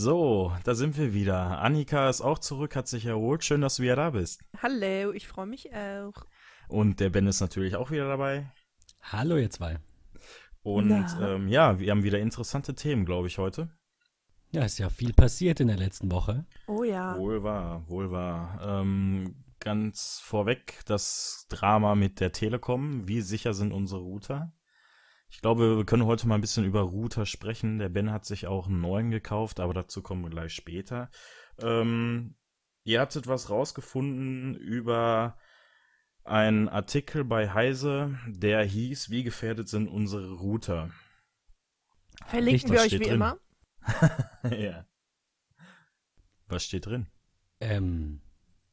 So, da sind wir wieder. Annika ist auch zurück, hat sich erholt. Schön, dass du wieder da bist. Hallo, ich freue mich auch. Und der Ben ist natürlich auch wieder dabei. Hallo, ihr zwei. Und ähm, ja, wir haben wieder interessante Themen, glaube ich, heute. Ja, ist ja viel passiert in der letzten Woche. Oh ja. Wohl wahr, wohl wahr. Ähm, ganz vorweg das Drama mit der Telekom. Wie sicher sind unsere Router? Ich glaube, wir können heute mal ein bisschen über Router sprechen. Der Ben hat sich auch einen neuen gekauft, aber dazu kommen wir gleich später. Ähm, ihr hattet was rausgefunden über einen Artikel bei Heise, der hieß, wie gefährdet sind unsere Router? Verlinken Was wir euch wie drin? immer. ja. Was steht drin? Ähm,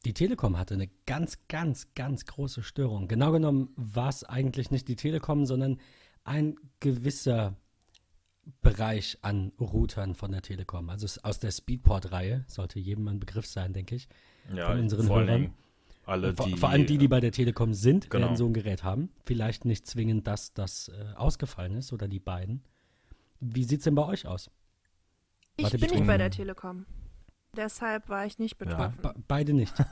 die Telekom hatte eine ganz, ganz, ganz große Störung. Genau genommen war es eigentlich nicht die Telekom, sondern ein gewisser Bereich an Routern von der Telekom. Also aus der Speedport-Reihe, sollte jedem ein Begriff sein, denke ich. Ja, Von unseren vor Hörern. Alle, vor, die. vor allem die, die bei der Telekom sind, Genau. werden so ein Gerät haben. Vielleicht nicht zwingend, dass das äh, ausgefallen ist oder die beiden. Wie sieht es denn bei euch aus? Ich Warte, bin nicht bei der Telekom. Deshalb war ich nicht Ja. Be betroffen. be beide nicht.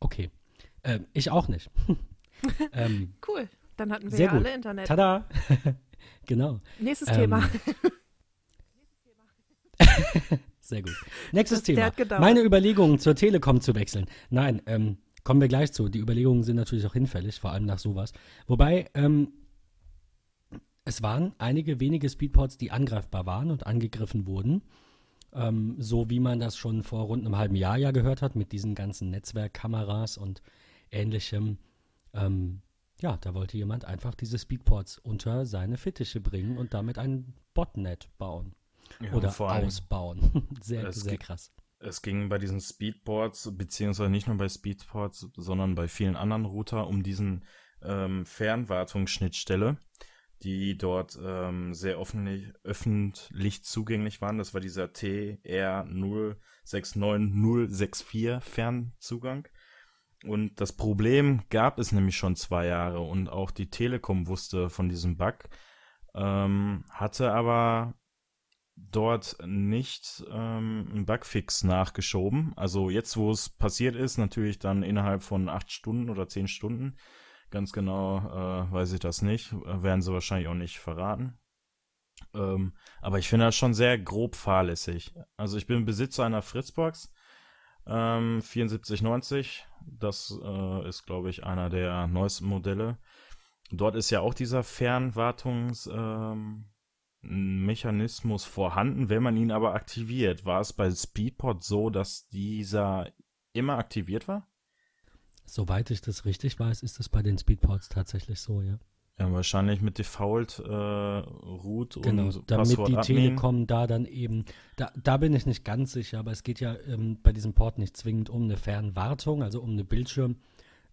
Okay. Ähm, ich auch nicht. ähm, Cool. Dann hatten wir Sehr ja gut. alle Internet. tada! genau. Nächstes Ähm, Thema. Sehr gut. Nächstes Das- Thema. Meine Überlegungen zur Telekom zu wechseln. Nein, ähm, kommen wir gleich zu. Die Überlegungen sind natürlich auch hinfällig, vor allem nach sowas. Wobei, ähm, es waren einige wenige Speedports, die angreifbar waren und angegriffen wurden. Ähm, so wie man das schon vor rund einem halben Jahr ja gehört hat, mit diesen ganzen Netzwerkkameras und ähnlichem. Ähm, ja, da wollte jemand einfach diese Speedports unter seine Fittiche bringen und damit ein Botnet bauen Ja, oder ausbauen. sehr, sehr krass. Es ging bei diesen Speedboards, beziehungsweise nicht nur bei Speedboards, sondern bei vielen anderen Router um diesen ähm, Fernwartungsschnittstelle, die dort ähm, sehr öffentlich, öffentlich zugänglich waren. Das war dieser TR069064 Fernzugang. Und das Problem gab es nämlich schon zwei Jahre und auch die Telekom wusste von diesem Bug, ähm, hatte aber dort nicht ähm, einen Bugfix nachgeschoben. Also jetzt, wo es passiert ist, natürlich dann innerhalb von acht Stunden oder zehn Stunden. Ganz genau äh, weiß ich das nicht. Äh, werden sie wahrscheinlich auch nicht verraten. Ähm, aber ich finde das schon sehr grob fahrlässig. Also ich bin Besitzer einer Fritzbox ähm, 7490. Das äh, ist, glaube ich, einer der neuesten Modelle. Dort ist ja auch dieser Fernwartungs... Ähm, vorhanden, wenn man ihn aber aktiviert. War es bei Speedport so, dass dieser immer aktiviert war? Soweit ich das richtig weiß, ist es bei den Speedports tatsächlich so, ja. Ja, wahrscheinlich mit Default äh, Root Genau, und damit Passwort die Admin. Telekom da dann eben, da, da bin ich nicht ganz sicher, aber es geht ja ähm, bei diesem Port nicht zwingend um eine Fernwartung, also um eine Bildschirm,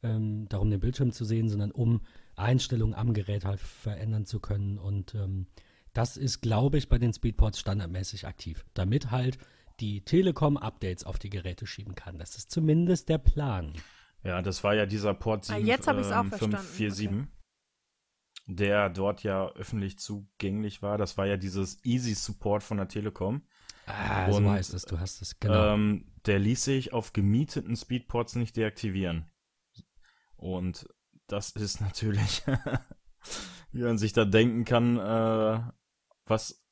ähm, darum den Bildschirm zu sehen, sondern um Einstellungen am Gerät halt verändern zu können und ähm, das ist, glaube ich, bei den Speedports standardmäßig aktiv, damit halt die Telekom Updates auf die Geräte schieben kann. Das ist zumindest der Plan. Ja, das war ja dieser Port Ah, 7, jetzt hab ich's auch ähm, verstanden, 547, der dort ja öffentlich zugänglich war. Das war ja dieses Easy Support von der Telekom. Ah, so Und, heißt es, du hast es, genau. Ähm, der ließ sich auf gemieteten Speedports nicht deaktivieren. Und das ist natürlich, wie man sich da denken kann, äh, was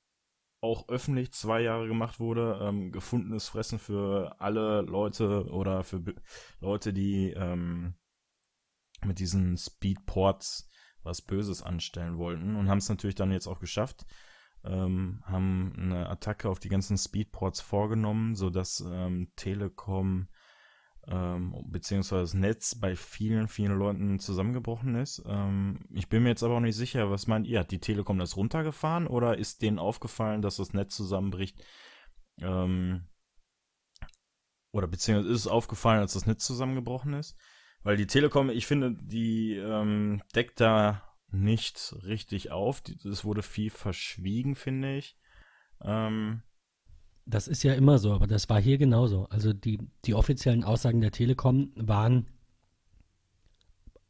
auch öffentlich zwei Jahre gemacht wurde, ähm, gefundenes Fressen für alle Leute oder für Be- Leute, die ähm, mit diesen Speedports was Böses anstellen wollten und haben es natürlich dann jetzt auch geschafft ähm, haben eine Attacke auf die ganzen Speedports vorgenommen, sodass ähm, Telekom ähm, beziehungsweise das Netz bei vielen, vielen Leuten zusammengebrochen ist. Ähm, ich bin mir jetzt aber auch nicht sicher, was meint ihr? Hat die Telekom das runtergefahren oder ist denen aufgefallen, dass das Netz zusammenbricht? Ähm, oder beziehungsweise ist es aufgefallen, als das Netz zusammengebrochen ist? Weil die Telekom, ich finde, die ähm, deckt da nicht richtig auf. Es wurde viel verschwiegen, finde ich. Ähm, Das ist ja immer so, aber das war hier genauso. Also die, die offiziellen Aussagen der Telekom waren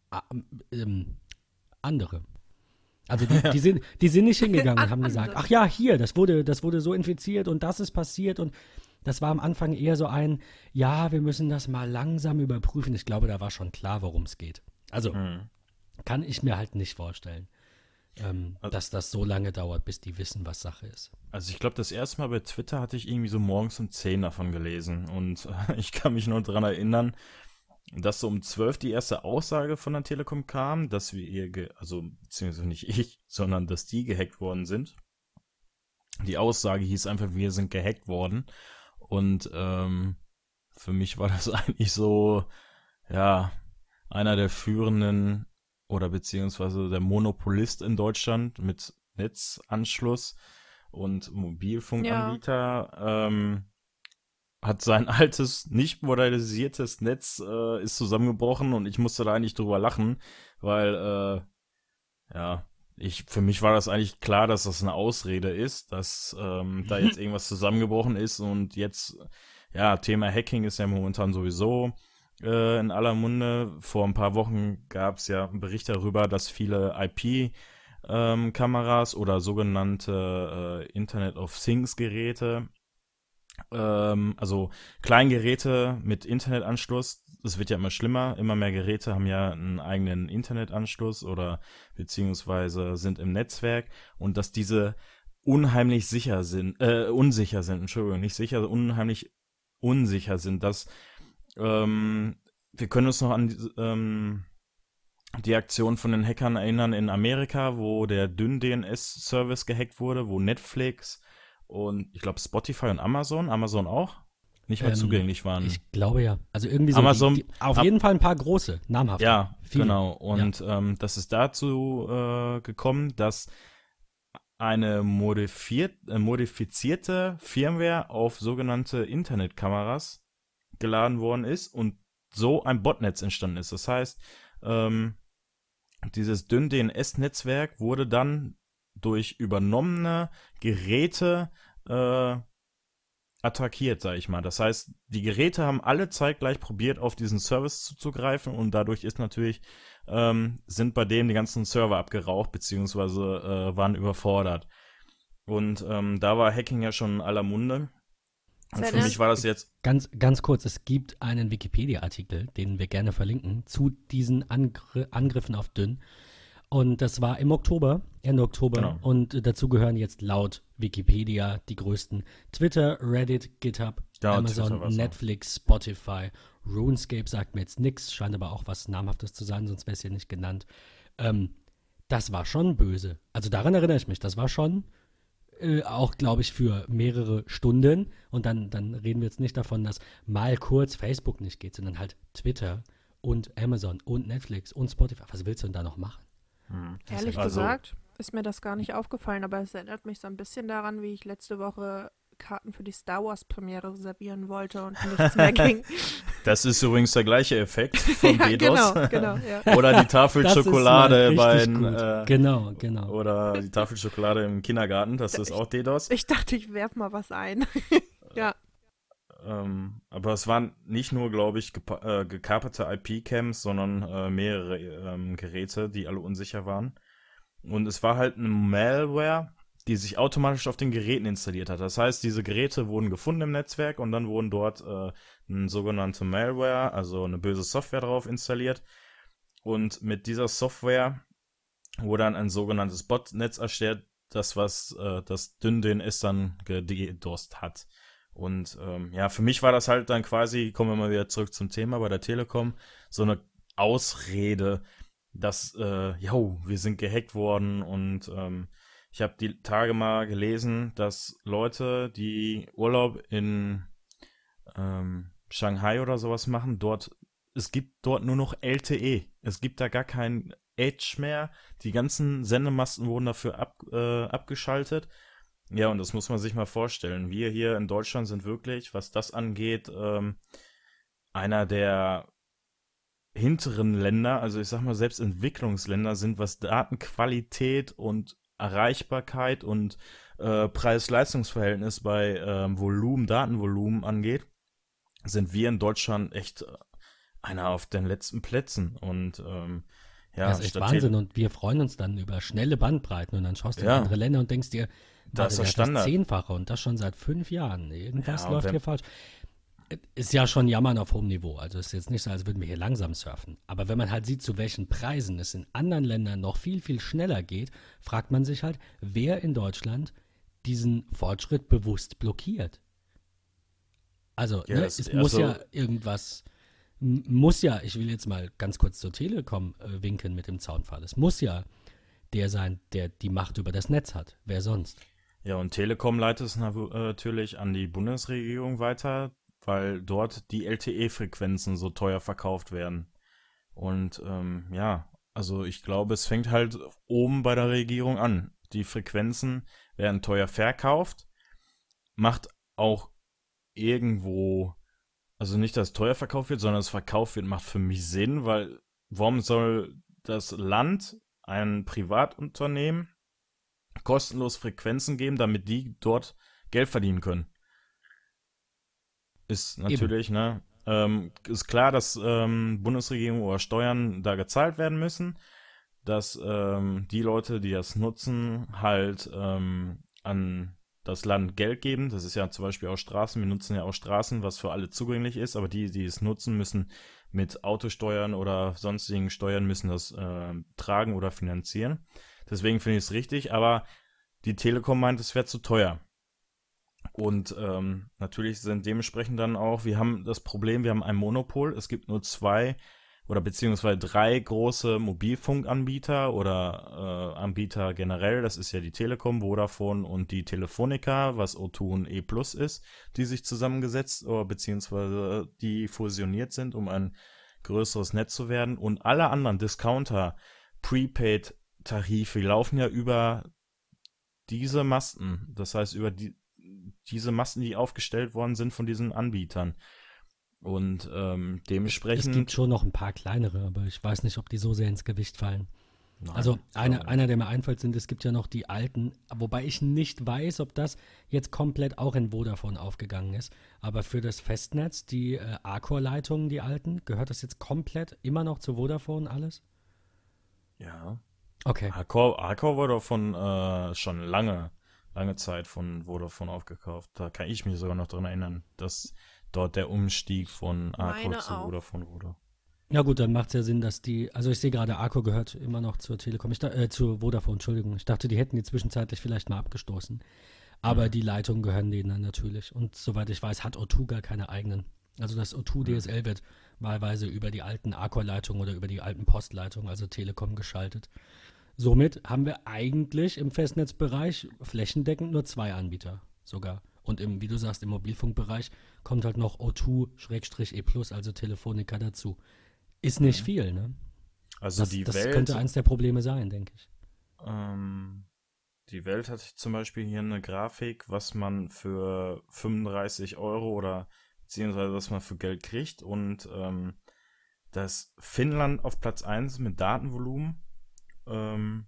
ah, ähm, andere. Also die, die, sind, die sind nicht hingegangen und haben gesagt, ach ja, hier, das wurde, das wurde so infiziert und das ist passiert und das war am Anfang eher so ein, ja, wir müssen das mal langsam überprüfen. Ich glaube, da war schon klar, worum es geht. Also Hm. kann ich mir halt nicht vorstellen, ähm, Also- dass das so lange dauert, bis die wissen, was Sache ist. Also ich glaube, das erste Mal bei Twitter hatte ich irgendwie so morgens um 10 davon gelesen. Und äh, ich kann mich noch dran erinnern, dass so um 12 die erste Aussage von der Telekom kam, dass wir ihr, also beziehungsweise nicht ich, sondern dass die gehackt worden sind. Die Aussage hieß einfach, wir sind gehackt worden. Und ähm, für mich war das eigentlich so, ja, einer der führenden oder beziehungsweise der Monopolist in Deutschland mit Netzanschluss und Mobilfunkanbieter ähm, hat sein altes, nicht modernisiertes Netz äh, ist zusammengebrochen und ich musste da eigentlich drüber lachen, weil äh, ja, ich für mich war das eigentlich klar, dass das eine Ausrede ist, dass ähm, da jetzt irgendwas zusammengebrochen ist und jetzt ja, Thema Hacking ist ja momentan sowieso äh, in aller Munde. Vor ein paar Wochen gab es ja einen Bericht darüber, dass viele IP ähm, oder sogenannte äh, Internet of Things Geräte, ähm, also Kleingeräte mit Internetanschluss, es wird ja immer schlimmer, immer mehr Geräte haben ja einen eigenen Internetanschluss oder beziehungsweise sind im Netzwerk und dass diese unheimlich sicher sind, äh, unsicher sind, Entschuldigung, nicht sicher, unheimlich unsicher sind, dass ähm, wir können uns noch an ähm, die Aktion von den Hackern erinnern in Amerika, wo der Dünn-DNS-Service gehackt wurde, wo Netflix und ich glaube Spotify und Amazon, Amazon auch, nicht mehr Ähm, zugänglich waren. Ich glaube ja. Also irgendwie so. Amazon- die, die, auf jeden Fall ein paar große, namhafte. ja, viele. genau. Und ähm, das ist dazu äh, gekommen, dass eine äh, modifizierte Firmware auf sogenannte Internetkameras geladen worden ist und so ein Botnetz entstanden ist. Das heißt, ähm, dieses dünn DNS-Netzwerk wurde dann durch übernommene Geräte äh, attackiert, sag ich mal. Das heißt, die Geräte haben alle zeitgleich probiert, auf diesen Service zuzugreifen und dadurch ist natürlich, ähm, sind bei denen die ganzen Server abgeraucht, beziehungsweise äh, waren überfordert. Und ähm, da war Hacking ja schon in aller Munde. Und für mich war das jetzt, Ganz, ganz kurz, es gibt einen Wikipedia-Artikel, den wir gerne verlinken, zu diesen Angr Angriffen auf Dünn. Und das war im Oktober, Ende Oktober. Genau. Und dazu gehören jetzt laut Wikipedia die größten Twitter, Reddit, GitHub, Ja, Amazon. Netflix, Spotify, RuneScape sagt mir jetzt nichts, scheint aber auch was Namhaftes zu sein, sonst wäre es hier nicht genannt. Ähm, das war schon böse. Also daran erinnere ich mich, das war schon äh, auch, glaube ich, für mehrere Stunden. Und dann, dann reden wir jetzt nicht davon, dass mal kurz Facebook nicht geht, sondern halt Twitter und Amazon und Netflix und Spotify. Was willst du denn da noch machen? Hm, Ehrlich also- gesagt ist mir das gar nicht aufgefallen, aber es erinnert mich so ein bisschen daran, wie ich letzte Woche Karten für die Star Wars Premiere reservieren wollte und nichts mehr ging. Das ist übrigens der gleiche Effekt von ja, DDoS. genau, genau. Ja. Oder die Tafel Das Schokolade bei äh, genau, genau. oder die Tafel Schokolade im Kindergarten, das ist auch DDoS. Ich dachte, ich werf mal was ein. ja, Ähm, aber es waren nicht nur, glaube ich, äh, gekaperte IP-Cams, sondern äh, mehrere ähm, Geräte, die alle unsicher waren. Und es war halt eine Malware, die sich automatisch auf den Geräten installiert hat. Das heißt, diese Geräte wurden gefunden im Netzwerk und dann wurden dort äh, eine sogenannte Malware, also eine böse Software drauf installiert. Und mit dieser Software wurde dann ein sogenanntes Botnetz erstellt, das was äh, das dünn DNS dann gedost hat. Und ähm, ja, für mich war das halt dann quasi, kommen wir mal wieder zurück zum Thema bei der Telekom, so eine Ausrede, dass, äh, wir sind gehackt worden und ähm, ich habe die Tage mal gelesen, dass Leute, die Urlaub in ähm, Shanghai oder sowas machen, dort, es gibt dort nur noch LTE. Es gibt da gar kein Edge mehr. Die ganzen Sendemasten wurden dafür ab, äh, abgeschaltet. Ja, und das muss man sich mal vorstellen. Wir hier in Deutschland sind wirklich, was das angeht, ähm, einer der hinteren Länder, also ich sag mal, selbst Entwicklungsländer sind, was Datenqualität und Erreichbarkeit und äh, Preis-Leistungs-Verhältnis bei ähm, Volumen, Datenvolumen angeht, sind wir in Deutschland echt äh, einer auf den letzten Plätzen. Und ähm, Ja, das ist echt Wahnsinn. Und wir freuen uns dann über schnelle Bandbreiten und dann schaust du Ja. in andere Länder und denkst dir, Da warte, ist der das Standard. Zehnfache und das schon seit fünf Jahren. Irgendwas Ja, läuft hier falsch. Ist ja schon Jammern auf hohem Niveau. Also ist jetzt nicht so, als würden wir hier langsam surfen. Aber wenn man halt sieht, zu welchen Preisen es in anderen Ländern noch viel, viel schneller geht, fragt man sich halt, wer in Deutschland diesen Fortschritt bewusst blockiert. Also, Ja, ne, es- es muss also- ja irgendwas, m- muss ja, ich will jetzt mal ganz kurz zur Telekom äh, winken mit dem Zaunpfahl. Es muss ja der sein, der die Macht über das Netz hat. Wer sonst? Ja, und Telekom leitet es äh, natürlich an die Bundesregierung weiter, weil dort die LTE-Frequenzen so teuer verkauft werden. Und ähm, ja, also ich glaube, es fängt halt oben bei der Regierung an. Die Frequenzen werden teuer verkauft, macht auch irgendwo, also nicht, dass teuer verkauft wird, sondern es verkauft wird, macht für mich Sinn, weil warum soll das Land ein Privatunternehmen kostenlos Frequenzen geben, damit die dort Geld verdienen können. Ist natürlich, ne? Ähm, ist klar, dass ähm, Bundesregierung oder Steuern da gezahlt werden müssen, dass ähm, die Leute, die das nutzen, halt ähm, an das Land Geld geben. Das ist ja zum Beispiel auch Straßen. Wir nutzen ja auch Straßen, was für alle zugänglich ist, aber die, die es nutzen, müssen mit Autosteuern oder sonstigen Steuern müssen das äh, tragen oder finanzieren. Deswegen finde ich es richtig, aber die Telekom meint, es wäre zu teuer. Und ähm, natürlich sind dementsprechend dann auch, wir haben das Problem, wir haben ein Monopol, es gibt nur zwei oder beziehungsweise drei große Mobilfunkanbieter oder äh, Anbieter generell, das ist ja die Telekom, Vodafone und die Telefonica, was O2 und E Plus ist, die sich zusammengesetzt oder beziehungsweise die fusioniert sind, um ein größeres Netz zu werden. Und alle anderen Discounter, Prepaid-Tarife laufen ja über diese Masten, das heißt über die, diese Masten, die aufgestellt worden sind von diesen Anbietern. Und ähm, dementsprechend. Es gibt schon noch ein paar kleinere, aber ich weiß nicht, ob die so sehr ins Gewicht fallen. Nein, Also eine, einer, der mir einfällt, sind, es gibt ja noch die alten, wobei ich nicht weiß, ob das jetzt komplett auch in Vodafone aufgegangen ist. Aber für das Festnetz, die äh, Arcor-Leitungen, die alten, gehört das jetzt komplett immer noch zu Vodafone alles? Ja. Okay. Arcor, Arcor wurde von äh, schon lange, lange Zeit von Vodafone aufgekauft. Da kann ich mich sogar noch dran erinnern, dass dort der Umstieg von Arcor Meine zu auch. Vodafone wurde. Ja gut, dann macht es ja Sinn, dass die, also ich sehe gerade, Arcor gehört immer noch zur Telekom, ich, da- äh, zu Vodafone, Entschuldigung. Ich dachte, die hätten die zwischenzeitlich vielleicht mal abgestoßen. Aber Mhm. die Leitungen gehören denen dann natürlich. Und soweit ich weiß, hat O2 gar keine eigenen. Also das O2 DSL wird wahlweise über die alten Arcor-Leitungen oder über die alten Postleitungen, also Telekom, geschaltet. Somit haben wir eigentlich im Festnetzbereich flächendeckend nur zwei Anbieter sogar. Und im, wie du sagst, im Mobilfunkbereich kommt halt noch O2-E+, also Telefonica dazu. Ist nicht Mhm. viel, ne? Also Das, die das Welt. könnte eins der Probleme sein, denke ich. Ähm, die Welt hat zum Beispiel hier eine Grafik, was man für 35 Euro oder beziehungsweise was man für Geld kriegt und ähm, dass Finnland auf Platz 1 mit Datenvolumen ähm,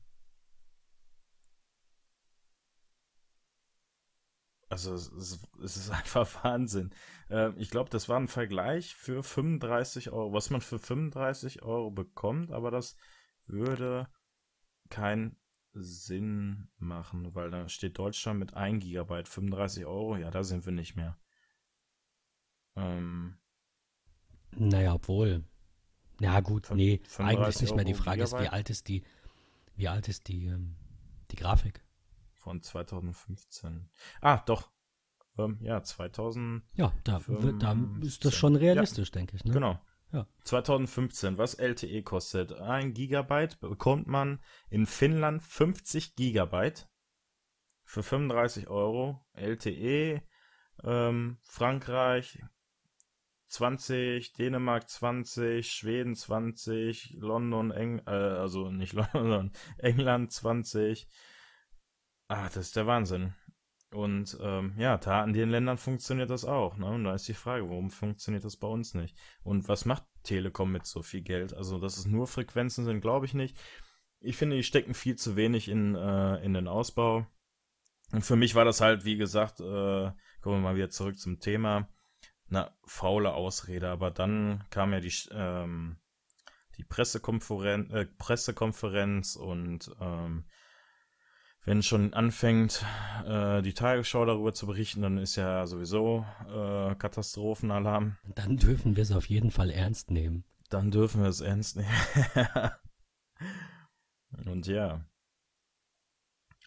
also es ist, es ist einfach Wahnsinn. Ähm, ich glaube, das war ein Vergleich für 35 Euro, was man für 35 Euro bekommt, aber das würde keinen Sinn machen, weil da steht Deutschland mit 1 Gigabyte, 35 Euro, ja, da sind wir nicht mehr. Ähm, Naja, obwohl. Ja, gut, nee, 35 eigentlich nicht mehr. Die Frage ist, wie Gigabyte? alt ist die, wie alt ist die, ähm, die Grafik? von 2015. Ah, doch. Ähm, ja, 2000. Ja, da, da ist 15. das schon realistisch, denke ich. Ne? Genau. Ja. 2015, was LTE kostet. Ein Gigabyte bekommt man in Finnland 50 Gigabyte für 35 Euro. LTE, ähm, Frankreich 20, Dänemark 20, Schweden 20, London, Eng äh, also nicht London, England 20. Ah, das ist der Wahnsinn. Und ähm, ja, da in den Ländern funktioniert das auch. Ne? Und da ist die Frage, warum funktioniert das bei uns nicht? Und was macht Telekom mit so viel Geld? Also, dass es nur Frequenzen sind, glaube ich nicht. Ich finde, die stecken viel zu wenig in, äh, in den Ausbau. Und für mich war das halt, wie gesagt, äh, kommen wir mal wieder zurück zum Thema, eine faule Ausrede. Aber dann kam ja die, ähm, die Pressekonferenz, äh, Pressekonferenz und ähm, wenn schon anfängt, äh, die Tagesschau darüber zu berichten, dann ist ja sowieso äh, Katastrophenalarm. Dann dürfen wir es auf jeden Fall ernst nehmen. Dann dürfen wir es ernst nehmen. Und ja.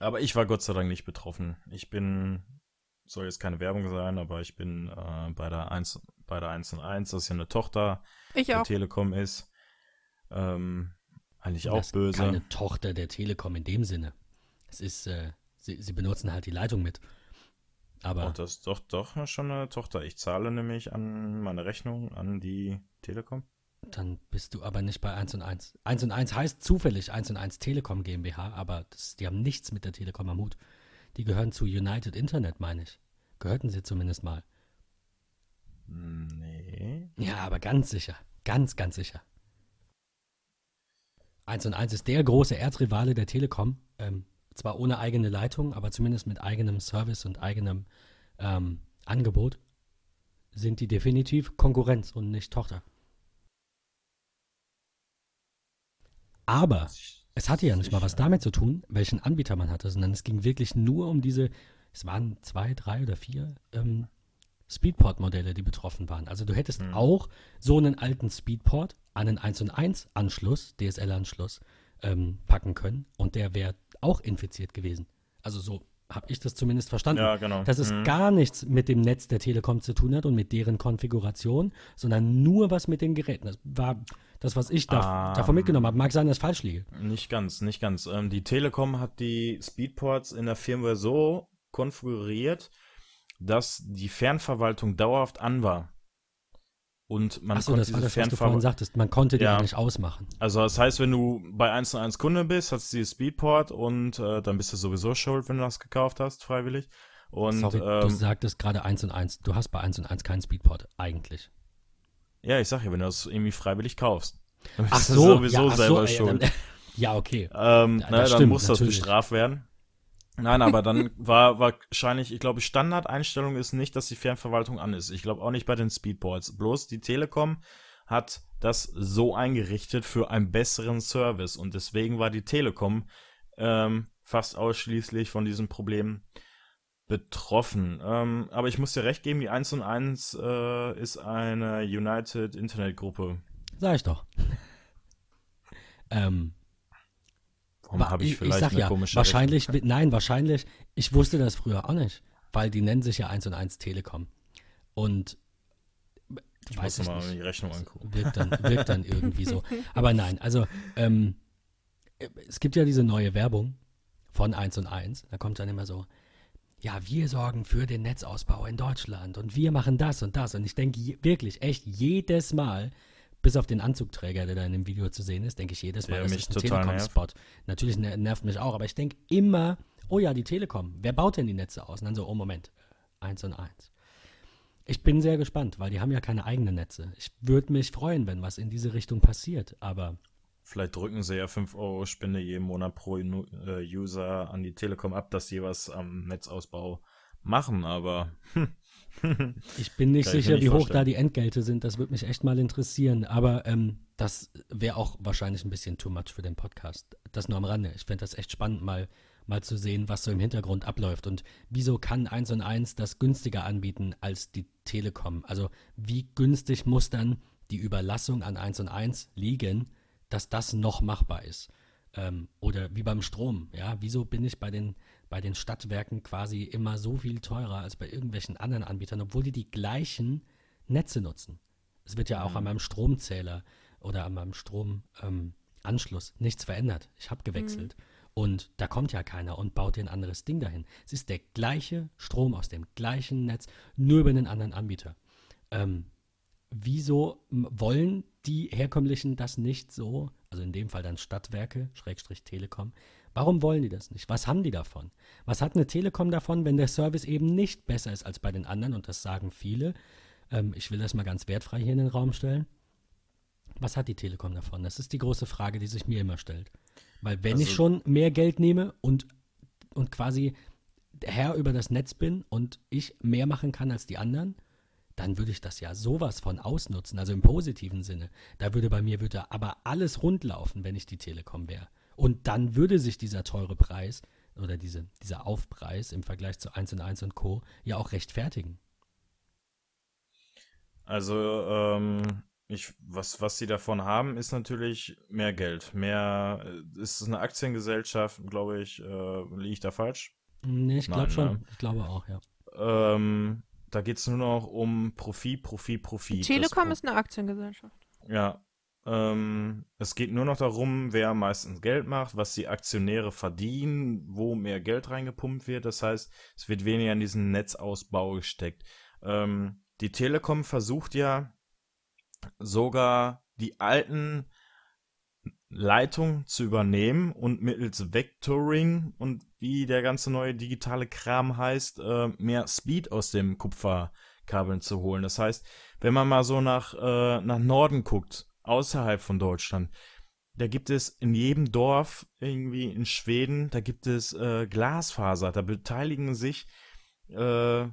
Aber ich war Gott sei Dank nicht betroffen. Ich bin, soll jetzt keine Werbung sein, aber ich bin äh, bei der 1, bei der 1 und 1, das ist ja eine Tochter Ich der auch. Telekom ist. Ähm, eigentlich auch das ist böse. keine Tochter der Telekom in dem Sinne. Es ist, äh, sie, sie benutzen halt die Leitung mit. Aber Oh, das ist doch, doch schon eine Tochter. Ich zahle nämlich an meine Rechnung an die Telekom. dann bist du aber nicht bei 1 und 1. 1 und 1 heißt zufällig 1 und 1 Telekom GmbH, aber das, die haben nichts mit der Telekom am Hut. Die gehören zu United Internet, meine ich. Gehörten sie zumindest mal. Nee. Ja, aber ganz sicher. Ganz, ganz sicher. 1 und 1 ist der große Erzrivale der Telekom. Ähm, zwar ohne eigene Leitung, aber zumindest mit eigenem Service und eigenem ähm, Angebot sind die definitiv Konkurrenz und nicht Tochter. Aber es hatte ja nicht mal was damit zu tun, welchen Anbieter man hatte, sondern es ging wirklich nur um diese, es waren zwei, drei oder vier ähm, Speedport-Modelle, die betroffen waren. Also du hättest Hm. auch so einen alten Speedport an einen 1 und 1 Anschluss, DSL-Anschluss, ähm, packen können und der wäre auch infiziert gewesen. Also so habe ich das zumindest verstanden. Ja, genau. Dass es Mhm. gar nichts mit dem Netz der Telekom zu tun hat und mit deren Konfiguration, sondern nur was mit den Geräten. Das war das, was ich da, Ah. davon mitgenommen habe. Mag sein, dass ich falsch liege. Nicht ganz, nicht ganz. Ähm, die Telekom hat die Speedports in der Firmware so konfiguriert, dass die Fernverwaltung dauerhaft an war. Und man Achso, konnte das war diese das, was du vorhin Fernverwaltung. sagtest. Man konnte die Ja. eigentlich ausmachen. Also das heißt, wenn du bei 1 und 1 Kunde bist, hast du die Speedport und äh, dann bist du sowieso schuld, wenn du das gekauft hast, freiwillig. Und Sorry, du ähm, sagtest gerade 1 und 1. Du hast bei 1 und 1 keinen Speedport, eigentlich. ja, ich sag ja, wenn du das irgendwie freiwillig kaufst, dann bist Ach du so, sowieso ja, selber so, ey, schuld. Dann, ja, okay. Ähm, das dann stimmt, muss das natürlich. bestraft werden. Nein, aber dann war wahrscheinlich, ich glaube, Standardeinstellung ist nicht, dass die Fernverwaltung an ist. Ich glaube auch nicht bei den Speedboards. Bloß die Telekom hat das so eingerichtet für einen besseren Service und deswegen war die Telekom ähm, fast ausschließlich von diesem Problem betroffen. Ähm, aber ich muss dir recht geben, die 1 und 1 äh, ist eine United Internet Gruppe. Sag ich doch. ähm, Habe ich vielleicht sag eine ja, komische wahrscheinlich, wi- nein, wahrscheinlich, ich wusste das früher auch nicht, weil die nennen sich ja 1 und 1 Telekom. Und Ich weiß muss ich mal die Rechnung angucken. Wirkt dann, wirkt dann irgendwie so. Aber nein, also ähm, es gibt ja diese neue Werbung von 1 und 1. Da kommt dann immer so, ja, wir sorgen für den Netzausbau in Deutschland und wir machen das und das. Und ich denke wirklich, echt jedes Mal, bis auf den Anzugträger, der da in dem Video zu sehen ist, denke ich jedes Mal, Der das mich ist ein Telekom-Spot. Natürlich ner- nervt mich auch, aber ich denke immer, oh ja, die Telekom, wer baut denn die Netze aus? Und dann so, oh Moment, 1 und 1. Ich bin sehr gespannt, weil die haben ja keine eigenen Netze. Ich würde mich freuen, wenn was in diese Richtung passiert, aber Vielleicht drücken sie ja 5 Euro Spende jeden Monat pro äh, User an die Telekom ab, dass sie was am Netzausbau machen, aber hm. ich bin nicht sicher, nicht wie hoch vorstellen. da die Entgelte sind. Das würde mich echt mal interessieren. Aber ähm, das wäre auch wahrscheinlich ein bisschen too much für den Podcast. Das nur am Rande. Ich fände das echt spannend, mal, mal zu sehen, was so im Hintergrund abläuft. Und wieso kann 1 und 1 das günstiger anbieten als die Telekom? Also wie günstig muss dann die Überlassung an 1 und 1 liegen, dass das noch machbar ist? Ähm, oder wie beim Strom, ja, wieso bin ich bei den, bei den Stadtwerken quasi immer so viel teurer als bei irgendwelchen anderen Anbietern, obwohl die die gleichen Netze nutzen? Es wird ja auch Mhm. an meinem Stromzähler oder an meinem Stromanschluss ähm, nichts verändert. Ich habe gewechselt. Und da kommt ja keiner und baut dir ein anderes Ding dahin. Es ist der gleiche Strom aus dem gleichen Netz, nur über einen anderen Anbieter. Ähm, wieso wollen die Herkömmlichen das nicht so, also in dem Fall dann Stadtwerke, Schrägstrich Telekom, warum wollen die das nicht? Was haben die davon? Was hat eine Telekom davon, wenn der Service eben nicht besser ist als bei den anderen? Und das sagen viele. Ähm, ich will das mal ganz wertfrei hier in den Raum stellen. Was hat die Telekom davon? Das ist die große Frage, die sich mir immer stellt. Weil wenn ich Also- schon mehr Geld nehme und, und quasi Herr über das Netz bin und ich mehr machen kann als die anderen, dann würde ich das ja sowas von ausnutzen, also im positiven Sinne. Da würde bei mir würde aber alles rundlaufen, wenn ich die Telekom wäre. Und dann würde sich dieser teure Preis oder diese, dieser Aufpreis im Vergleich zu 1 und 1 und Co. ja auch rechtfertigen. Also, ähm, ich, was, was sie davon haben, ist natürlich mehr Geld. Mehr, äh, ist es eine Aktiengesellschaft, glaube ich, äh, liege ich da falsch? Nee, ich glaube schon. Ne? Ich glaube auch, ja. Ähm, da geht es nur noch um Profit, Profit, Profit. Telekom ist eine Aktiengesellschaft. Ja. Ähm, es geht nur noch darum, wer meistens Geld macht, was die Aktionäre verdienen, wo mehr Geld reingepumpt wird. Das heißt, es wird weniger in diesen Netzausbau gesteckt. Ähm, die Telekom versucht ja sogar die alten Leitungen zu übernehmen und mittels Vectoring und wie der ganze neue digitale Kram heißt, äh, mehr Speed aus dem Kupferkabeln zu holen. Das heißt, wenn man mal so nach, äh, nach Norden guckt, außerhalb von Deutschland, da gibt es in jedem Dorf irgendwie in Schweden, da gibt es äh, Glasfaser, da beteiligen sich äh,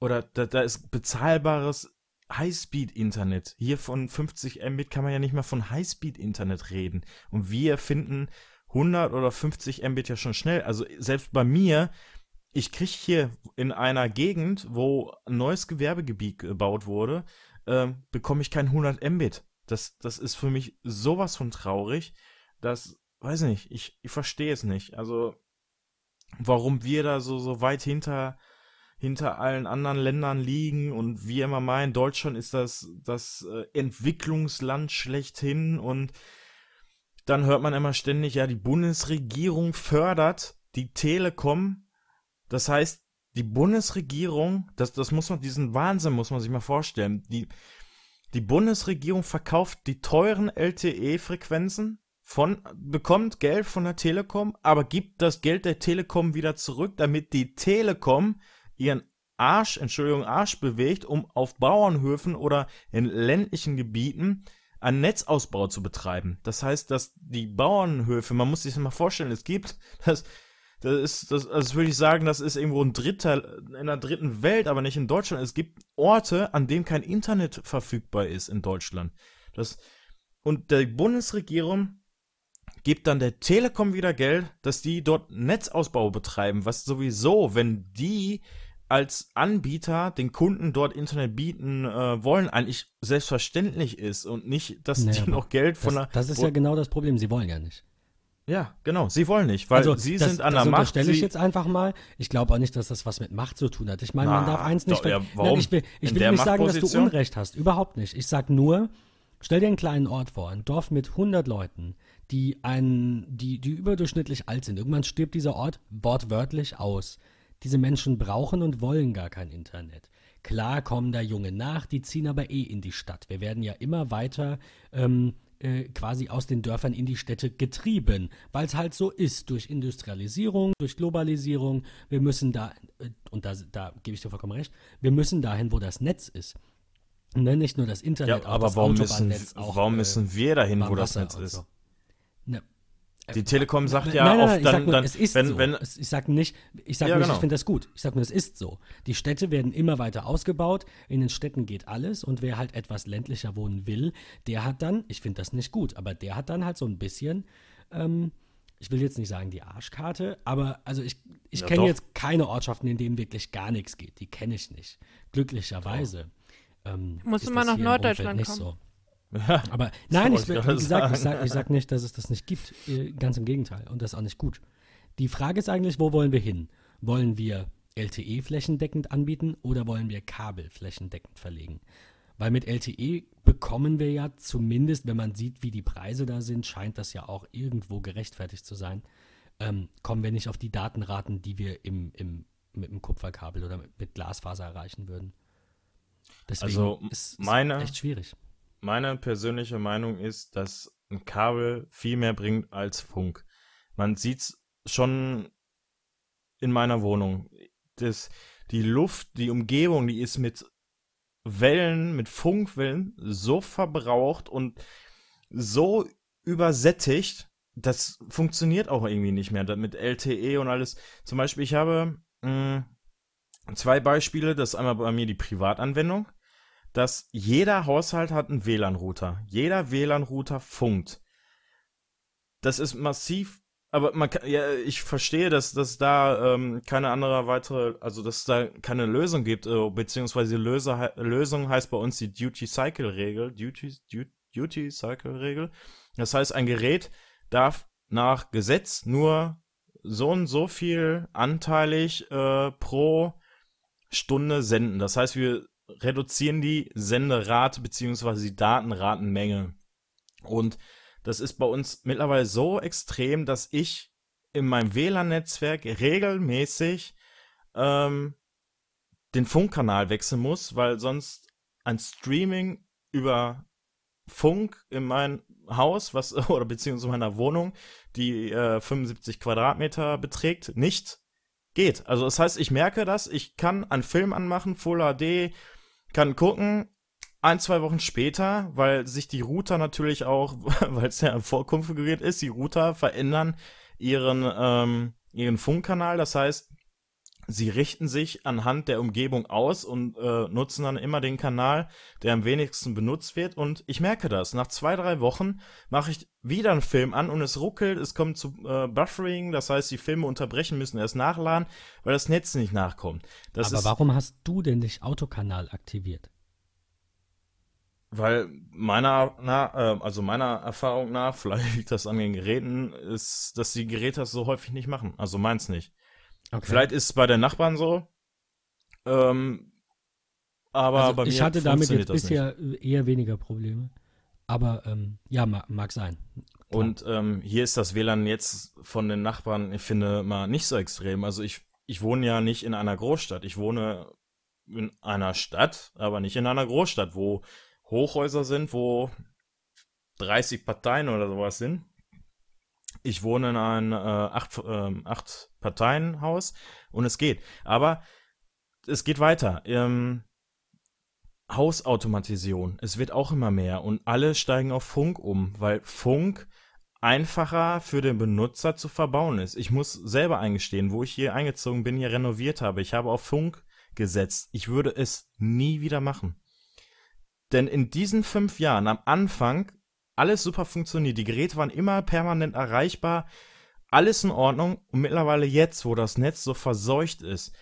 oder da, da ist bezahlbares Highspeed-Internet. Hier von 50 Mbit kann man ja nicht mal von Highspeed-Internet reden. Und wir finden 100 oder 50 Mbit ja schon schnell. Also selbst bei mir, ich kriege hier in einer Gegend, wo ein neues Gewerbegebiet gebaut wurde, äh, bekomme ich kein 100 Mbit. Das, das ist für mich sowas von traurig, dass, weiß nicht, ich, ich verstehe es nicht. Also, warum wir da so, so weit hinter hinter allen anderen Ländern liegen und wie immer meinen, Deutschland ist das, das äh, Entwicklungsland schlechthin und dann hört man immer ständig, ja, die Bundesregierung fördert die Telekom. Das heißt, die Bundesregierung, das, das muss man, diesen Wahnsinn muss man sich mal vorstellen. Die, die Bundesregierung verkauft die teuren LTE-Frequenzen von, bekommt Geld von der Telekom, aber gibt das Geld der Telekom wieder zurück, damit die Telekom ihren Arsch, Entschuldigung, Arsch bewegt, um auf Bauernhöfen oder in ländlichen Gebieten einen Netzausbau zu betreiben. Das heißt, dass die Bauernhöfe, man muss sich das mal vorstellen, es gibt, das, das ist, das, also würde ich sagen, das ist irgendwo ein Dritter, in einer dritten Welt, aber nicht in Deutschland. Es gibt Orte, an denen kein Internet verfügbar ist in Deutschland. Das, und die Bundesregierung gibt dann der Telekom wieder Geld, dass die dort Netzausbau betreiben, was sowieso, wenn die als Anbieter den Kunden dort Internet bieten äh, wollen, eigentlich selbstverständlich ist und nicht, dass naja, die noch Geld von das, der. Das ist ja genau das Problem, sie wollen ja nicht. Ja, genau, sie wollen nicht, weil also, sie das, sind an der Macht. Das stelle ich jetzt einfach mal. Ich glaube auch nicht, dass das was mit Macht zu tun hat. Ich meine, man darf eins nicht. Doch, ja, warum? Nein, ich will, ich will nicht sagen, dass du Unrecht hast. Überhaupt nicht. Ich sage nur, stell dir einen kleinen Ort vor, ein Dorf mit 100 Leuten die, ein, die, die überdurchschnittlich alt sind. Irgendwann stirbt dieser Ort wortwörtlich aus. Diese Menschen brauchen und wollen gar kein Internet. Klar kommen da Junge nach, die ziehen aber eh in die Stadt. Wir werden ja immer weiter ähm, äh, quasi aus den Dörfern in die Städte getrieben, weil es halt so ist, durch Industrialisierung, durch Globalisierung. Wir müssen da, äh, und da, da gebe ich dir vollkommen recht, wir müssen dahin, wo das Netz ist. Ne, nicht nur das Internet, ja, aber warum müssen, auch, warum müssen äh, wir dahin, wo das Netz ist? So. Die Telekom sagt ja nein, nein, oft dann, nur, dann es ist wenn, so. wenn ich sage nicht, ich sage ja, nicht, genau. ich finde das gut. Ich sage nur, es ist so. Die Städte werden immer weiter ausgebaut. In den Städten geht alles und wer halt etwas ländlicher wohnen will, der hat dann, ich finde das nicht gut, aber der hat dann halt so ein bisschen, ähm, ich will jetzt nicht sagen die Arschkarte, aber also ich, ich ja, kenne jetzt keine Ortschaften, in denen wirklich gar nichts geht. Die kenne ich nicht. Glücklicherweise. Ähm, Muss immer nach Norddeutschland kommen. So. Aber nein, ich, wie gesagt, ich sage sag nicht, dass es das nicht gibt. Äh, ganz im Gegenteil. Und das ist auch nicht gut. Die Frage ist eigentlich, wo wollen wir hin? Wollen wir LTE flächendeckend anbieten oder wollen wir Kabel flächendeckend verlegen? Weil mit LTE bekommen wir ja zumindest, wenn man sieht, wie die Preise da sind, scheint das ja auch irgendwo gerechtfertigt zu sein, ähm, kommen wir nicht auf die Datenraten, die wir im, im, mit dem Kupferkabel oder mit, mit Glasfaser erreichen würden. Deswegen also ist es echt schwierig. Meine persönliche Meinung ist, dass ein Kabel viel mehr bringt als Funk. Man sieht es schon in meiner Wohnung. Das, die Luft, die Umgebung, die ist mit Wellen, mit Funkwellen so verbraucht und so übersättigt, das funktioniert auch irgendwie nicht mehr mit LTE und alles. Zum Beispiel, ich habe mh, mm, zwei Beispiele. Das ist einmal bei mir die Privatanwendung. Dass jeder Haushalt hat einen WLAN-Router. Jeder WLAN-Router funkt. Das ist massiv, aber man kann, ja, ich verstehe, dass, dass da ähm, keine andere weitere, also dass da keine Lösung gibt, äh, beziehungsweise Löse, Lösung heißt bei uns die Duty-Cycle-Regel, Duty, Duty-Cycle-Regel. Das heißt, ein Gerät darf nach Gesetz nur so und so viel anteilig äh, pro Stunde senden. Das heißt, wir reduzieren die Senderate beziehungsweise die Datenratenmenge. Und das ist bei uns mittlerweile so extrem, dass ich in meinem WLAN-Netzwerk regelmäßig ähm, den Funkkanal wechseln muss, weil sonst ein Streaming über Funk in mein Haus, was oder beziehungsweise meiner Wohnung, die äh, 75 Quadratmeter beträgt, nicht geht. Also das heißt, ich merke das, ich kann einen Film anmachen, Full HD, kann gucken, ein, zwei Wochen später, weil sich die Router natürlich auch, weil es ja vorkonfiguriert ist, die Router verändern ihren, ähm, ihren Funkkanal. Das heißt, sie richten sich anhand der Umgebung aus und äh, nutzen dann immer den Kanal, der am wenigsten benutzt wird. Und ich merke das. Nach zwei, drei Wochen mache ich wieder einen Film an und es ruckelt, es kommt zu äh, Buffering, das heißt, die Filme unterbrechen müssen erst nachladen, weil das Netz nicht nachkommt. Das Aber warum hast du denn nicht Autokanal aktiviert? Weil meiner, na, äh, also meiner Erfahrung nach, vielleicht liegt das an den Geräten, ist, dass die Geräte das so häufig nicht machen. Also meins nicht. Okay. Vielleicht ist es bei den Nachbarn so. Ähm, aber also bei ich hatte damit jetzt bisher nicht. eher weniger Probleme. Aber ähm, ja, mag, mag sein. Klar. Und ähm, hier ist das WLAN jetzt von den Nachbarn, ich finde, mal nicht so extrem. Also ich, ich wohne ja nicht in einer Großstadt. Ich wohne in einer Stadt, aber nicht in einer Großstadt, wo Hochhäuser sind, wo 30 Parteien oder sowas sind. Ich wohne in einem äh, acht, äh, acht Parteienhaus und es geht. Aber es geht weiter. Ähm, Hausautomatisierung. Es wird auch immer mehr und alle steigen auf Funk um, weil Funk einfacher für den Benutzer zu verbauen ist. Ich muss selber eingestehen, wo ich hier eingezogen bin, hier renoviert habe. Ich habe auf Funk gesetzt. Ich würde es nie wieder machen. Denn in diesen fünf Jahren am Anfang alles super funktioniert. Die Geräte waren immer permanent erreichbar. Alles in Ordnung. Und mittlerweile jetzt, wo das Netz so verseucht ist,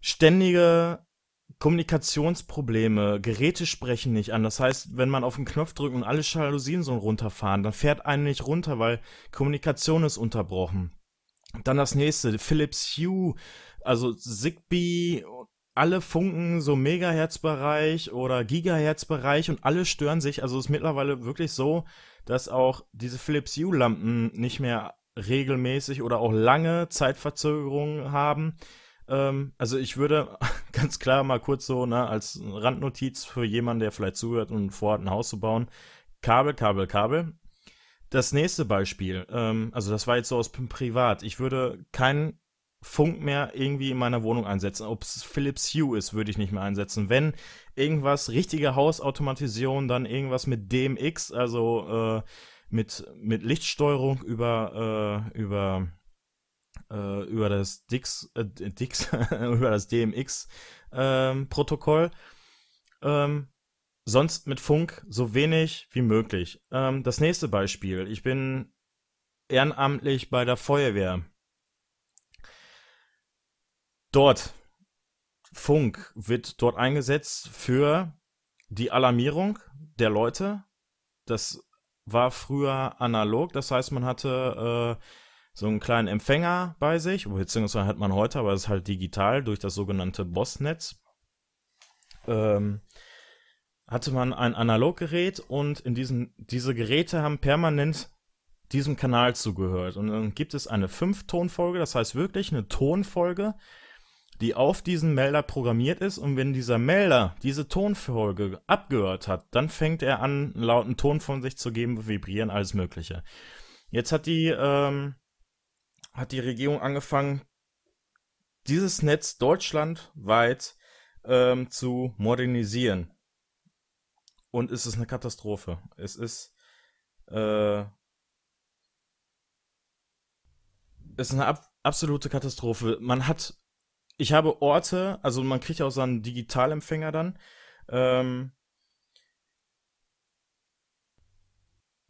ständige Kommunikationsprobleme, Geräte sprechen nicht an. Das heißt, wenn man auf den Knopf drückt und alle Jalousien so runterfahren, dann fährt einen nicht runter, weil Kommunikation ist unterbrochen. Dann das nächste, Philips Hue, also Zigbee alle funken so Megahertz-Bereich oder Gigahertz-Bereich und alle stören sich. Also es ist mittlerweile wirklich so, dass auch diese Philips Hue-Lampen nicht mehr regelmäßig oder auch lange Zeitverzögerungen haben. Ähm, also ich würde ganz klar mal kurz so ne, als Randnotiz für jemanden, der vielleicht zuhört und vorhat, ein Haus zu bauen, Kabel, Kabel, Kabel. Das nächste Beispiel, ähm, also das war jetzt so aus Privat. Ich würde kein Funk mehr irgendwie in meiner Wohnung einsetzen. Ob es Philips Hue ist, würde ich nicht mehr einsetzen. Wenn irgendwas, richtige Hausautomatisierung, dann irgendwas mit DMX, also äh, mit, mit Lichtsteuerung über, äh, über, äh, über das Dix, äh, Dix über das DMX-Protokoll. Ähm, ähm, sonst mit Funk so wenig wie möglich. Ähm, das nächste Beispiel. Ich bin ehrenamtlich bei der Feuerwehr dort, Funk wird dort eingesetzt für die Alarmierung der Leute. Das war früher analog, das heißt, man hatte äh, so einen kleinen Empfänger bei sich, beziehungsweise hat man heute, aber es ist halt digital durch das sogenannte BOS-Netz. Ähm, hatte man ein Analoggerät und in diesen, diese Geräte haben permanent diesem Kanal zugehört. Und dann gibt es eine Fünf-Tonfolge, das heißt wirklich eine Tonfolge, die auf diesen Melder programmiert ist und wenn dieser Melder diese Tonfolge abgehört hat, dann fängt er an, einen lauten Ton von sich zu geben, vibrieren, alles Mögliche. Jetzt hat die, ähm, hat die Regierung angefangen, dieses Netz deutschlandweit ähm, zu modernisieren. Und es ist eine Katastrophe. Es ist, äh, es ist eine ab absolute Katastrophe. Man hat ich habe Orte, also man kriegt auch so einen Digitalempfänger dann. Ähm,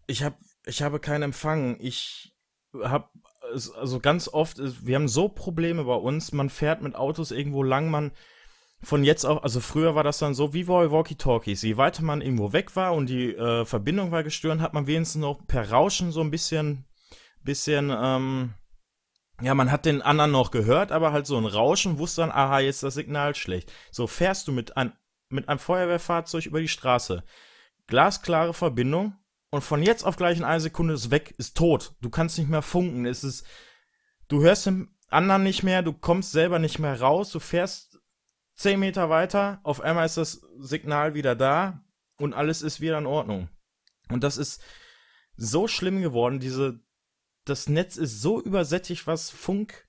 ich habe ich habe keinen Empfang. Ich habe also ganz oft, wir haben so Probleme bei uns. Man fährt mit Autos irgendwo lang, man von jetzt auch, also früher war das dann so wie Walkie-Talkies. Je weiter man irgendwo weg war und die äh, Verbindung war gestört, hat man wenigstens noch per Rauschen so ein bisschen, bisschen, ähm, ja, man hat den anderen noch gehört, aber halt so ein Rauschen wusste dann, aha, jetzt ist das Signal schlecht. So fährst du mit, ein, mit einem Feuerwehrfahrzeug über die Straße. Glasklare Verbindung und von jetzt auf gleich in einer Sekunde ist weg, ist tot. Du kannst nicht mehr funken. Es ist, du hörst den anderen nicht mehr, du kommst selber nicht mehr raus, du fährst zehn Meter weiter, auf einmal ist das Signal wieder da und alles ist wieder in Ordnung. Und das ist so schlimm geworden, diese, das Netz ist so übersättigt, was Funk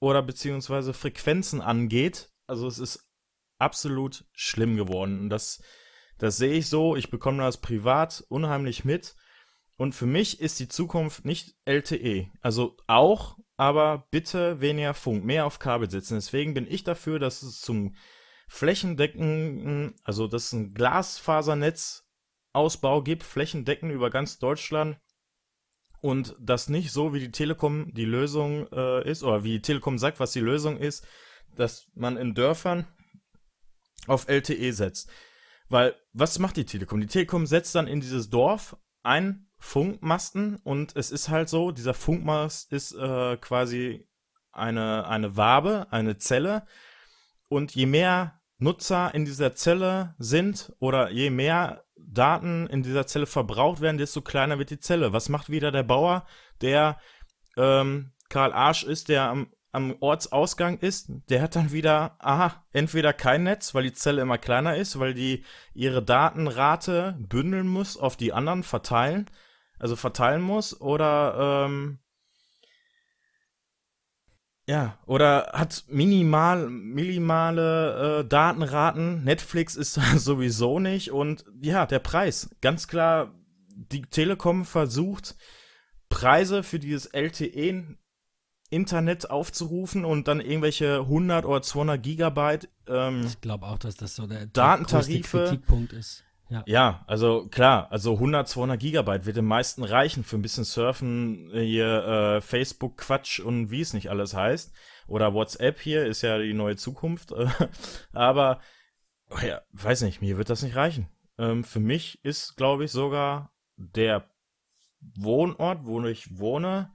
oder beziehungsweise Frequenzen angeht. Also es ist absolut schlimm geworden. Und das, das sehe ich so. Ich bekomme das privat unheimlich mit. Und für mich ist die Zukunft nicht LTE. Also auch aber bitte weniger Funk, mehr auf Kabel setzen. Deswegen bin ich dafür, dass es zum flächendeckenden, also dass es ein Glasfasernetzausbau gibt, flächendeckend über ganz Deutschland und das nicht so, wie die Telekom die Lösung äh, ist, oder wie die Telekom sagt, was die Lösung ist, dass man in Dörfern auf LTE setzt. Weil, was macht die Telekom? Die Telekom setzt dann in dieses Dorf ein Funkmasten und es ist halt so, dieser Funkmast ist äh, quasi eine, eine Wabe, eine Zelle und je mehr Nutzer in dieser Zelle sind oder je mehr Daten in dieser Zelle verbraucht werden, desto kleiner wird die Zelle. Was macht wieder der Bauer, der ähm, Karl Arsch ist, der am, am Ortsausgang ist? Der hat dann wieder, aha, entweder kein Netz, weil die Zelle immer kleiner ist, weil die ihre Datenrate bündeln muss, auf die anderen verteilen also verteilen muss, oder ähm, ja, oder hat minimal, minimale äh, Datenraten. Netflix ist sowieso nicht. Und ja, der Preis. Ganz klar, die Telekom versucht, Preise für dieses LTE Internet aufzurufen und dann irgendwelche 100 oder 200 Gigabyte ähm, Ich glaube auch, dass das so der, der Datentarife Kritikpunkt ist. Ja. ja, also klar, also 100, 200 Gigabyte wird den meisten reichen für ein bisschen Surfen, hier äh, Facebook-Quatsch und wie es nicht alles heißt. Oder WhatsApp hier ist ja die neue Zukunft. Aber, oh ja, weiß nicht, mir wird das nicht reichen. Ähm, für mich ist, glaube ich, sogar der Wohnort, wo ich wohne,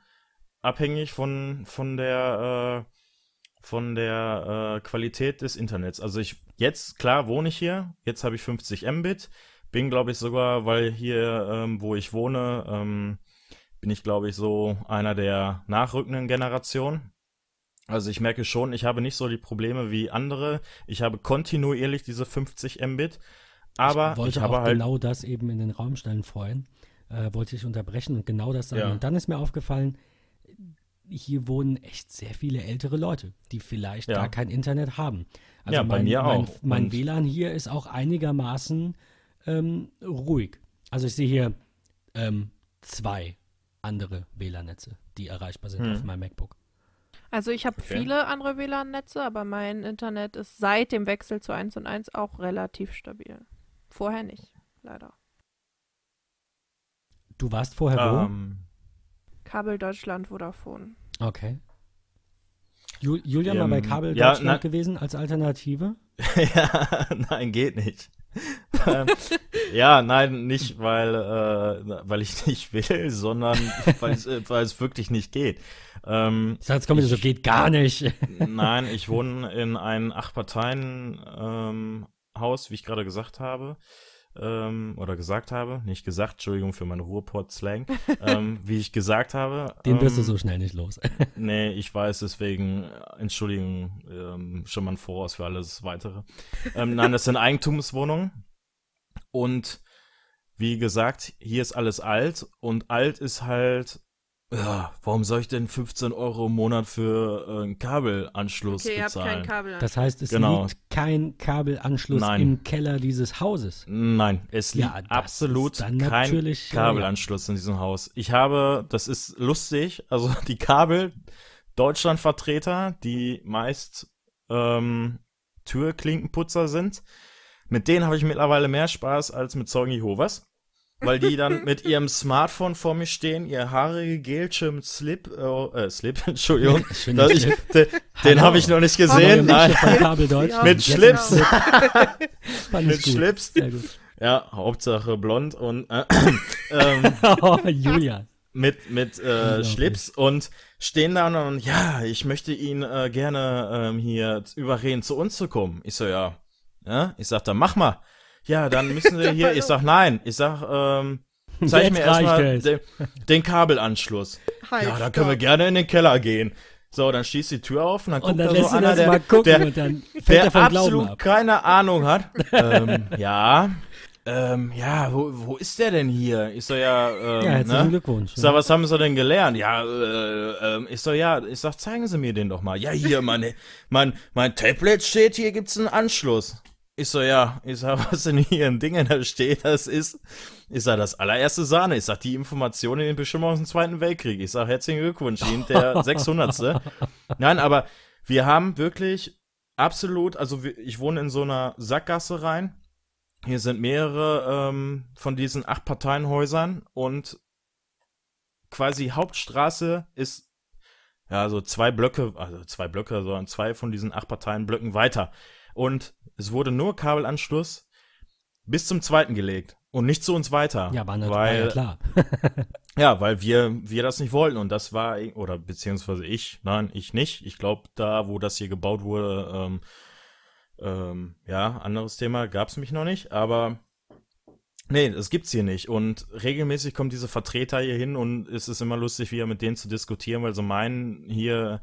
abhängig von, von der, äh, von der äh, Qualität des Internets. Also ich jetzt, klar, wohne ich hier. Jetzt habe ich 50 Mbit. Bin, glaube ich, sogar, weil hier, ähm, wo ich wohne, ähm, bin ich, glaube ich, so einer der nachrückenden Generationen. Also ich merke schon, ich habe nicht so die Probleme wie andere. Ich habe kontinuierlich diese 50 Mbit. Aber ich wollte ich habe auch halt. genau das eben in den Raum stellen vorhin. Äh, wollte ich unterbrechen und genau das sagen. Ja. Und dann ist mir aufgefallen, hier wohnen echt sehr viele ältere Leute, die vielleicht Ja. gar kein Internet haben. Also Ja, bei mein, mir mein, auch. Mein Und- WLAN hier ist auch einigermaßen ähm, ruhig. Also ich sehe hier ähm, zwei andere WLAN-Netze, die erreichbar sind Hm. auf meinem MacBook. Also ich habe Okay. viele andere WLAN-Netze, aber mein Internet ist seit dem Wechsel zu 1 und 1 auch relativ stabil. Vorher nicht, leider. Du warst vorher wo? Ähm, Kabel Deutschland, Vodafone. Okay. Ju Julian Ähm, mal bei Kabel ja, Deutschland na- gewesen als Alternative? ja, nein, geht nicht. Ähm, ja, nein, nicht, weil, äh, weil ich nicht will, sondern weil es, äh, weil es wirklich nicht geht. Ähm, Ich sag, jetzt kommt wieder so, Ich- geht gar nicht. nein, ich wohne in einem Acht-Parteien-Haus, wie ich gerade gesagt habe. Ähm, oder gesagt habe, nicht gesagt, Entschuldigung für meinen Ruhrpott-Slang, ähm, wie ich gesagt habe. Den wirst du ähm, so schnell nicht los. Nee, ich weiß, deswegen äh, Entschuldigung ähm, schon mal im Voraus für alles Weitere. Ähm, nein, das sind Eigentumswohnungen. Und wie gesagt, hier ist alles alt und alt ist halt. Ja, warum soll ich denn 15 Euro im Monat für äh, einen Kabelanschluss Okay, ihr habt bezahlen? kein Kabel. Das heißt, es Genau. liegt kein Kabelanschluss Nein. im Keller dieses Hauses. Nein, es liegt Ja, absolut kein Kabelanschluss in diesem Haus. Ich habe, das ist lustig, also die Kabel Deutschlandvertreter, die meist ähm, Türklinkenputzer sind, mit denen habe ich mittlerweile mehr Spaß als mit Zeugen Jehovas. Weil die dann mit ihrem Smartphone vor mir stehen, ihr haarige mit Slip, äh, Slip, Entschuldigung. Ich, Clip. den habe ich noch nicht gesehen. Nein, mit Schlips. mit gut. Schlips. Ja, Hauptsache blond und äh, ähm, Oh, Julia. mit, mit äh. Schlips und stehen da und ja, ich möchte ihn äh, gerne ähm, hier überreden, zu uns zu kommen. Ich so, ja. ja? Ich sag, dann mach mal. Ja, dann müssen wir hier. Ich sag, nein. Ich sag, ähm, zeig Jetzt mir erstmal den, den Kabelanschluss. Halt, Ja, dann können wir gerne in den Keller gehen. So, dann schließt die Tür auf und dann guckt Und dann da lässt so einer, das der, mal gucken der, und dann fällt der er absolut ab. keine Ahnung hat. ähm, ja, ähm, ja, wo, wo ist der denn hier? Ich so, ja, ähm, Ja, herzlichen ne? Glückwunsch. Ich sag, was haben sie denn gelernt? Ja, äh, ähm, ich so, ja, ich sag, zeigen Sie mir den doch mal. Ja, hier, meine, mein, mein Tablet steht, hier gibt's einen Anschluss. Ich so, ja, ich sag, was denn hier ein Ding da steht, das ist, ich sag, das allererste Sahne. Ich sag, die Informationen in den bestimmt aus dem Zweiten Weltkrieg. Ich sag, herzlichen Glückwunsch, Ihnen der 600. Nein, aber wir haben wirklich absolut, also wir, ich wohne in so einer Sackgasse rein. Hier sind mehrere ähm, von diesen acht Parteienhäusern und quasi Hauptstraße ist ja so zwei Blöcke, also zwei Blöcke, sondern zwei von diesen acht Parteienblöcken weiter. Und es wurde nur Kabelanschluss bis zum zweiten gelegt und nicht zu uns weiter. Ja, war, weil, ja klar. ja, weil wir, wir das nicht wollten und das war, oder beziehungsweise ich, nein, ich nicht. Ich glaube, da, wo das hier gebaut wurde, ähm, ähm, ja, anderes Thema, gab's mich noch nicht, aber nee, das gibt's hier nicht. Und regelmäßig kommen diese Vertreter hier hin und es ist immer lustig, wieder mit denen zu diskutieren, weil so meinen hier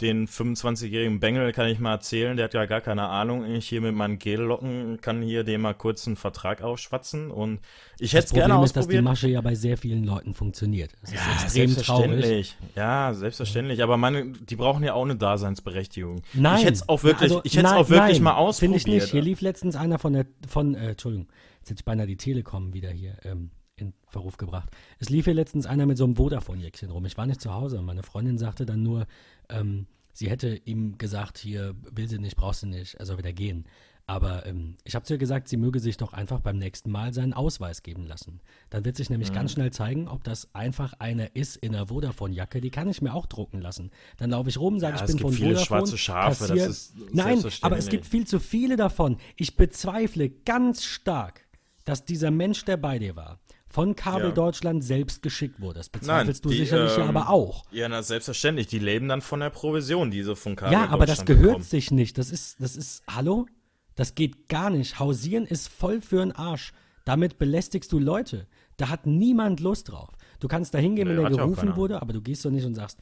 den 25-jährigen Bengel kann ich mal erzählen, der hat ja gar keine Ahnung. Ich hier mit meinen Gellocken kann hier dem mal kurz einen Vertrag aufschwatzen und ich hätte Das es gerne Problem ist, dass die ausprobiert. Masche ja bei sehr vielen Leuten funktioniert. Das ist Ja, extrem traurig. selbstverständlich. Ja, selbstverständlich. Aber meine, die brauchen ja auch eine Daseinsberechtigung. Nein. Ich hätte es auch wirklich, Also, ich hätte auch wirklich nein, mal ausprobiert. Finde ich nicht. Hier lief letztens einer von der, von, äh, Entschuldigung, jetzt hätte ich beinahe die Telekom wieder hier ähm, in Verruf gebracht. Es lief hier letztens einer mit so einem Vodafone-Jäckchen rum. Ich war nicht zu Hause meine Freundin sagte dann nur, ähm, sie hätte ihm gesagt, hier, will sie nicht, brauchst du nicht, er soll wieder gehen. Aber ähm, ich habe zu ihr gesagt, sie möge sich doch einfach beim nächsten Mal seinen Ausweis geben lassen. Dann wird sich nämlich Mhm. ganz schnell zeigen, ob das einfach einer ist in einer Vodafone-Jacke. Die kann ich mir auch drucken lassen. Dann laufe ich rum, sage Ja, ich es bin gibt von viele Vodafone. schwarze Schafe, das ist Nein, aber es gibt viel zu viele davon. Ich bezweifle ganz stark, dass dieser Mensch, der bei dir war, von Kabel Ja. Deutschland selbst geschickt wurde. Das bezweifelst du die, sicherlich ja ähm, aber auch. Ja, na, selbstverständlich. Die leben dann von der Provision, die sie von Kabel Ja, aber das gehört bekommen. sich nicht. Das ist, das ist, hallo? Das geht gar nicht. Hausieren ist voll für den Arsch. Damit belästigst du Leute. Da hat niemand Lust drauf. Du kannst da hingehen, Nee, wenn der ja gerufen wurde, aber du gehst doch nicht und sagst,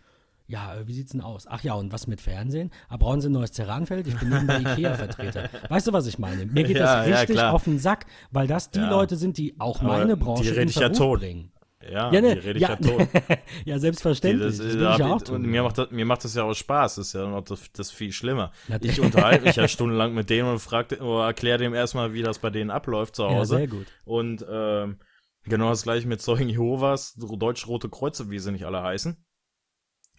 ja, äh, wie sieht's denn aus? Ach ja, und was mit Fernsehen? Ah, brauchen Sie ein neues Terranfeld? Ich bin neben der Ikea-Vertreter. Weißt du, was ich meine? Mir geht Ja, das ja, richtig klar. auf den Sack, weil das die Ja. Leute sind, die auch Aber meine die Branche rede in ich ja tot. bringen. Ja, Ja, ne, die rede ich ja, ja, tot. ja, Die, selbstverständlich. das, Das, ist- will ich ja auch tun. mir, macht das, mir macht das ja auch Spaß. Das ist ja noch das, das viel schlimmer. Ich unterhalte mich ja stundenlang mit denen und frag, oder erkläre dem erstmal, wie das bei denen abläuft zu ja, Hause. sehr gut. Und ähm, genau das gleiche mit Zeugen Jehovas, Deutsch-Rote Kreuze, wie sie nicht alle heißen.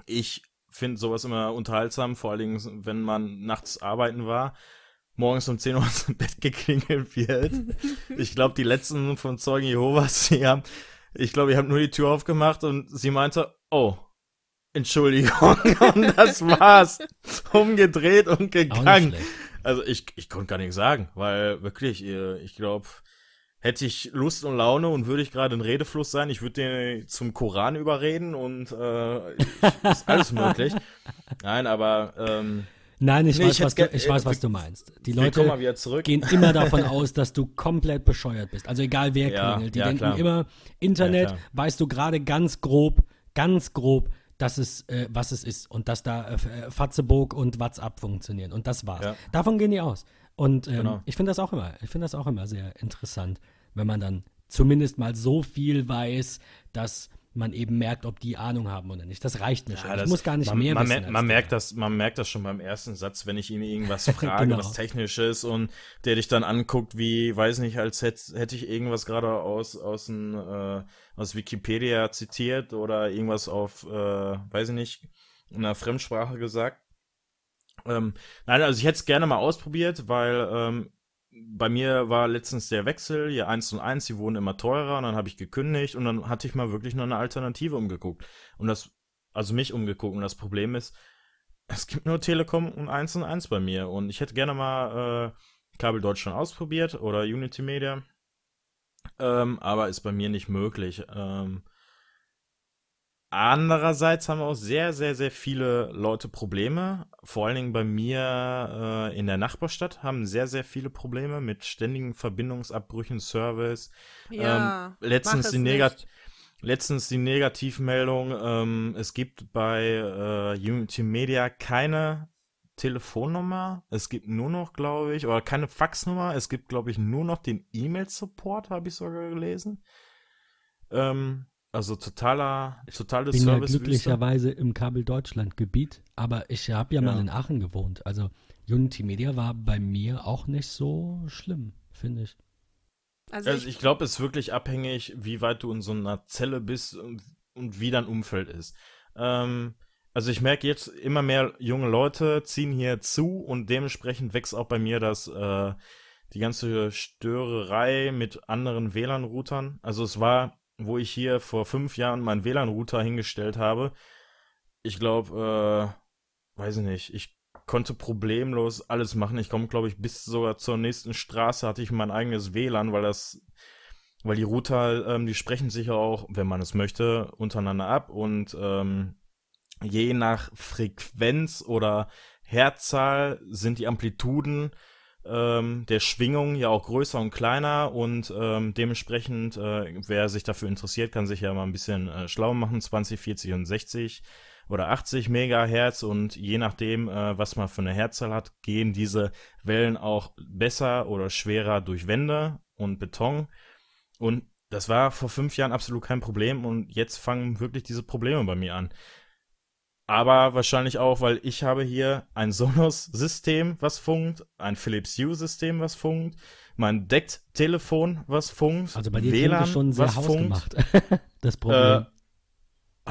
Ich finde sowas immer unterhaltsam, vor allen Dingen, wenn man nachts arbeiten war, morgens um 10 Uhr ins Bett geklingelt wird. ich glaube, die letzten von Zeugen Jehovas, die haben, ich glaube, ich habe nur die Tür aufgemacht und sie meinte, oh, Entschuldigung. und das war's. Umgedreht und gegangen. Also ich, ich konnte gar nichts sagen, weil wirklich, ich glaube, hätte ich Lust und Laune und würde ich gerade in Redefluss sein, ich würde den zum Koran überreden und äh, ich, ist alles möglich. Nein, aber ähm, Nein, ich, Nee, weiß, ich was du, ich weiß, äh, was du meinst. Die Leute gehen immer davon aus, dass du komplett bescheuert bist. Also egal wer Ja, klingelt. Die ja, denken klar. immer, Internet, Ja, weißt du gerade ganz grob, ganz grob, dass es, äh, was es ist und dass da äh, Fatzebook und WhatsApp funktionieren. Und das war's. Davon gehen die aus. Und ähm, Genau. ich finde das auch immer, ich finde das auch immer sehr interessant, wenn man dann zumindest mal so viel weiß, dass man eben merkt, ob die Ahnung haben oder nicht. Das reicht mir schon. ich das- muss gar nicht man, mehr man, wissen. man merkt das, man merkt das schon beim ersten Satz, wenn ich ihn irgendwas frage, Genau. was technisch ist und der dich dann anguckt, wie, weiß nicht, als hätte hätte ich irgendwas gerade aus aus, äh, aus Wikipedia zitiert oder irgendwas auf, äh, weiß ich nicht, in einer Fremdsprache gesagt. Ähm, nein, also ich hätte es gerne mal ausprobiert, weil ähm, bei mir war letztens der Wechsel, hier 1 und 1, die wurden immer teurer und dann habe ich gekündigt und dann hatte ich mal wirklich noch eine Alternative umgeguckt. Und das, also mich umgeguckt. Und das Problem ist, es gibt nur Telekom und 1 und 1 bei mir. Und ich hätte gerne mal äh, Kabel Deutschland ausprobiert oder Unity Media. Ähm, aber ist bei mir nicht möglich. Ähm, Andererseits haben auch sehr, sehr, sehr viele Leute Probleme. Vor allen Dingen bei mir äh, in der Nachbarstadt haben sehr, sehr viele Probleme mit ständigen Verbindungsabbrüchen, Service. Ja, ähm, letztens, die Negat letztens die Negativmeldung, ähm, es gibt bei äh, Unity Media keine Telefonnummer. Es gibt nur noch, glaube ich, oder keine Faxnummer. Es gibt, glaube ich, nur noch den E-Mail-Support, habe ich sogar gelesen. Ähm, also totaler, totales bin ja glücklicherweise im Kabel Deutschland Gebiet, aber ich habe ja, mal Ja. in Aachen gewohnt. Also Unity Media war bei mir auch nicht so schlimm, finde ich. Also, Also ich, ich glaube, es ist wirklich abhängig, wie weit du in so einer Zelle bist und, und wie dein Umfeld ist. Ähm, also ich merke jetzt immer mehr junge Leute ziehen hier zu und dementsprechend wächst auch bei mir das äh, die ganze Störerei mit anderen WLAN-Routern. Also es war, wo ich hier vor fünf Jahren meinen WLAN-Router hingestellt habe. Ich glaube, äh, weiß ich nicht, ich konnte problemlos alles machen. Ich komme, glaube ich, bis sogar zur nächsten Straße hatte ich mein eigenes WLAN, weil das, weil die Router, ähm, die sprechen sich ja auch, wenn man es möchte, untereinander ab und ähm, je nach Frequenz oder Herzzahl sind die Amplituden ähm, der Schwingung ja auch größer und kleiner und ähm, dementsprechend, äh, wer sich dafür interessiert, kann sich ja mal ein bisschen äh, schlau machen, 20, 40 und 60 oder 80 Megahertz und je nachdem, äh, was man für eine Herzzahl hat, gehen diese Wellen auch besser oder schwerer durch Wände und Beton. Und das war vor fünf Jahren absolut kein Problem und jetzt fangen wirklich diese Probleme bei mir an. Aber wahrscheinlich auch, weil ich habe hier ein Sonos-System, was funkt, ein Philips Hue-System, was funkt, mein DECT-Telefon, was funkt, Also bei dir WLAN, schon sehr was funkt, das Problem. äh,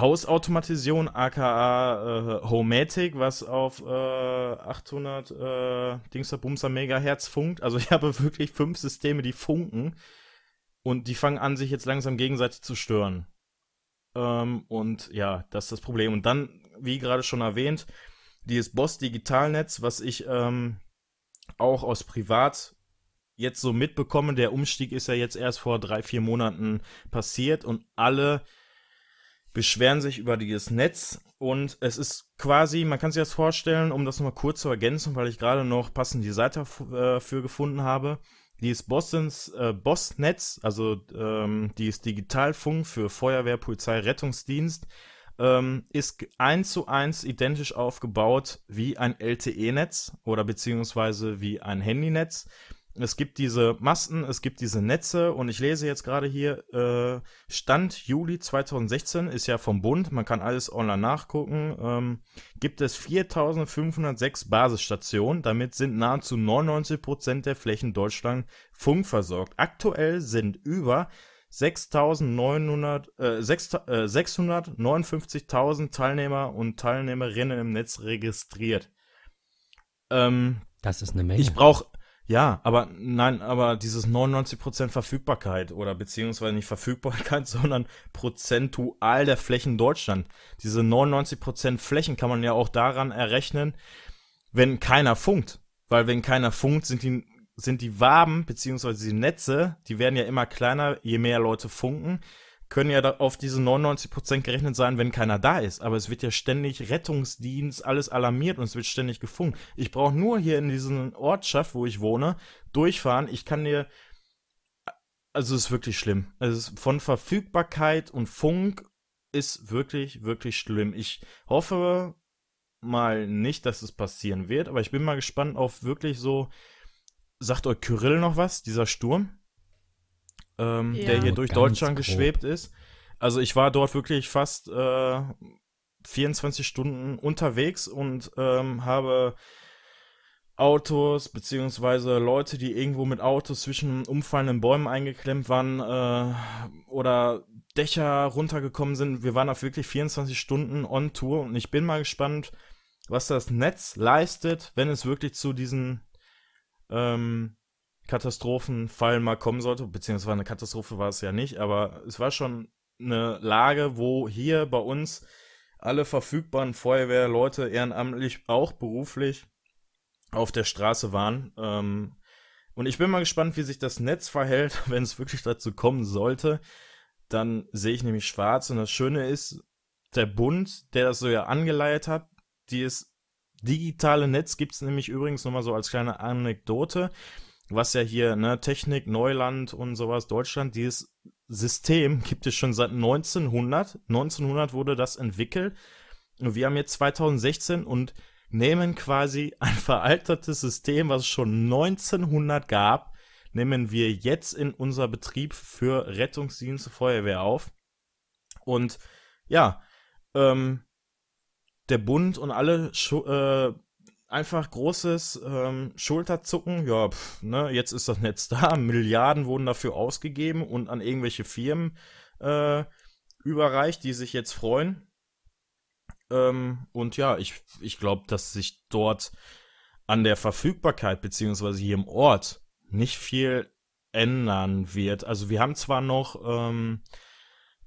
Hausautomatisation, aka äh, Homematic, was auf äh, 800 äh, Dingster Megahertz funkt. Also ich habe wirklich fünf Systeme, die funken und die fangen an, sich jetzt langsam gegenseitig zu stören. Ähm, und ja, das ist das Problem. Und dann, wie gerade schon erwähnt, dieses Boss Digitalnetz, was ich ähm, auch aus Privat jetzt so mitbekomme. Der Umstieg ist ja jetzt erst vor drei, vier Monaten passiert und alle beschweren sich über dieses Netz und es ist quasi, man kann sich das vorstellen, um das nochmal kurz zu ergänzen, weil ich gerade noch passend die Seite äh, für gefunden habe. Dieses Bostons äh, Bossnetz, also ähm, dieses Digitalfunk für Feuerwehr, Polizei, Rettungsdienst, ähm, ist eins zu eins identisch aufgebaut wie ein LTE-Netz oder beziehungsweise wie ein Handynetz. Es gibt diese Masten, es gibt diese Netze und ich lese jetzt gerade hier, äh, Stand Juli 2016 ist ja vom Bund, man kann alles online nachgucken, ähm, gibt es 4506 Basisstationen, damit sind nahezu 99% der Flächen Deutschland funkversorgt. Aktuell sind über 6.900, äh, 6, äh, 659.000 Teilnehmer und Teilnehmerinnen im Netz registriert. Ähm, das ist eine Menge. ich brauche, ja, aber nein, aber dieses 99% Verfügbarkeit oder beziehungsweise nicht Verfügbarkeit, sondern prozentual der Flächen Deutschland. Diese 99% Flächen kann man ja auch daran errechnen, wenn keiner funkt. Weil wenn keiner funkt, sind die, sind die Waben beziehungsweise die Netze, die werden ja immer kleiner, je mehr Leute funken, können ja auf diese 99% gerechnet sein, wenn keiner da ist. Aber es wird ja ständig Rettungsdienst, alles alarmiert und es wird ständig gefunkt. Ich brauche nur hier in diesen Ortschaft, wo ich wohne, durchfahren. Ich kann dir. Also es ist wirklich schlimm. Also von Verfügbarkeit und Funk ist wirklich, wirklich schlimm. Ich hoffe mal nicht, dass es passieren wird, aber ich bin mal gespannt auf wirklich so. Sagt euch Kyrill noch was, dieser Sturm? ähm, Ja. der hier durch ganz Deutschland grob. geschwebt ist. Also ich war dort wirklich fast äh, 24 Stunden unterwegs und ähm, habe Autos beziehungsweise Leute, die irgendwo mit Autos zwischen umfallenden Bäumen eingeklemmt waren äh, oder Dächer runtergekommen sind. Wir waren auf wirklich 24 Stunden on Tour und ich bin mal gespannt, was das Netz leistet, wenn es wirklich zu diesen ähm, Katastrophenfall mal kommen sollte, beziehungsweise eine Katastrophe war es ja nicht, aber es war schon eine Lage, wo hier bei uns alle verfügbaren Feuerwehrleute ehrenamtlich, auch beruflich, auf der Straße waren. Ähm, und ich bin mal gespannt, wie sich das Netz verhält, wenn es wirklich dazu kommen sollte. Dann sehe ich nämlich schwarz. Und das Schöne ist, der Bund, der das so ja angeleitet hat, dieses digitale Netz gibt es nämlich übrigens nochmal so als kleine Anekdote, was ja hier, ne, Technik, Neuland und sowas, Deutschland, dieses System gibt es schon seit 1900. 1900 wurde das entwickelt. Und wir haben jetzt 2016 und nehmen quasi ein veraltetes System, was es schon 1900 gab, nehmen wir jetzt in unser Betrieb für Rettungsdienste Feuerwehr auf. Und ja, ähm, der Bund und alle äh, einfach großes ähm, Schulterzucken. Ja, pf, ne, jetzt ist das Netz da. Milliarden wurden dafür ausgegeben und an irgendwelche Firmen äh, überreicht, die sich jetzt freuen. Ähm, und ja, ich, ich glaube, dass sich dort an der Verfügbarkeit beziehungsweise hier im Ort nicht viel ändern wird. Also wir haben zwar noch ähm,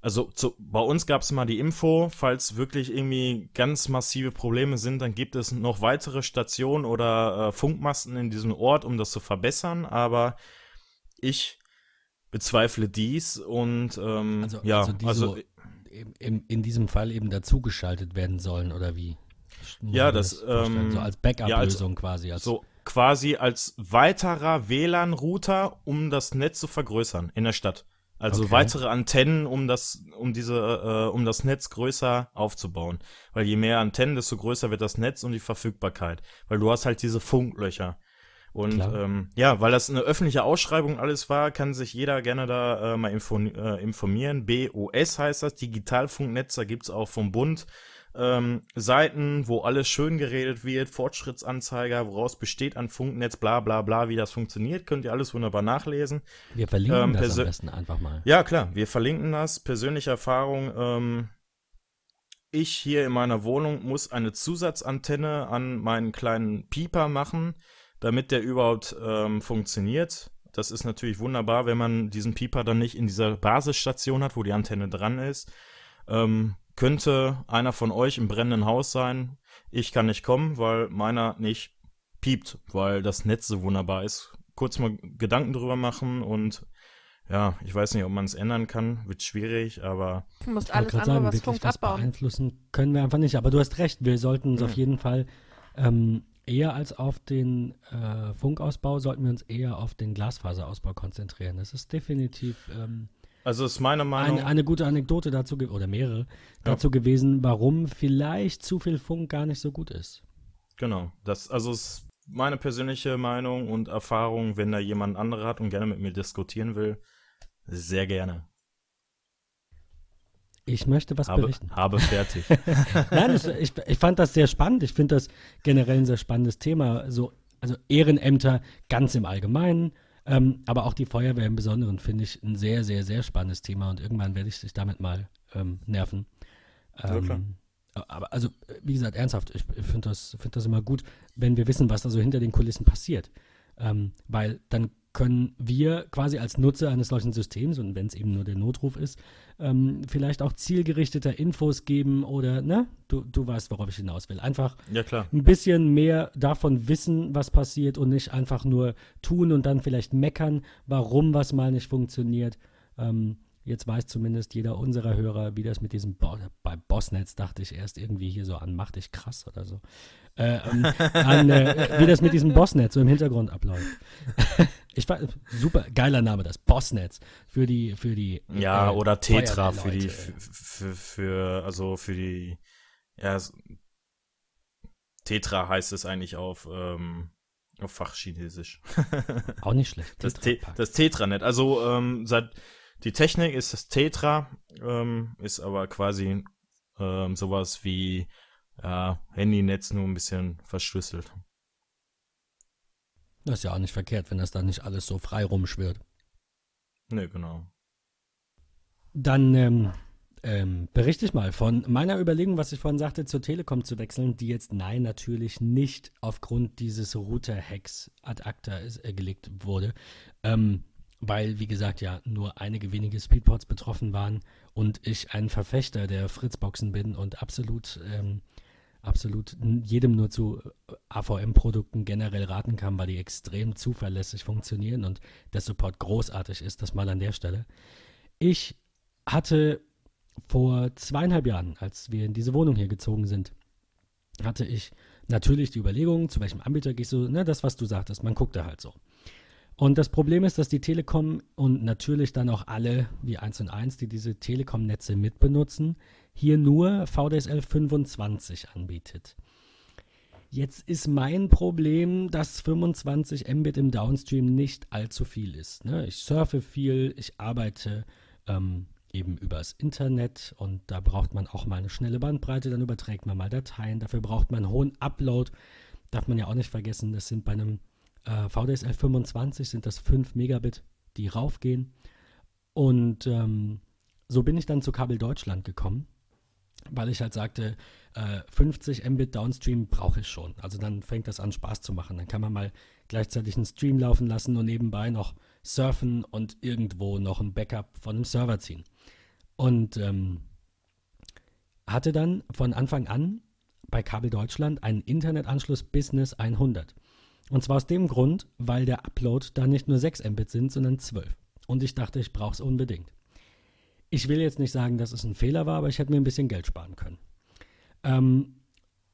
also zu, bei uns gab es mal die Info, falls wirklich irgendwie ganz massive Probleme sind, dann gibt es noch weitere Stationen oder äh, Funkmasten in diesem Ort, um das zu verbessern. Aber ich bezweifle dies und ähm, also, ja, also, also so in, in diesem Fall eben dazugeschaltet werden sollen oder wie? Ja, das, das ähm, so als Backup-Lösung ja, quasi. Als so quasi als weiterer WLAN-Router, um das Netz zu vergrößern in der Stadt. Also okay. weitere Antennen, um das, um diese, äh, um das Netz größer aufzubauen. Weil je mehr Antennen, desto größer wird das Netz und die Verfügbarkeit. Weil du hast halt diese Funklöcher. Und ähm, ja, weil das eine öffentliche Ausschreibung alles war, kann sich jeder gerne da äh, mal info äh, informieren. BOS heißt das, Digitalfunknetz, da gibt's auch vom Bund ähm, Seiten, wo alles schön geredet wird, Fortschrittsanzeiger, woraus besteht ein Funknetz, bla bla bla, wie das funktioniert, könnt ihr alles wunderbar nachlesen. Wir verlinken ähm, das am besten einfach mal. Ja, klar, wir verlinken das. Persönliche Erfahrung, ähm, ich hier in meiner Wohnung muss eine Zusatzantenne an meinen kleinen Pieper machen, damit der überhaupt ähm, funktioniert. Das ist natürlich wunderbar, wenn man diesen Pieper dann nicht in dieser Basisstation hat, wo die Antenne dran ist. Ähm, könnte einer von euch im brennenden Haus sein. Ich kann nicht kommen, weil meiner nicht piept, weil das Netz so wunderbar ist. Kurz mal Gedanken drüber machen und ja, ich weiß nicht, ob man es ändern kann, wird schwierig, aber. Du musst alles andere, sagen, was Funk abbauen. Beeinflussen können wir einfach nicht, aber du hast recht, wir sollten uns mhm. auf jeden Fall ähm, eher als auf den äh, Funkausbau, sollten wir uns eher auf den Glasfaserausbau konzentrieren. Das ist definitiv ähm, also ist meine Meinung. Eine, eine gute Anekdote dazu, oder mehrere, dazu ja. gewesen, warum vielleicht zu viel Funk gar nicht so gut ist. Genau. Das, also ist meine persönliche Meinung und Erfahrung, wenn da jemand andere hat und gerne mit mir diskutieren will, sehr gerne. Ich möchte was habe, berichten. Habe fertig. Nein, ich, ich, ich, fand das sehr spannend. Ich finde das generell ein sehr spannendes Thema. So, also Ehrenämter ganz im Allgemeinen, ähm, aber auch die Feuerwehr im Besonderen finde ich ein sehr, sehr, sehr spannendes Thema und irgendwann werde ich sich damit mal ähm, nerven. Ähm, ja, aber also, wie gesagt, ernsthaft, ich, ich finde das, find das immer gut, wenn wir wissen, was da so hinter den Kulissen passiert. Ähm, weil dann können wir quasi als Nutzer eines solchen Systems, und wenn es eben nur der Notruf ist, ähm, vielleicht auch zielgerichteter Infos geben oder, ne, du, du weißt, worauf ich hinaus will. Einfach ja, klar. ein bisschen mehr davon wissen, was passiert und nicht einfach nur tun und dann vielleicht meckern, warum was mal nicht funktioniert. Ähm, Jetzt weiß zumindest jeder unserer Hörer, wie das mit diesem Bo bei Bossnetz dachte ich erst irgendwie hier so an, mach dich krass oder so. Äh, ähm, an, äh, wie das mit diesem Bossnetz so im Hintergrund abläuft. ich war super geiler Name, das Bossnetz für die für die ja äh, oder Tetra für die für, für, für, also für die ja Tetra heißt es eigentlich auf ähm, auf Fachchinesisch. Auch nicht schlecht. Das, Te das Tetranet. Also ähm, seit die Technik ist das Tetra, ähm, ist aber quasi ähm, sowas wie ja, Handynetz nur ein bisschen verschlüsselt. Das ist ja auch nicht verkehrt, wenn das dann nicht alles so frei rumschwirrt. Ne, genau. Dann ähm, ähm, berichte ich mal von meiner Überlegung, was ich vorhin sagte, zur Telekom zu wechseln, die jetzt nein, natürlich nicht aufgrund dieses Router-Hacks ad acta ist, äh, gelegt wurde. Ähm, weil, wie gesagt, ja nur einige wenige Speedports betroffen waren und ich ein Verfechter der Fritzboxen bin und absolut, ähm, absolut jedem nur zu äh, AVM-Produkten generell raten kann, weil die extrem zuverlässig funktionieren und der Support großartig ist, das mal an der Stelle. Ich hatte vor zweieinhalb Jahren, als wir in diese Wohnung hier gezogen sind, hatte ich natürlich die Überlegung, zu welchem Anbieter gehst du, ne, das, was du sagtest, man guckt da halt so. Und das Problem ist, dass die Telekom und natürlich dann auch alle, wie 1 und 1, die diese Telekom-Netze mitbenutzen, hier nur VDSL 25 anbietet. Jetzt ist mein Problem, dass 25 Mbit im Downstream nicht allzu viel ist. Ne? Ich surfe viel, ich arbeite ähm, eben übers Internet und da braucht man auch mal eine schnelle Bandbreite, dann überträgt man mal Dateien, dafür braucht man einen hohen Upload, darf man ja auch nicht vergessen, das sind bei einem äh, VDSL 25 sind das 5 Megabit, die raufgehen und ähm, so bin ich dann zu Kabel Deutschland gekommen, weil ich halt sagte, äh, 50 Mbit Downstream brauche ich schon. Also dann fängt das an Spaß zu machen. Dann kann man mal gleichzeitig einen Stream laufen lassen und nebenbei noch surfen und irgendwo noch ein Backup von einem Server ziehen. Und ähm, hatte dann von Anfang an bei Kabel Deutschland einen Internetanschluss Business 100. Und zwar aus dem Grund, weil der Upload da nicht nur 6 Mbit sind, sondern 12. Und ich dachte, ich brauche es unbedingt. Ich will jetzt nicht sagen, dass es ein Fehler war, aber ich hätte mir ein bisschen Geld sparen können. Ähm,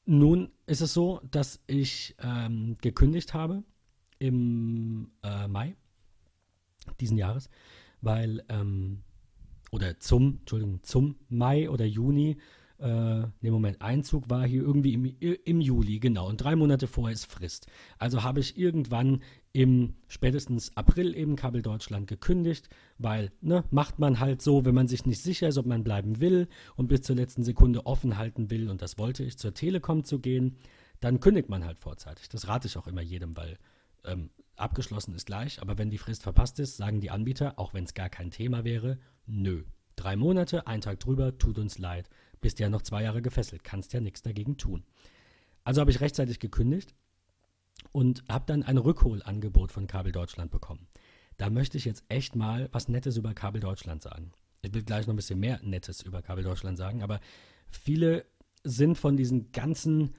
nun ist es so, dass ich ähm, gekündigt habe im äh, Mai diesen Jahres, weil ähm, oder zum, Entschuldigung, zum Mai oder Juni, äh, ne Moment, Einzug war hier irgendwie im, im Juli, genau, und drei Monate vorher ist Frist. Also habe ich irgendwann im spätestens April eben Kabel Deutschland gekündigt, weil, ne, macht man halt so, wenn man sich nicht sicher ist, ob man bleiben will und bis zur letzten Sekunde offen halten will, und das wollte ich, zur Telekom zu gehen, dann kündigt man halt vorzeitig. Das rate ich auch immer jedem, weil ähm, abgeschlossen ist gleich, aber wenn die Frist verpasst ist, sagen die Anbieter, auch wenn es gar kein Thema wäre, nö. Drei Monate, ein Tag drüber, tut uns leid. Bist ja noch zwei Jahre gefesselt, kannst ja nichts dagegen tun. Also habe ich rechtzeitig gekündigt und habe dann ein Rückholangebot von Kabel Deutschland bekommen. Da möchte ich jetzt echt mal was Nettes über Kabel Deutschland sagen. Ich will gleich noch ein bisschen mehr Nettes über Kabel Deutschland sagen, aber viele sind von diesen ganzen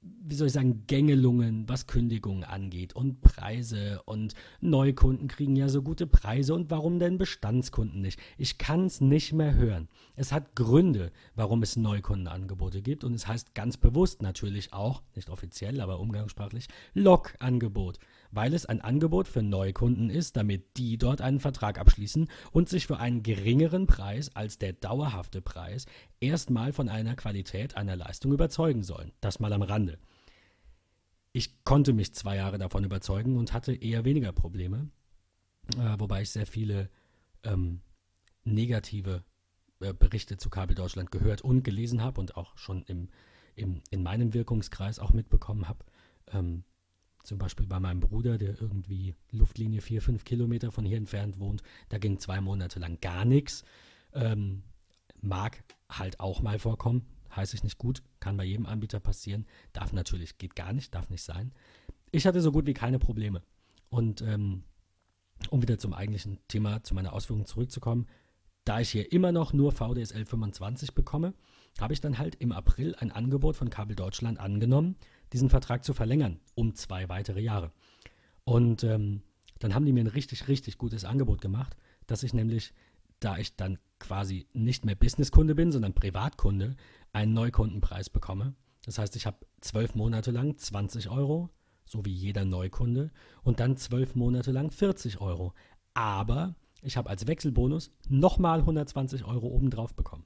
wie soll ich sagen, Gängelungen, was Kündigungen angeht und Preise und Neukunden kriegen ja so gute Preise und warum denn Bestandskunden nicht? Ich kann es nicht mehr hören. Es hat Gründe, warum es Neukundenangebote gibt und es heißt ganz bewusst natürlich auch, nicht offiziell, aber umgangssprachlich, Log-Angebot weil es ein Angebot für Neukunden ist, damit die dort einen Vertrag abschließen und sich für einen geringeren Preis als der dauerhafte Preis erstmal von einer Qualität einer Leistung überzeugen sollen. Das mal am Rande. Ich konnte mich zwei Jahre davon überzeugen und hatte eher weniger Probleme, äh, wobei ich sehr viele ähm, negative äh, Berichte zu Kabel Deutschland gehört und gelesen habe und auch schon im, im, in meinem Wirkungskreis auch mitbekommen habe. Ähm, zum Beispiel bei meinem Bruder, der irgendwie Luftlinie 4, 5 Kilometer von hier entfernt wohnt, da ging zwei Monate lang gar nichts. Ähm, mag halt auch mal vorkommen, heißt ich nicht gut, kann bei jedem Anbieter passieren, darf natürlich, geht gar nicht, darf nicht sein. Ich hatte so gut wie keine Probleme. Und ähm, um wieder zum eigentlichen Thema, zu meiner Ausführung zurückzukommen, da ich hier immer noch nur VDSL 25 bekomme, habe ich dann halt im April ein Angebot von Kabel Deutschland angenommen, diesen Vertrag zu verlängern um zwei weitere Jahre. Und ähm, dann haben die mir ein richtig, richtig gutes Angebot gemacht, dass ich nämlich, da ich dann quasi nicht mehr Businesskunde bin, sondern Privatkunde, einen Neukundenpreis bekomme. Das heißt, ich habe zwölf Monate lang 20 Euro, so wie jeder Neukunde, und dann zwölf Monate lang 40 Euro. Aber ich habe als Wechselbonus nochmal 120 Euro obendrauf bekommen.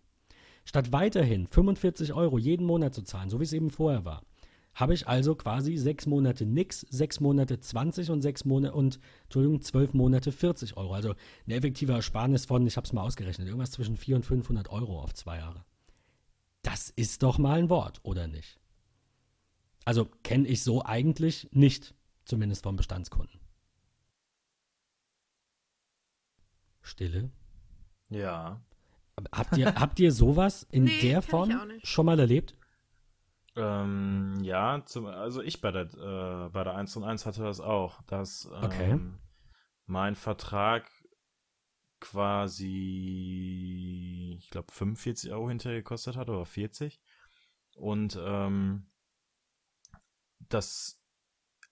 Statt weiterhin 45 Euro jeden Monat zu zahlen, so wie es eben vorher war, habe ich also quasi sechs Monate nix, sechs Monate 20 und sechs Monate und Entschuldigung, zwölf Monate 40 Euro. Also eine effektive Ersparnis von, ich habe es mal ausgerechnet, irgendwas zwischen 400 und 500 Euro auf zwei Jahre. Das ist doch mal ein Wort, oder nicht? Also kenne ich so eigentlich nicht, zumindest vom Bestandskunden. Stille. Ja. Habt ihr, habt ihr sowas in Nee, der kenn ich Form auch nicht. schon mal erlebt? Ähm, ja, zum, also ich bei der, äh, bei der 1 und 1 hatte das auch, dass ähm, Okay. mein Vertrag quasi, ich glaube, 45 Euro hinterher gekostet hat oder 40. Und ähm, das,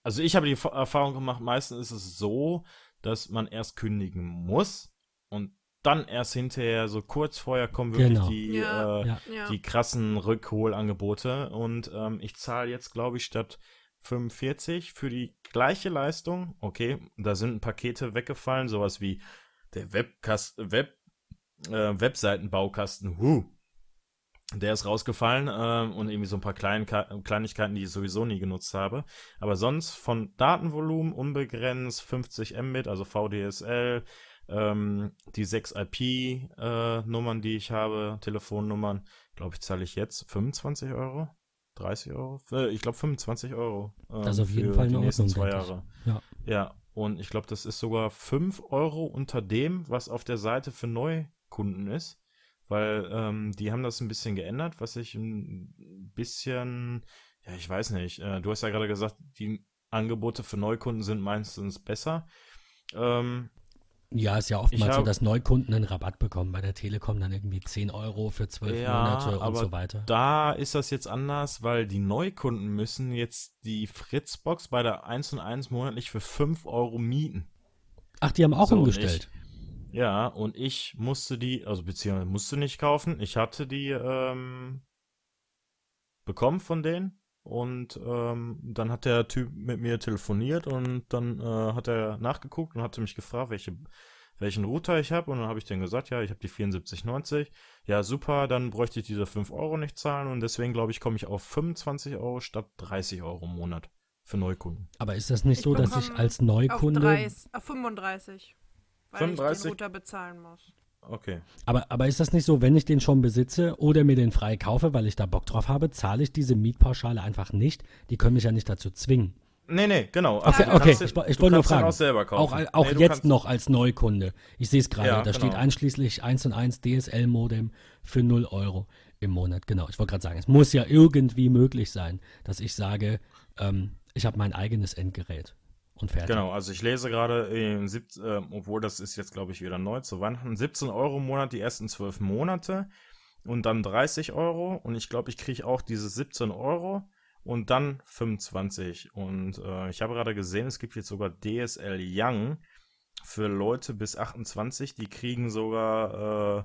also ich habe die Erfahrung gemacht, meistens ist es so, dass man erst kündigen muss und dann erst hinterher, so kurz vorher kommen wirklich Genau. die, Ja. äh, Ja. Die krassen Rückholangebote. Und ähm, ich zahle jetzt, glaube ich, statt 45 für die gleiche Leistung. Okay, da sind Pakete weggefallen, sowas wie der Webkast Web, äh, Webseitenbaukasten. Huh. Der ist rausgefallen ähm, und irgendwie so ein paar Klein Kleinigkeiten, die ich sowieso nie genutzt habe. Aber sonst von Datenvolumen unbegrenzt, 50 Mbit, also VDSL, ähm, die 6 IP-Nummern, die ich habe, Telefonnummern, glaube ich, zahle ich jetzt 25 Euro, 30 Euro, äh, ich glaube 25 Euro. ähm, Das ist auf jeden Fall die nächsten Ordnung, zwei. Jahre. Ja. Ja, und ich glaube, das ist sogar 5 Euro unter dem, was auf der Seite für Neukunden ist. Weil ähm, die haben das ein bisschen geändert, was ich ein bisschen, ja, ich weiß nicht. Äh, du hast ja gerade gesagt, die Angebote für Neukunden sind meistens besser. Ähm, Ja, ist ja oftmals Ich so, dass Neukunden einen Rabatt bekommen. Bei der Telekom dann irgendwie 10 Euro für 12 Ja, Monate und aber so weiter. Da ist das jetzt anders, weil die Neukunden müssen jetzt die Fritzbox bei der 1 und 1 monatlich für 5 Euro mieten. Ach, die haben auch So, umgestellt. Ja, und ich musste die, also beziehungsweise musste nicht kaufen. Ich hatte die ähm, bekommen von denen. Und ähm, dann hat der Typ mit mir telefoniert und dann äh, hat er nachgeguckt und hatte mich gefragt, welche, welchen Router ich habe. Und dann habe ich denen gesagt, ja, ich habe die 7490. Ja, super, dann bräuchte ich diese 5 Euro nicht zahlen. Und deswegen, glaube ich, komme ich auf 25 Euro statt 30 Euro im Monat für Neukunden. Aber ist das nicht Ich so, dass ich als Auf, Neukunde. 30, auf 35. Weil ich 35? den Router bezahlen muss. Okay. Aber, aber ist das nicht so, wenn ich den schon besitze oder mir den frei kaufe, weil ich da Bock drauf habe, zahle ich diese Mietpauschale einfach nicht? Die können mich ja nicht dazu zwingen. Nee, nee, genau. Okay, du okay, ich, den- ich du wollte nur fragen. auch selber kaufen. Auch, auch Nee, jetzt noch als Neukunde. Ich sehe es gerade, Ja, da steht genau. einschließlich 1 und 1 DSL-Modem für 0 Euro im Monat. Genau, ich wollte gerade sagen, es muss ja irgendwie möglich sein, dass ich sage, ähm, ich habe mein eigenes Endgerät und fertig. Genau, also ich lese gerade, äh, äh, obwohl das ist jetzt, glaube ich, wieder neu zu Weihnachten, 17 Euro im Monat die ersten zwölf Monate und dann 30 Euro und ich glaube, ich kriege auch diese 17 Euro und dann 25 und äh, ich habe gerade gesehen, es gibt jetzt sogar DSL Young für Leute bis 28, die kriegen sogar, äh,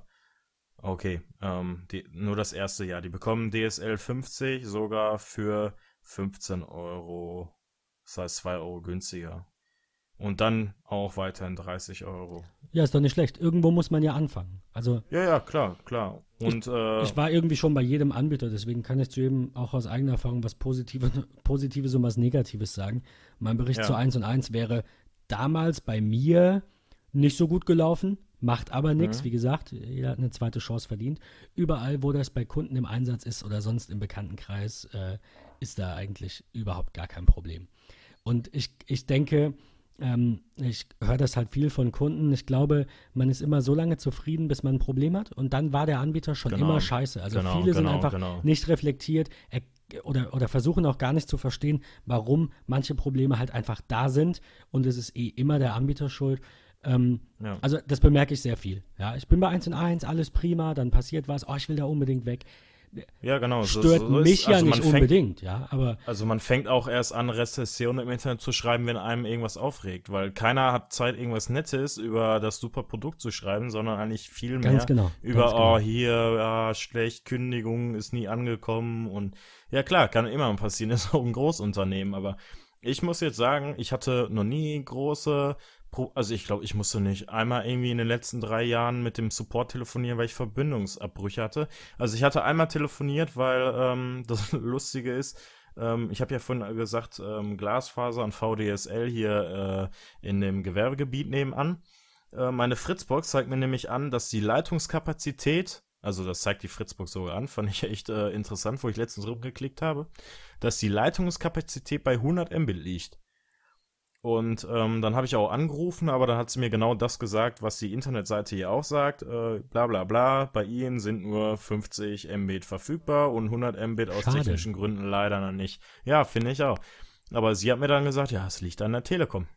okay, ähm, die, nur das erste Jahr, die bekommen DSL 50 sogar für 15 Euro das heißt 2 Euro günstiger. Und dann auch weiterhin 30 Euro. Ja, ist doch nicht schlecht. Irgendwo muss man ja anfangen. Also Ja, ja, klar, klar. Und äh, ich war irgendwie schon bei jedem Anbieter, deswegen kann ich zu jedem auch aus eigener Erfahrung was Positives, Positives und was Negatives sagen. Mein Bericht Ja. zu 1 und 1 wäre damals bei mir nicht so gut gelaufen, macht aber nichts. Mhm. Wie gesagt, jeder hat eine zweite Chance verdient. Überall, wo das bei Kunden im Einsatz ist oder sonst im Bekanntenkreis, äh, ist da eigentlich überhaupt gar kein Problem. Und ich, ich denke, ähm, ich höre das halt viel von Kunden. Ich glaube, man ist immer so lange zufrieden, bis man ein Problem hat. Und dann war der Anbieter schon Genau. immer scheiße. Also Genau, viele sind genau, einfach genau. nicht reflektiert er, oder, oder versuchen auch gar nicht zu verstehen, warum manche Probleme halt einfach da sind. Und es ist eh immer der Anbieter schuld. Ähm, ja. also das bemerke ich sehr viel. Ja, ich bin bei 1 und 1, alles prima, dann passiert was, oh, ich will da unbedingt weg. Ja, genau. so- Stört so ist- mich ja also nicht fängt, unbedingt, ja, aber Also man fängt auch erst an, Rezession im Internet zu schreiben, wenn einem irgendwas aufregt, weil keiner hat Zeit, irgendwas Nettes über das super Produkt zu schreiben, sondern eigentlich viel mehr genau. über, genau. oh, hier, ja, schlecht, Kündigung ist nie angekommen und ja klar, kann immer passieren, ist auch ein Großunternehmen, aber ich muss jetzt sagen, ich hatte noch nie große, also ich glaube, ich musste nicht einmal irgendwie in den letzten drei Jahren mit dem Support telefonieren, weil ich Verbindungsabbrüche hatte. Also ich hatte einmal telefoniert, weil ähm, das Lustige ist, ähm, ich habe ja vorhin gesagt, ähm, Glasfaser und VDSL hier äh, in dem Gewerbegebiet nebenan. Äh, meine Fritzbox zeigt mir nämlich an, dass die Leitungskapazität, also das zeigt die Fritzbox sogar an, fand ich echt äh, interessant, wo ich letztens rumgeklickt habe, dass die Leitungskapazität bei 100 Mbit liegt. Und ähm, dann habe ich auch angerufen, aber dann hat sie mir genau das gesagt, was die Internetseite hier auch sagt. Äh, bla bla bla. Bei Ihnen sind nur 50 Mbit verfügbar und 100 Mbit aus Schade. technischen Gründen leider noch nicht. Ja, finde ich auch. Aber sie hat mir dann gesagt, ja, es liegt an der Telekom.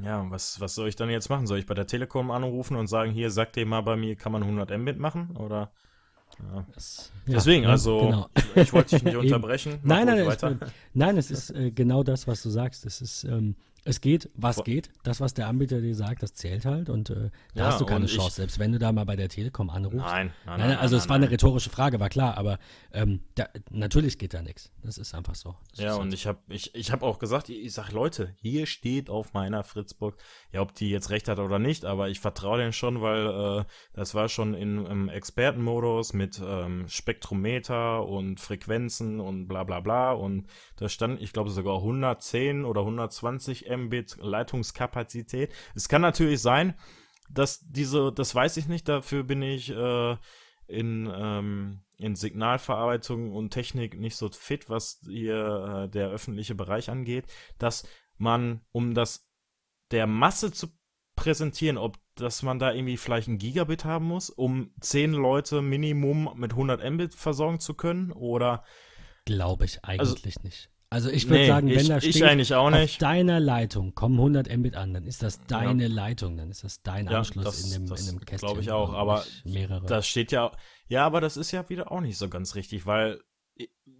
Ja, was, was soll ich dann jetzt machen? Soll ich bei der Telekom anrufen und sagen, hier, sag dir mal, bei mir kann man 100 Mbit machen? Oder? Ja. Das, ja, Deswegen, ja, also, genau. ich, ich wollte dich nicht unterbrechen. Nein, nein, es, nein, es ist äh, genau das, was du sagst. Es ist, ähm, es geht, was geht. Das, was der Anbieter dir sagt, das zählt halt und äh, da Ja, hast du keine und ich- Chance, selbst wenn du da mal bei der Telekom anrufst. Nein, nein, Nein, nein. also nein, es war eine rhetorische Frage, war klar, aber ähm, da, natürlich geht da nichts. Das ist einfach so. Das Ja, und halt ich habe ich, ich hab auch gesagt, ich, ich sag, Leute, hier steht auf meiner Fritzbox, ja, ob die jetzt recht hat oder nicht, aber ich vertraue denen schon, weil äh, das war schon in, im Expertenmodus mit ähm, Spektrometer und Frequenzen und bla bla bla und da stand, ich glaube, sogar 110 oder 120 Mbit Leitungskapazität. Es kann natürlich sein, dass diese, das weiß ich nicht, dafür bin ich äh, in, ähm, in Signalverarbeitung und Technik nicht so fit, was hier äh, der öffentliche Bereich angeht, dass man, um das der Masse zu präsentieren, ob dass man da irgendwie vielleicht ein Gigabit haben muss, um 10 Leute Minimum mit 100 Mbit versorgen zu können oder Glaube ich Also- eigentlich nicht. Also ich würde Nee, sagen, wenn ich- da ich steht, eigentlich auch auf nicht. deiner Leitung kommen 100 Mbit an, dann ist das deine Leitung, dann ist das dein Ja, Anschluss das- in dem, das in dem Kästchen. glaube ich auch, aber mehrere. Das steht ja, ja, aber das ist ja wieder auch nicht so ganz richtig, weil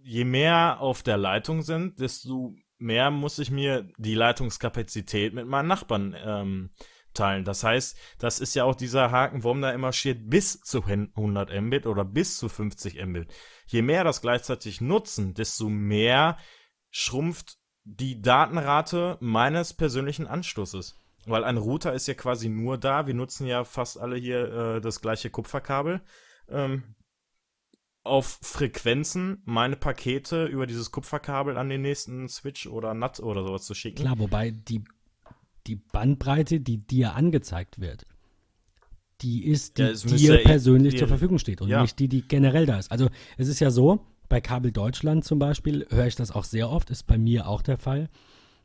je mehr auf der Leitung sind, desto mehr muss ich mir die Leitungskapazität mit meinen Nachbarn ähm, teilen. Das heißt, das ist ja auch dieser Haken, warum da immer steht bis zu 100 Mbit oder bis zu 50 Mbit. Je mehr das gleichzeitig nutzen, desto mehr schrumpft die Datenrate meines persönlichen Anschlusses. Weil ein Router ist ja quasi nur da. Wir nutzen ja fast alle hier äh, das gleiche Kupferkabel. Ähm, auf Frequenzen meine Pakete über dieses Kupferkabel an den nächsten Switch oder NAT oder sowas zu schicken. Klar, wobei die, die Bandbreite, die dir angezeigt wird, die ist, die Ja, dir persönlich zur Verfügung steht und Ja. nicht die, die generell da ist. Also es ist ja so, bei Kabel Deutschland zum Beispiel höre ich das auch sehr oft, ist bei mir auch der Fall.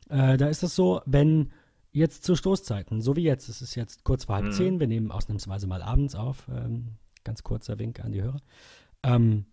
Äh, da ist es so, wenn jetzt zu Stoßzeiten, so wie jetzt, es ist jetzt kurz vor halb Mhm. zehn, wir nehmen ausnahmsweise mal abends auf, ähm, ganz kurzer Wink an die Hörer, ähm,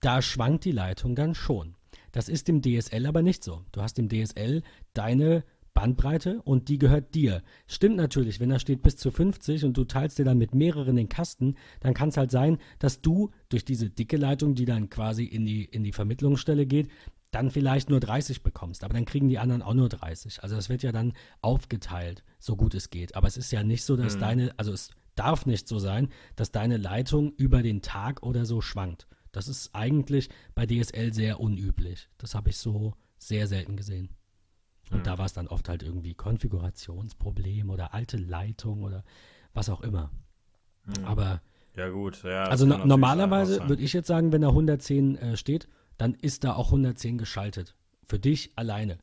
da schwankt die Leitung dann schon. Das ist im DSL aber nicht so. Du hast im DSL deine Bandbreite und die gehört dir. Stimmt natürlich, wenn da steht bis zu 50 und du teilst dir dann mit mehreren den Kasten, dann kann es halt sein, dass du durch diese dicke Leitung, die dann quasi in die, in die Vermittlungsstelle geht, dann vielleicht nur 30 bekommst. Aber dann kriegen die anderen auch nur 30. Also das wird ja dann aufgeteilt, so gut es geht. Aber es ist ja nicht so, dass Mhm. deine, also es darf nicht so sein, dass deine Leitung über den Tag oder so schwankt. Das ist eigentlich bei DSL sehr unüblich. Das habe ich so sehr selten gesehen. Und Mhm. da war es dann oft halt irgendwie Konfigurationsproblem oder alte Leitung oder was auch immer. Mhm. Aber ja, gut. Ja, also no normalerweise würde ich jetzt sagen, wenn da 110 äh, steht, dann ist da auch 110 geschaltet. Für dich alleine.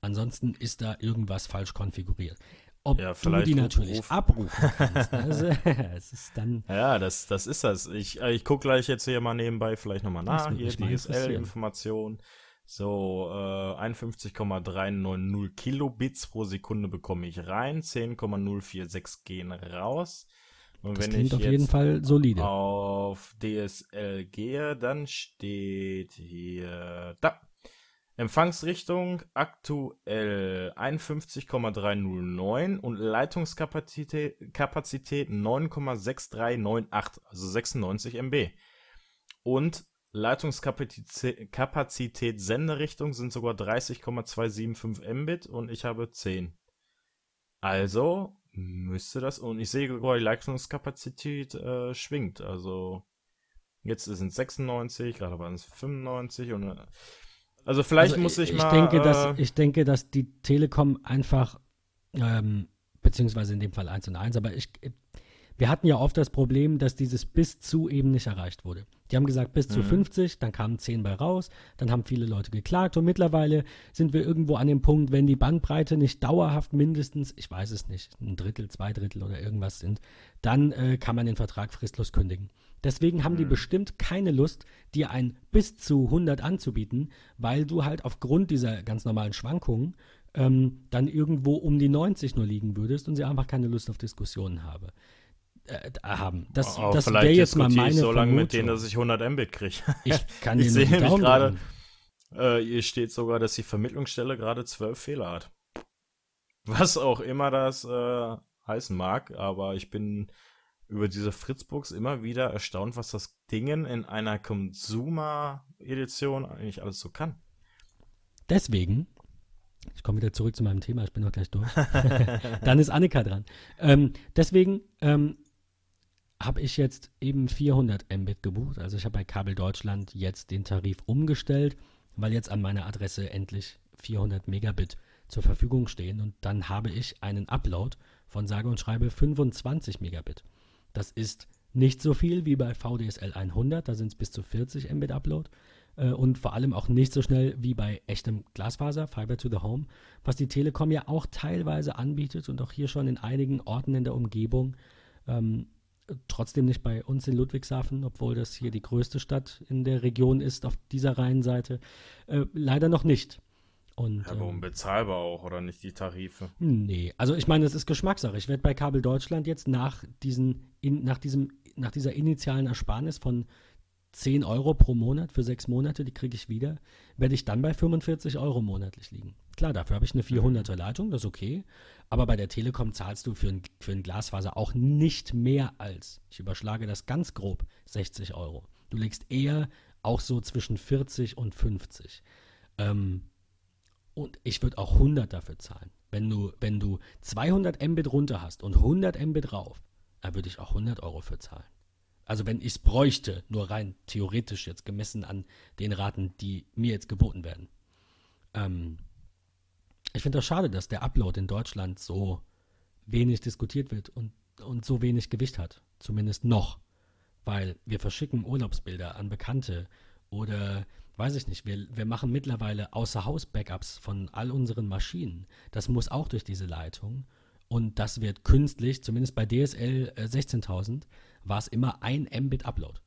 Ansonsten ist da irgendwas falsch konfiguriert. Ob Ja, du die natürlich ruf- abrufen kannst. Also, es ist dann. Ja, das, das ist das. Ich, äh, ich gucke gleich jetzt hier mal nebenbei vielleicht nochmal nach. Hier interessieren. DSL-Information. So, äh, 51,390 Kilobits pro Sekunde bekomme ich rein. 10,046 gehen raus. Und Das wenn klingt ich auf jeden Fall solide. auf DSL gehe, dann steht hier da. Empfangsrichtung aktuell 51,309 und Leitungskapazität Kapazität 9,6398, also 96 MB. Und Leitungskapazität Kapazität Senderichtung sind sogar 30,275 Mbit und ich habe 10. Also müsste das, und ich sehe sogar, die Leitungskapazität äh, schwingt. Also jetzt sind es 96, gerade waren es 95 und äh, also vielleicht Also muss ich, ich mal. Denke, dass, äh, ich denke, dass die Telekom einfach, ähm, beziehungsweise in dem Fall 1 und 1, aber ich, wir hatten ja oft das Problem, dass dieses bis zu eben nicht erreicht wurde. Die haben gesagt bis zu Mhm. 50, dann kamen 10 bei raus, dann haben viele Leute geklagt und mittlerweile sind wir irgendwo an dem Punkt, wenn die Bandbreite nicht dauerhaft mindestens, ich weiß es nicht, ein Drittel, zwei Drittel oder irgendwas sind, dann äh, kann man den Vertrag fristlos kündigen. Deswegen haben die Mhm. bestimmt keine Lust, dir ein bis zu 100 anzubieten, weil du halt aufgrund dieser ganz normalen Schwankungen ähm, dann irgendwo um die 90 nur liegen würdest und sie einfach keine Lust auf Diskussionen habe, äh, haben. Das, Aber das vielleicht wäre jetzt mal meine ich so lange mit denen, dass ich 100 Mbit kriege. Ich kann Ich sehe nämlich gerade-. Äh, hier steht sogar, dass die Vermittlungsstelle gerade zwölf Fehler hat. Was auch immer das äh, heißen mag, aber ich bin über diese Fritzbooks immer wieder erstaunt, was das Dingen in einer Consumer-Edition eigentlich alles so kann. Deswegen, ich komme wieder zurück zu meinem Thema, ich bin noch gleich durch. Dann ist Annika dran. Ähm, deswegen ähm, habe ich jetzt eben 400 Mbit gebucht. Also ich habe bei Kabel Deutschland jetzt den Tarif umgestellt, weil jetzt an meiner Adresse endlich 400 Megabit zur Verfügung stehen. Und dann habe ich einen Upload von sage und schreibe 25 Megabit. Das ist nicht so viel wie bei VDSL 100, da sind es bis zu 40 Mbit Upload äh, und vor allem auch nicht so schnell wie bei echtem Glasfaser, Fiber to the Home, was die Telekom ja auch teilweise anbietet und auch hier schon in einigen Orten in der Umgebung. Ähm, trotzdem nicht bei uns in Ludwigshafen, obwohl das hier die größte Stadt in der Region ist, auf dieser Rheinseite. Äh, leider noch nicht. Und, Ja, aber ähm, unbezahlbar auch, oder nicht die Tarife? Nee, also ich meine, das ist Geschmackssache. Ich werde bei Kabel Deutschland jetzt nach, diesen, in, nach, diesem, nach dieser initialen Ersparnis von 10 Euro pro Monat für sechs Monate, die kriege ich wieder, werde ich dann bei 45 Euro monatlich liegen. Klar, dafür habe ich eine 400er Leitung, das ist okay. Aber bei der Telekom zahlst du für ein, für ein Glasfaser auch nicht mehr als, ich überschlage das ganz grob, 60 Euro. Du legst eher auch so zwischen 40 und 50. Ähm, und ich würde auch 100 dafür zahlen. Wenn du, wenn du 200 Mbit runter hast und 100 Mbit rauf, da würde ich auch 100 Euro für zahlen. Also wenn ich es bräuchte, nur rein theoretisch jetzt gemessen an den Raten, die mir jetzt geboten werden. Ähm, ich finde das schade, dass der Upload in Deutschland so wenig diskutiert wird und, und so wenig Gewicht hat. Zumindest noch. Weil wir verschicken Urlaubsbilder an Bekannte oder weiß ich nicht, wir, wir machen mittlerweile Außer-Haus-Backups von all unseren Maschinen. Das muss auch durch diese Leitung. Und das wird künstlich, zumindest bei DSL äh, 16.000, war es immer ein Mbit Upload.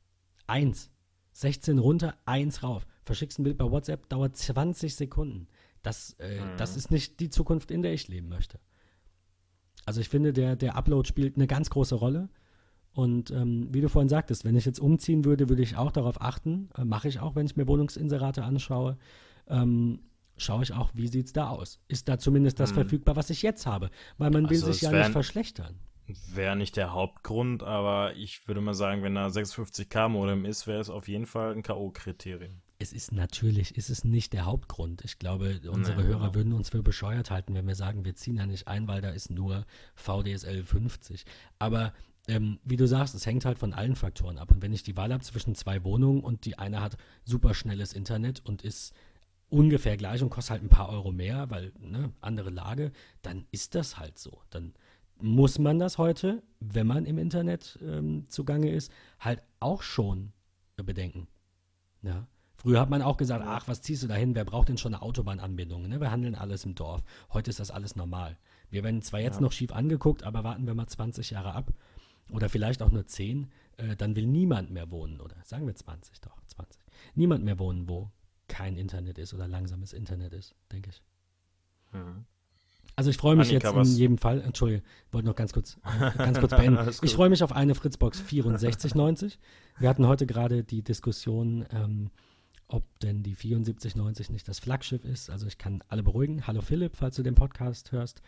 Eins. 16 runter, eins rauf. Verschickst ein Bild bei WhatsApp, dauert 20 Sekunden. Das, äh, Mhm. das ist nicht die Zukunft, in der ich leben möchte. Also ich finde, der, der Upload spielt eine ganz große Rolle. Und ähm, wie du vorhin sagtest, wenn ich jetzt umziehen würde, würde ich auch darauf achten. Äh, Mache ich auch, wenn ich mir Wohnungsinserate anschaue. Ähm, schaue ich auch, wie sieht es da aus? Ist da zumindest das Hm. verfügbar, was ich jetzt habe? Weil man will Also sich es ja nicht verschlechtern. Wäre nicht der Hauptgrund, aber ich würde mal sagen, wenn da 56k Modem ist, wäre es auf jeden Fall ein K.O.-Kriterium. Es ist natürlich, ist es nicht der Hauptgrund. Ich glaube, unsere Nee, Hörer genau. würden uns für bescheuert halten, wenn wir sagen, wir ziehen da nicht ein, weil da ist nur VDSL 50. Aber ähm, wie du sagst, es hängt halt von allen Faktoren ab. Und wenn ich die Wahl habe zwischen zwei Wohnungen und die eine hat super schnelles Internet und ist ungefähr gleich und kostet halt ein paar Euro mehr, weil ne, andere Lage, dann ist das halt so. Dann muss man das heute, wenn man im Internet ähm, zugange ist, halt auch schon bedenken. Ja. Früher hat man auch gesagt, ach, was ziehst du da hin? Wer braucht denn schon eine Autobahnanbindung? Ne? Wir handeln alles im Dorf. Heute ist das alles normal. Wir werden zwar jetzt Ja. noch schief angeguckt, aber warten wir mal 20 Jahre ab. Oder vielleicht auch nur 10. Äh, dann will niemand mehr wohnen. Oder sagen wir 20 doch, 20. Niemand mehr wohnen, wo kein Internet ist oder langsames Internet ist, denke ich. Mhm. Also ich freue mich Annika, jetzt in was- jedem Fall, Entschuldige, wollte noch ganz kurz, ganz kurz beenden. Ich freue mich auf eine Fritzbox 6490. Wir hatten heute gerade die Diskussion, ähm, ob denn die 7490 nicht das Flaggschiff ist. Also ich kann alle beruhigen. Hallo Philipp, falls du den Podcast hörst.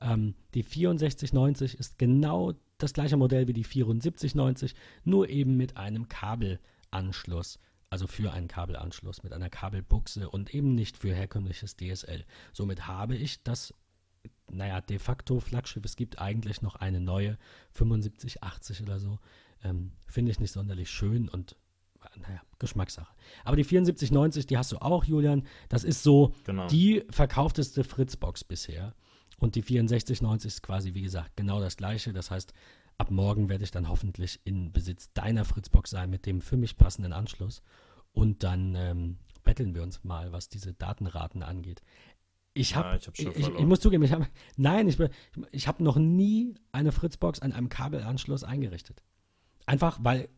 Ähm, die 6490 ist genau das gleiche Modell wie die 7490, nur eben mit einem Kabelanschluss. Also für einen Kabelanschluss mit einer Kabelbuchse und eben nicht für herkömmliches DSL. Somit habe ich das naja, de facto Flaggschiff. Es gibt eigentlich noch eine neue, 7580 oder so. Ähm, Finde ich nicht sonderlich schön und, naja, Geschmackssache. Aber die 7490, die hast du auch, Julian. Das ist so Genau. die verkaufteste Fritzbox bisher. Und die 6490 ist quasi, wie gesagt, genau das gleiche. Das heißt, ab morgen werde ich dann hoffentlich in Besitz deiner Fritzbox sein mit dem für mich passenden Anschluss. Und dann ähm, betteln wir uns mal, was diese Datenraten angeht. Ich Ja, habe, ich hab schon ich, ich, muss zugeben, ich habe, nein, ich, ich habe noch nie eine Fritzbox an einem Kabelanschluss eingerichtet. Einfach, weil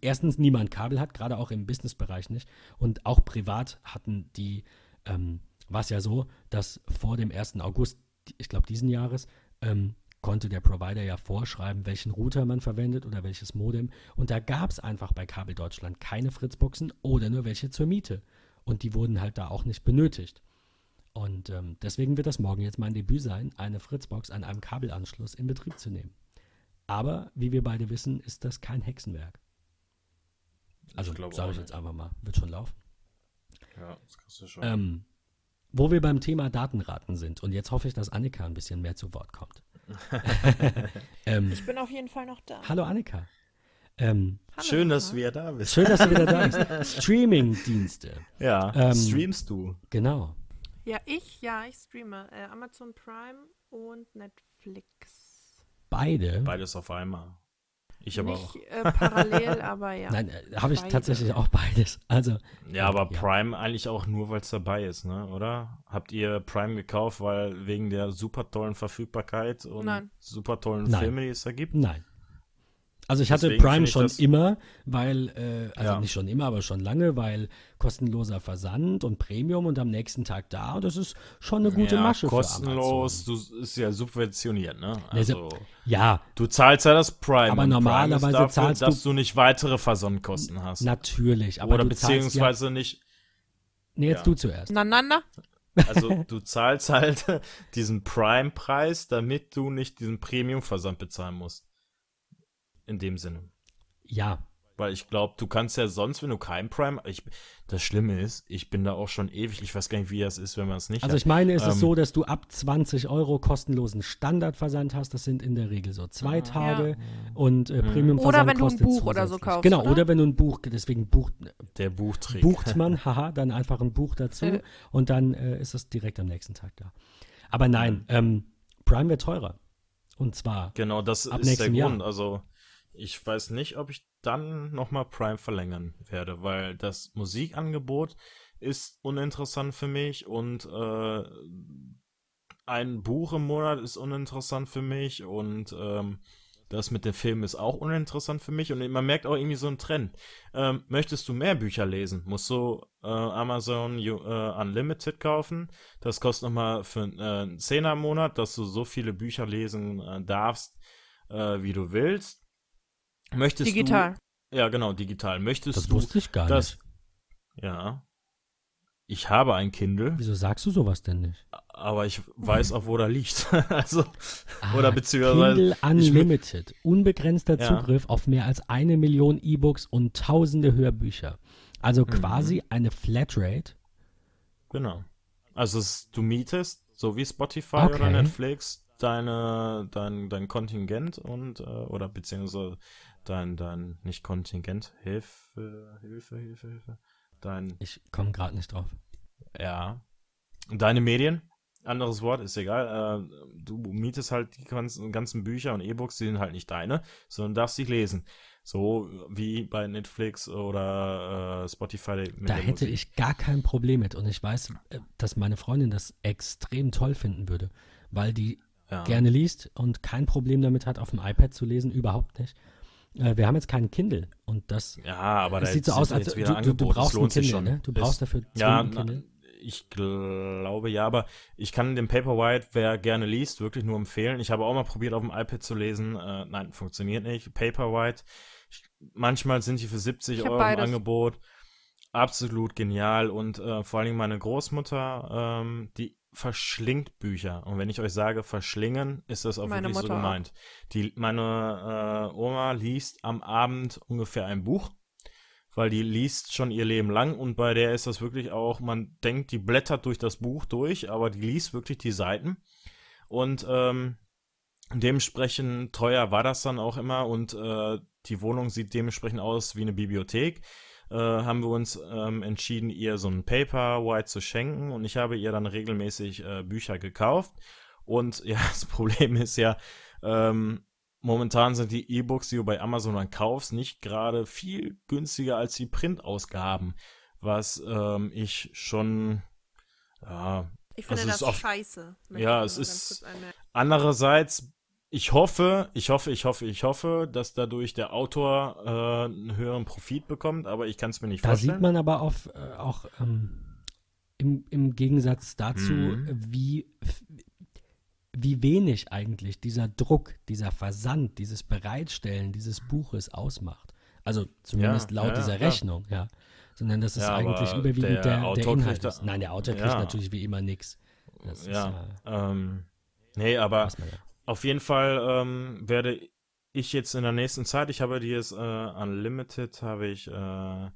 erstens niemand Kabel hat, gerade auch im Businessbereich nicht. Und auch privat hatten die ähm, war es ja so, dass vor dem 1. August, ich glaube diesen Jahres, ähm, konnte der Provider ja vorschreiben, welchen Router man verwendet oder welches Modem. Und da gab es einfach bei Kabel Deutschland keine Fritzboxen oder nur welche zur Miete. Und die wurden halt da auch nicht benötigt. Und ähm, deswegen wird das morgen jetzt mein Debüt sein, eine Fritzbox an einem Kabelanschluss in Betrieb zu nehmen. Aber wie wir beide wissen, ist das kein Hexenwerk. Also sage ich jetzt einfach mal, wird schon laufen. Ja, das kriegst du schon. Ähm, wo wir beim Thema Datenraten sind, und jetzt hoffe ich, dass Annika ein bisschen mehr zu Wort kommt. ähm, Ich bin auf jeden Fall noch da. hallo Annika. Ähm, Hallo, Schön, dass Mama. du wieder da bist. schön, dass du wieder da bist. Streaming-Dienste. Ja, Ähm, streamst du. Genau. Ja, ich, ja, ich streame äh, Amazon Prime und Netflix. Beide. Beides auf einmal. Ich aber Nicht auch. äh, parallel, aber ja. Nein, äh, habe ich Beide. tatsächlich auch beides. Also, Ja, aber ja. Prime eigentlich auch nur, weil es dabei ist, ne? Oder? Habt ihr Prime gekauft, weil wegen der super tollen Verfügbarkeit und Nein. super tollen Nein. Filme, die es da gibt? nein. Also ich hatte Deswegen Prime ich schon immer, weil, äh, also Ja. nicht schon immer, aber schon lange, weil kostenloser Versand und Premium und am nächsten Tag da. Und das ist schon eine gute ja, Masche kostenlos, für Amazon. du ist ja subventioniert, ne? Also, Ja, du zahlst ja das Prime. Aber Prime normalerweise ist dafür, zahlst du- dass du nicht weitere Versandkosten hast. natürlich. Aber Oder du zahlst ja, beziehungsweise nicht, Nee, jetzt ja. du zuerst. Na, na, na. also du zahlst halt diesen Prime-Preis, damit du nicht diesen Premium-Versand bezahlen musst. In dem Sinne. Ja, Weil ich glaube, du kannst ja sonst, wenn du kein Prime, ich, das Schlimme ist, ich bin da auch schon ewig, ich weiß gar nicht, wie das ist, wenn man es nicht Also hat. ich meine, es ist Ähm, so, dass du ab 20 Euro kostenlosen Standardversand hast. Das sind in der Regel so zwei Tage. Und äh, Mhm. Premiumversand Oder wenn du ein kostet Buch oder so kaufst, Genau, oder? oder? wenn du ein Buch, deswegen bucht, Der Buchtrick. bucht man, haha, dann einfach ein Buch dazu Äh. und dann äh, ist es direkt am nächsten Tag da. Aber nein, ähm, Prime wird teurer. Und zwar, Genau, das Ab ist der nächstem Jahr. Grund. Also ich weiß nicht, ob ich dann nochmal Prime verlängern werde, weil das Musikangebot ist uninteressant für mich und äh, ein Buch im Monat ist uninteressant für mich und ähm, das mit dem Film ist auch uninteressant für mich und man merkt auch irgendwie so einen Trend. Ähm, möchtest du mehr Bücher lesen, musst du äh, Amazon U- äh, Unlimited kaufen. Das kostet nochmal für äh, einen Zehner im Monat, dass du so viele Bücher lesen äh, darfst, äh, wie du willst. Möchtest Digital. Du, ja, genau, digital. Möchtest das du wusste ich gar das? nicht. Ja. Ich habe ein Kindle, Wieso sagst du sowas denn nicht? aber ich weiß auch, wo da liegt. also, Ah, Oder beziehungsweise- Kindle Unlimited. Unbegrenzter Ja. Zugriff auf mehr als eine Million E-Books und tausende Hörbücher. Also Mhm. quasi eine Flatrate. genau. Also, es, du mietest, so wie Spotify Okay. oder Netflix, deine, dein, dein Kontingent und, äh, oder beziehungsweise dein, dein, nicht Kontingent, Hilfe, Hilfe, Hilfe, Hilfe. Dein, Ich komme gerade nicht drauf. Ja. Deine Medien, anderes Wort, ist egal. Äh, du mietest halt die ganzen, ganzen Bücher und E-Books, die sind halt nicht deine, sondern darfst sie lesen. So wie bei Netflix oder äh, Spotify. Da hätte Musik. ich gar kein Problem mit. Und ich weiß, äh, dass meine Freundin das extrem toll finden würde, weil die ja. gerne liest und kein Problem damit hat, auf dem iPad zu lesen, überhaupt nicht. Äh, wir haben jetzt keinen Kindle und das Ja, aber es da sieht so aus, als du, wieder du, du das brauchst ein lohnt sich Kindle, schon. ne? Du brauchst dafür Ja, zwingend ein na, Kindle. ich glaube ja, aber ich kann den Paperwhite, wer gerne liest, wirklich nur empfehlen. Ich habe auch mal probiert, auf dem iPad zu lesen. Äh, nein, funktioniert nicht. Paperwhite, ich, manchmal sind die für 70 Ich hab Euro im beides. Angebot. Absolut genial. Und äh, vor allen Dingen meine Großmutter, ähm, die verschlingt Bücher. Und wenn ich euch sage, verschlingen, ist das auch Meine wirklich so Mutter auch. gemeint. Die, meine äh, Oma liest am Abend ungefähr ein Buch weil die liest schon ihr Leben lang und bei der ist das wirklich auch, man denkt, die blättert durch das Buch durch, aber die liest wirklich die Seiten und ähm, dementsprechend teuer war das dann auch immer und äh, die Wohnung sieht dementsprechend aus wie eine Bibliothek. Äh, haben wir uns ähm, entschieden, ihr so ein Paperwhite zu schenken. Und ich habe ihr dann regelmäßig äh, Bücher gekauft. Und ja, das Problem ist ja, ähm, Momentan sind die E-Books, die du bei Amazon dann kaufst, nicht gerade viel günstiger als die Printausgaben, was ähm, ich schon, ja, Ich finde Also das ist auf- scheiße. Ja, es ist- andererseits, ich hoffe, ich hoffe, ich hoffe, ich hoffe, dass dadurch der Autor äh, einen höheren Profit bekommt, aber ich kann es mir nicht Da vorstellen. sieht man aber auf, äh, auch ähm, im, im Gegensatz dazu, Mhm. wie, wie wenig eigentlich dieser Druck, dieser Versand, dieses Bereitstellen dieses Buches ausmacht. Also zumindest Ja, laut ja, dieser. Rechnung, ja. Sondern das ist Ja, eigentlich überwiegend der der, der, Autor Inhalt. kriegt da- ist. Nein, der Autor kriegt Ja. natürlich wie immer nichts. Ja, ja, ähm, nee, aber ja. Auf jeden Fall ähm, werde ich jetzt in der nächsten Zeit, ich habe die jetzt äh, Unlimited, habe ich äh,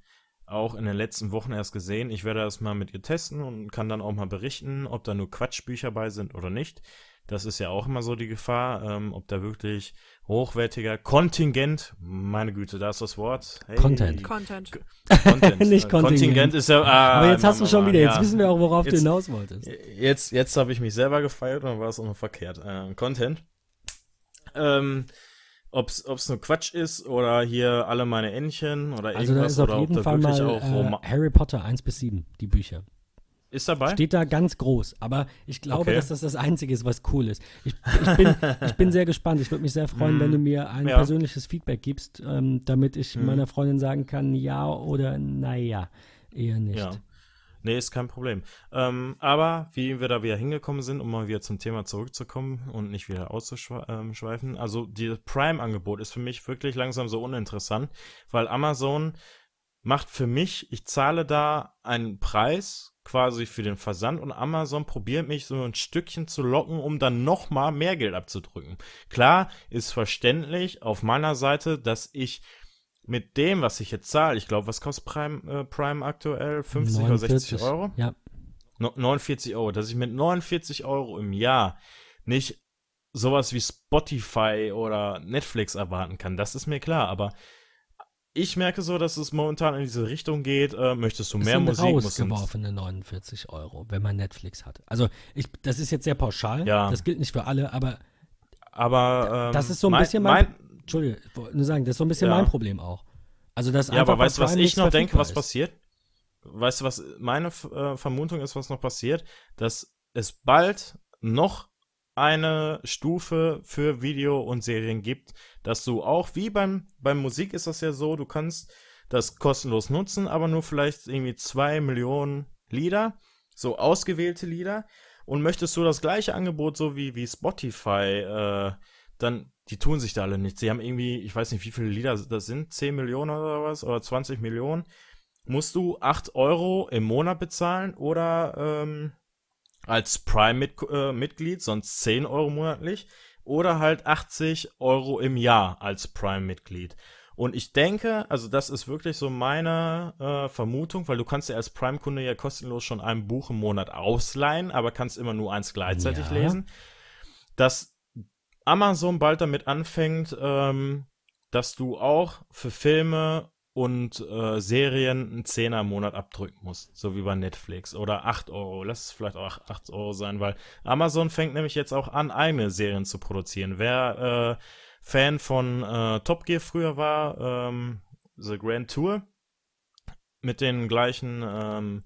auch in den letzten Wochen erst gesehen. Ich werde das mal mit ihr testen und kann dann auch mal berichten, ob da nur Quatschbücher bei sind oder nicht. Das ist ja auch immer so die Gefahr, ähm, ob da wirklich hochwertiger Kontingent, meine Güte, da ist das Wort. Hey, Content. Content. Content. Nicht Kontingent. Kontingent ist ja. Ah, Aber jetzt hast du schon wieder, ja. jetzt wissen wir auch, worauf du Jetzt- hinaus wolltest. Jetzt, jetzt habe ich mich selber gefeiert und dann war es auch noch verkehrt. Ähm, Content. Ähm, ob's, ob's nur Quatsch ist oder hier alle meine Entchen oder Also da irgendwas ist auf oder ob jeden da Fall mal auch äh, Harry Potter 1 bis 7, die Bücher. Ist dabei. Steht da ganz groß. Aber ich glaube, Okay. dass das das Einzige ist, was cool ist. Ich, ich, bin, ich bin sehr gespannt. Ich würde mich sehr freuen, Mm, wenn du mir ein ja. persönliches Feedback gibst, ähm, damit ich Mm. meiner Freundin sagen kann, ja oder naja, eher nicht. Ja. Nee, ist kein Problem. Ähm, aber wie wir da wieder hingekommen sind, um mal wieder zum Thema zurückzukommen und nicht wieder auszuschweifen, also dieses Prime-Angebot ist für mich wirklich langsam so uninteressant, weil Amazon macht für mich, ich zahle da einen Preis quasi für den Versand und Amazon probiert mich so ein Stückchen zu locken, um dann noch mal mehr Geld abzudrücken. Klar ist verständlich auf meiner Seite, dass ich mit dem, was ich jetzt zahle, ich glaube, was kostet Prime, äh, Prime aktuell? 50 oder 60 Euro? Ja, No, 49 Euro. Dass ich mit 49 Euro im Jahr nicht sowas wie Spotify oder Netflix erwarten kann, das ist mir klar. Aber ich merke so, dass es momentan in diese Richtung geht. Äh, möchtest du mehr sind Musik? musst du- rausgeworfene 49 Euro, wenn man Netflix hat. Also ich, das ist jetzt sehr pauschal. Ja. Das gilt nicht für alle, aber Aber ähm, Das ist so ein mein, bisschen mein- mein Entschuldige, nur sagen, das ist so ein bisschen Ja. mein Problem auch. Also das Ja, aber weißt du, was ich noch denke, was passiert? passiert? Weißt du, was meine äh, Vermutung ist, was noch passiert? Dass es bald noch eine Stufe für Video und Serien gibt, dass du auch, wie beim, beim Musik ist das ja so, du kannst das kostenlos nutzen, aber nur vielleicht irgendwie zwei Millionen Lieder, so ausgewählte Lieder. Und möchtest du das gleiche Angebot, so wie, wie Spotify, äh, dann, die tun sich da alle nichts. Sie haben irgendwie, ich weiß nicht, wie viele Lieder das sind, 10 Millionen oder was, oder 20 Millionen. Musst du 8 Euro im Monat bezahlen oder ähm, als Prime-Mitglied, sonst 10 Euro monatlich, oder halt 80 Euro im Jahr als Prime-Mitglied. Und ich denke, also das ist wirklich so meine äh, Vermutung, weil du kannst ja als Prime-Kunde ja kostenlos schon ein Buch im Monat ausleihen, aber kannst immer nur eins gleichzeitig Ja. lesen, dass Amazon bald damit anfängt, ähm, dass du auch für Filme und äh, Serien einen Zehner im Monat abdrücken musst, so wie bei Netflix oder 8 Euro. Lass es vielleicht auch 8 Euro sein, weil Amazon fängt nämlich jetzt auch an, eigene Serien zu produzieren. Wer äh, Fan von äh, Top Gear früher war, ähm, The Grand Tour, mit den gleichen, ähm,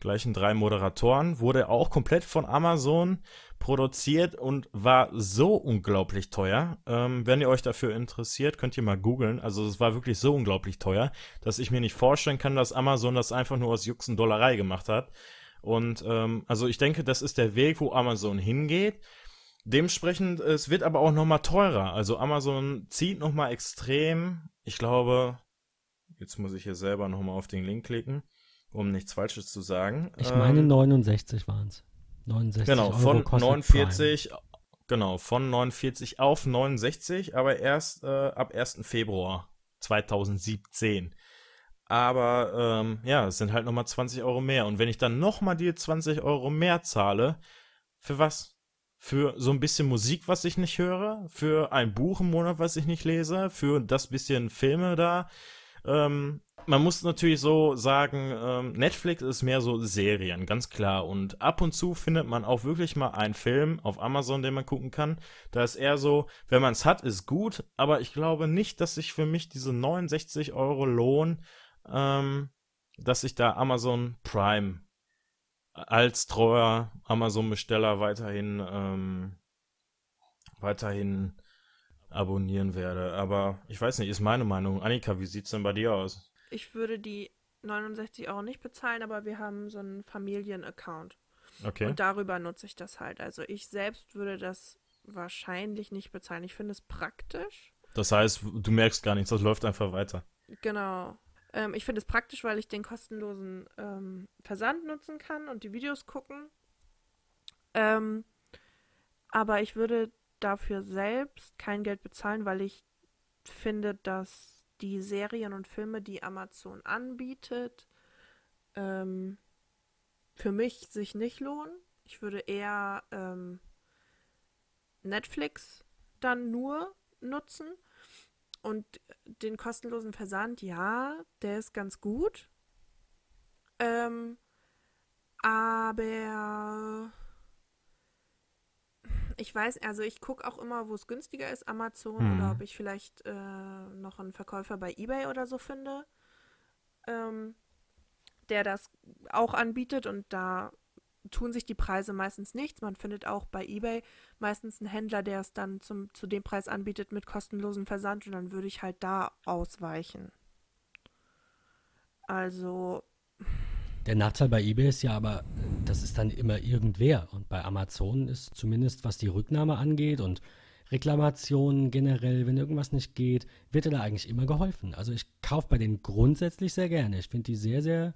gleichen drei Moderatoren, wurde auch komplett von Amazon produziert und war so unglaublich teuer. Ähm, wenn ihr euch dafür interessiert, könnt ihr mal googeln. Also es war wirklich so unglaublich teuer, dass ich mir nicht vorstellen kann, dass Amazon das einfach nur aus Jux und Dollerei gemacht hat. Und ähm, also ich denke, das ist der Weg, wo Amazon hingeht. Dementsprechend, es wird aber auch nochmal teurer. Also Amazon zieht nochmal extrem. Ich glaube, jetzt muss ich hier selber nochmal auf den Link klicken, um nichts Falsches zu sagen. Ich Ähm, meine 69 waren es. 69 Genau, Euro von kostet 49, genau, von 49 auf 69, aber erst äh, ab 1. Februar 2017. Aber ähm, ja, es sind halt nochmal 20 Euro mehr. Und wenn ich dann nochmal die 20 Euro mehr zahle, für was? Für so ein bisschen Musik, was ich nicht höre? Für ein Buch im Monat, was ich nicht lese? Für das bisschen Filme da? Ähm, man muss natürlich so sagen, ähm, Netflix ist mehr so Serien, ganz klar. Und ab und zu findet man auch wirklich mal einen Film auf Amazon, den man gucken kann. Da ist eher so, wenn man es hat, ist gut. Aber ich glaube nicht, dass sich für mich diese 69 Euro lohnen, ähm, dass ich da Amazon Prime als treuer Amazon-Besteller weiterhin, ähm, weiterhin abonnieren werde. Aber ich weiß nicht, ist meine Meinung. Annika, wie sieht's denn bei dir aus? Ich würde die 69 Euro nicht bezahlen, aber wir haben so einen Familienaccount. Okay. Und darüber nutze ich das halt. Also ich selbst würde das wahrscheinlich nicht bezahlen. Ich finde es praktisch. Das heißt, du merkst gar nichts, das läuft einfach weiter. Genau. Ähm, ich finde es praktisch, weil ich den kostenlosen ähm, Versand nutzen kann und die Videos gucken. Ähm, aber ich würde dafür selbst kein Geld bezahlen, weil ich finde, dass die Serien und Filme, die Amazon anbietet, ähm, für mich sich nicht lohnen. Ich würde eher ähm, Netflix dann nur nutzen. Und den kostenlosen Versand, ja, der ist ganz gut. Ähm, aber ich weiß, also ich gucke auch immer, wo es günstiger ist, Amazon Hm. oder ob ich vielleicht äh, noch einen Verkäufer bei eBay oder so finde, ähm, der das auch anbietet und da tun sich die Preise meistens nichts. Man findet auch bei eBay meistens einen Händler, der es dann zum, zu dem Preis anbietet mit kostenlosem Versand und dann würde ich halt da ausweichen. Also, Der Nachteil bei eBay ist ja aber, das ist dann immer irgendwer. Und bei Amazon ist zumindest, was die Rücknahme angeht und Reklamationen generell, wenn irgendwas nicht geht, wird dir da eigentlich immer geholfen. Also ich kaufe bei denen grundsätzlich sehr gerne. Ich finde die sehr, sehr,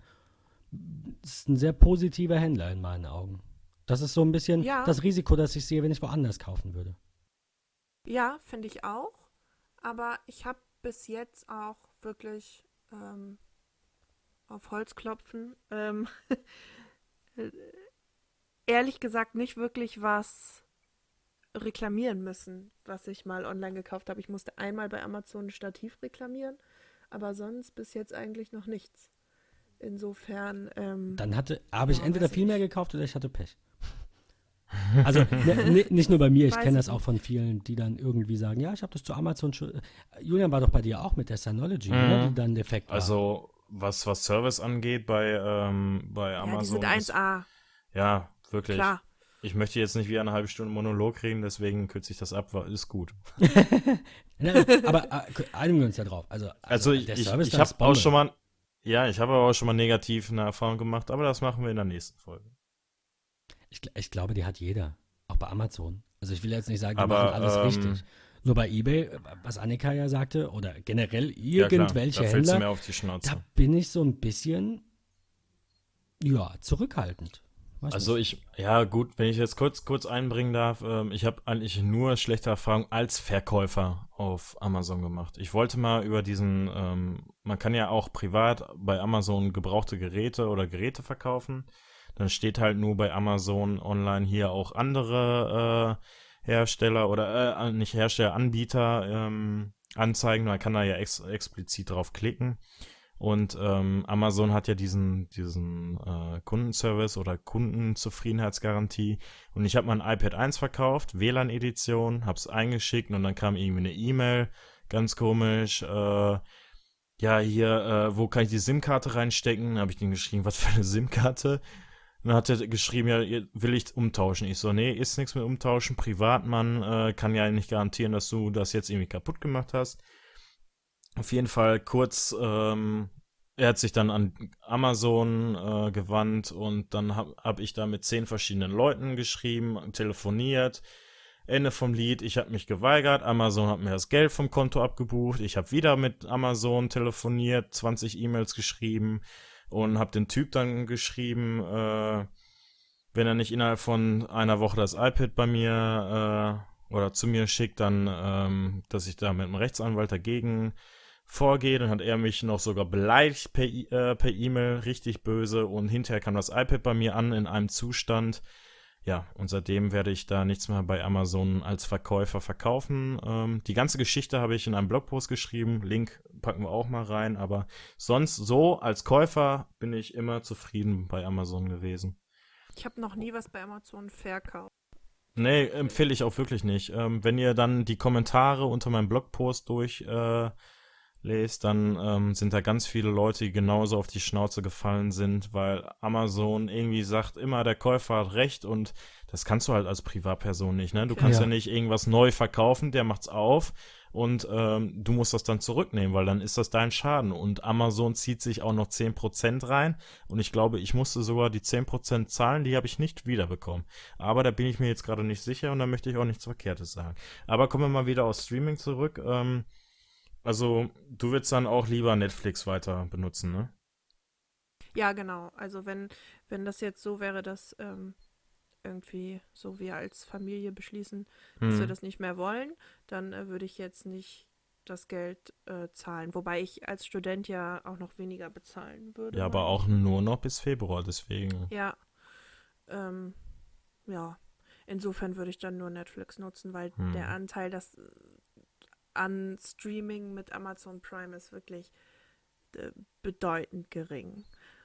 das ist ein sehr positiver Händler in meinen Augen. Das ist so ein bisschen Ja. das Risiko, das ich sehe, wenn ich woanders kaufen würde. ja, finde ich auch. Aber ich habe bis jetzt auch wirklich ähm, auf Holz klopfen, ähm, ehrlich gesagt nicht wirklich was reklamieren müssen, was ich mal online gekauft habe. Ich musste einmal bei Amazon ein Stativ reklamieren, aber sonst bis jetzt eigentlich noch nichts. Insofern, ähm, Dann hatte, habe ich Ja, entweder viel mehr gekauft oder ich hatte Pech. Also ne, ne, nicht nur bei mir, ich kenne das auch von vielen, die dann irgendwie sagen, ja, ich habe das zu Amazon schon. äh, Julian war doch bei dir auch mit der Synology, ne, Mhm. die dann defekt war. Also, was, was Service angeht bei, ähm, bei ja, die Amazon. sind ist- 1A, ja, wirklich. klar. Ich möchte jetzt nicht wie eine halbe Stunde Monolog reden, deswegen kürze ich das ab, war, ist gut. Aber äh, einigen wir uns ja drauf. Also, Also, ich, der ich, Service ich ist habe auch schon mal, ja, ich habe aber auch schon mal negativ eine Erfahrung gemacht, aber das machen wir in der nächsten Folge. Ich, ich glaube, die hat jeder. Auch bei Amazon. Also ich will jetzt nicht sagen, die Aber, machen alles ähm, richtig. Nur bei Ebay, äh, was Annika ja sagte, oder generell Ja, klar, irgendwelche da Händler, da bin ich so ein bisschen, ja, zurückhaltend. Weiß Also nicht. ich, ja gut, wenn ich jetzt kurz kurz einbringen darf, ähm, ich habe eigentlich nur schlechte Erfahrungen als Verkäufer auf Amazon gemacht. Ich wollte mal über diesen, ähm, man kann ja auch privat bei Amazon gebrauchte Geräte oder Geräte verkaufen. Dann steht halt nur bei Amazon online hier auch andere äh, Hersteller oder äh, nicht Hersteller, Anbieter ähm, anzeigen. Man kann da ja ex explizit drauf klicken. Und ähm, Amazon hat ja diesen, diesen äh, Kundenservice oder Kundenzufriedenheitsgarantie. Und ich habe mein iPad 1 verkauft, WLAN-Edition, hab's eingeschickt und dann kam irgendwie eine E-Mail, ganz komisch. Äh, ja, hier, äh, wo kann ich die SIM-Karte reinstecken? Habe ich den geschrieben, was für eine SIM-Karte? Dann hat er geschrieben, ja, will ich umtauschen? Ich so, nee, ist nichts mit umtauschen. Privatmann äh, kann ja nicht garantieren, dass du das jetzt irgendwie kaputt gemacht hast. Auf jeden Fall kurz, ähm, er hat sich dann an Amazon äh, gewandt und dann habe hab ich da mit zehn verschiedenen Leuten geschrieben, telefoniert. Ende vom Lied, ich habe mich geweigert, Amazon hat mir das Geld vom Konto abgebucht, ich habe wieder mit Amazon telefoniert, 20 E-Mails geschrieben und habe den Typ dann geschrieben, äh, wenn er nicht innerhalb von einer Woche das iPad bei mir äh, oder zu mir schickt, dann, ähm, dass ich da mit einem Rechtsanwalt dagegen vorgehe. Dann hat er mich noch sogar beleidigt per äh, per E-Mail, richtig böse. Und hinterher kam das iPad bei mir an in einem Zustand. Ja, und seitdem werde ich da nichts mehr bei Amazon als Verkäufer verkaufen. Ähm, die ganze Geschichte habe ich in einem Blogpost geschrieben. Link packen wir auch mal rein. Aber sonst so als Käufer bin ich immer zufrieden bei Amazon gewesen. Ich habe noch nie was bei Amazon verkauft. Nee, empfehle ich auch wirklich nicht. Ähm, wenn ihr dann die Kommentare unter meinem Blogpost durch, äh, lest, dann ähm, sind da ganz viele Leute, die genauso auf die Schnauze gefallen sind, weil Amazon irgendwie sagt, immer der Käufer hat recht und das kannst du halt als Privatperson nicht, ne? Du kannst ja, ja nicht irgendwas neu verkaufen, der macht's auf und ähm, du musst das dann zurücknehmen, weil dann ist das dein Schaden und Amazon zieht sich auch noch 10% rein und ich glaube, ich musste sogar die 10% zahlen, die habe ich nicht wiederbekommen. Aber da bin ich mir jetzt gerade nicht sicher und da möchte ich auch nichts Verkehrtes sagen. Aber kommen wir mal wieder aus Streaming zurück. Ähm, also, du willst dann auch lieber Netflix weiter benutzen, ne? Ja, genau. Also wenn, wenn das jetzt so wäre, dass ähm, irgendwie so wir als Familie beschließen, dass hm. wir das nicht mehr wollen, dann äh, würde ich jetzt nicht das Geld äh, zahlen. Wobei ich als Student ja auch noch weniger bezahlen würde. Ja, aber auch nur noch bis Februar, deswegen. Ja. Ähm, ja. Insofern würde ich dann nur Netflix nutzen, weil hm. der Anteil das, an Streaming mit Amazon Prime ist wirklich äh, bedeutend gering.